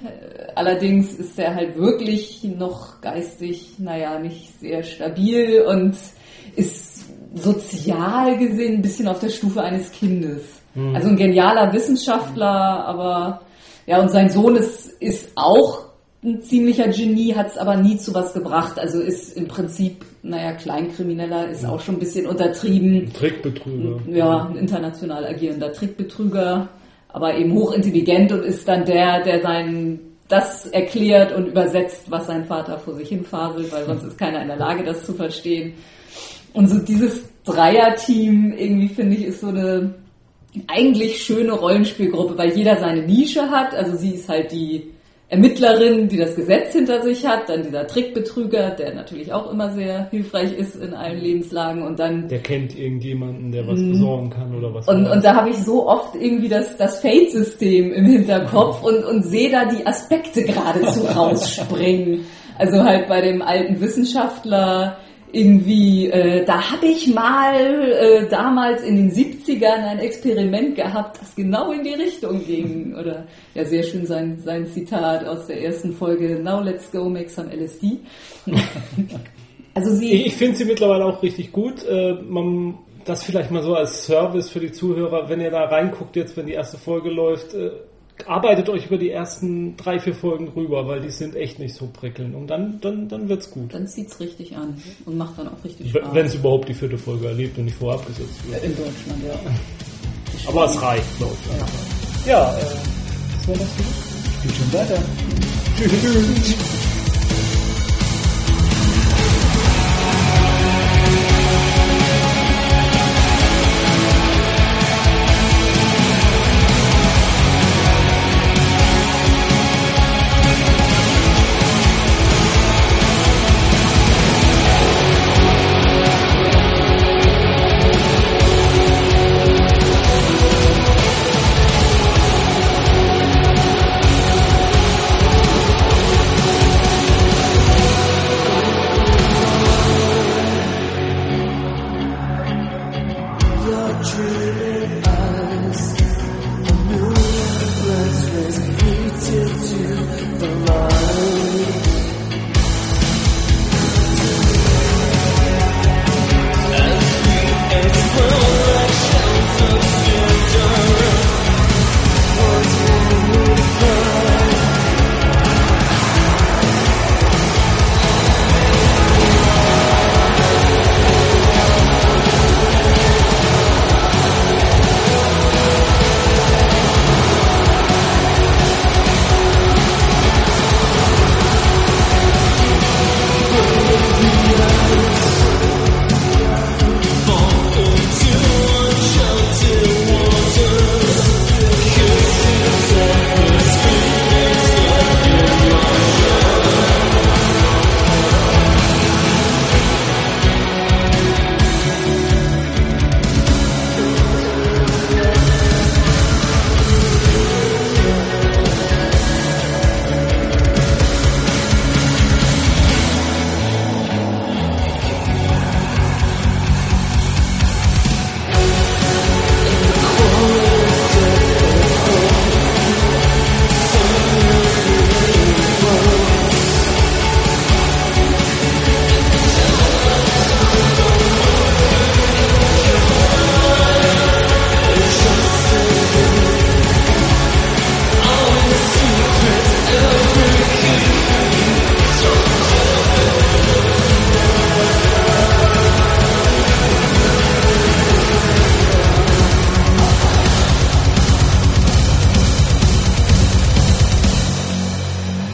allerdings ist er halt wirklich noch geistig, naja, nicht sehr stabil und ist sozial gesehen ein bisschen auf der Stufe eines Kindes. Also ein genialer Wissenschaftler, aber ja, und sein Sohn ist, ist auch ein ziemlicher Genie, hat es aber nie zu was gebracht. Also ist im Prinzip, naja, Kleinkrimineller ist auch schon ein bisschen untertrieben. Trickbetrüger. Ja, ein international agierender Trickbetrüger, aber eben hochintelligent und ist dann der, der sein das erklärt und übersetzt, was sein Vater vor sich hin faselt, weil sonst ist keiner in der Lage, das zu verstehen. Und so dieses Dreierteam irgendwie finde ich ist so eine eigentlich schöne Rollenspielgruppe, weil jeder seine Nische hat. Also sie ist halt die Ermittlerin, die das Gesetz hinter sich hat, dann dieser Trickbetrüger, der natürlich auch immer sehr hilfreich ist in allen Lebenslagen und dann Der kennt irgendjemanden, der was besorgen kann oder was. und, und da habe ich so oft irgendwie das, das Fate-System im Hinterkopf und, und sehe da die Aspekte geradezu rausspringen. Also halt bei dem alten Wissenschaftler irgendwie, äh, da habe ich mal äh, damals in den 70ern ein Experiment gehabt, das genau in die Richtung ging. Oder ja, sehr schön sein, sein Zitat aus der ersten Folge, Now let's go make some LSD. also sie... Ich, finde sie mittlerweile auch richtig gut. Äh, man, das vielleicht mal so als Service für die Zuhörer, wenn ihr da reinguckt, jetzt wenn die erste Folge läuft, äh, arbeitet euch über die ersten drei, vier Folgen rüber, weil die sind echt nicht so prickelnd. Und dann, dann, dann wird's gut. Dann zieht's richtig an und macht dann auch richtig Spaß. Wenn es überhaupt die vierte Folge erlebt und nicht vorab gesetzt wird. In Deutschland, ja. Aber es reicht, glaube ich. Ja, äh, was war das? Geht schon weiter. Tschüss.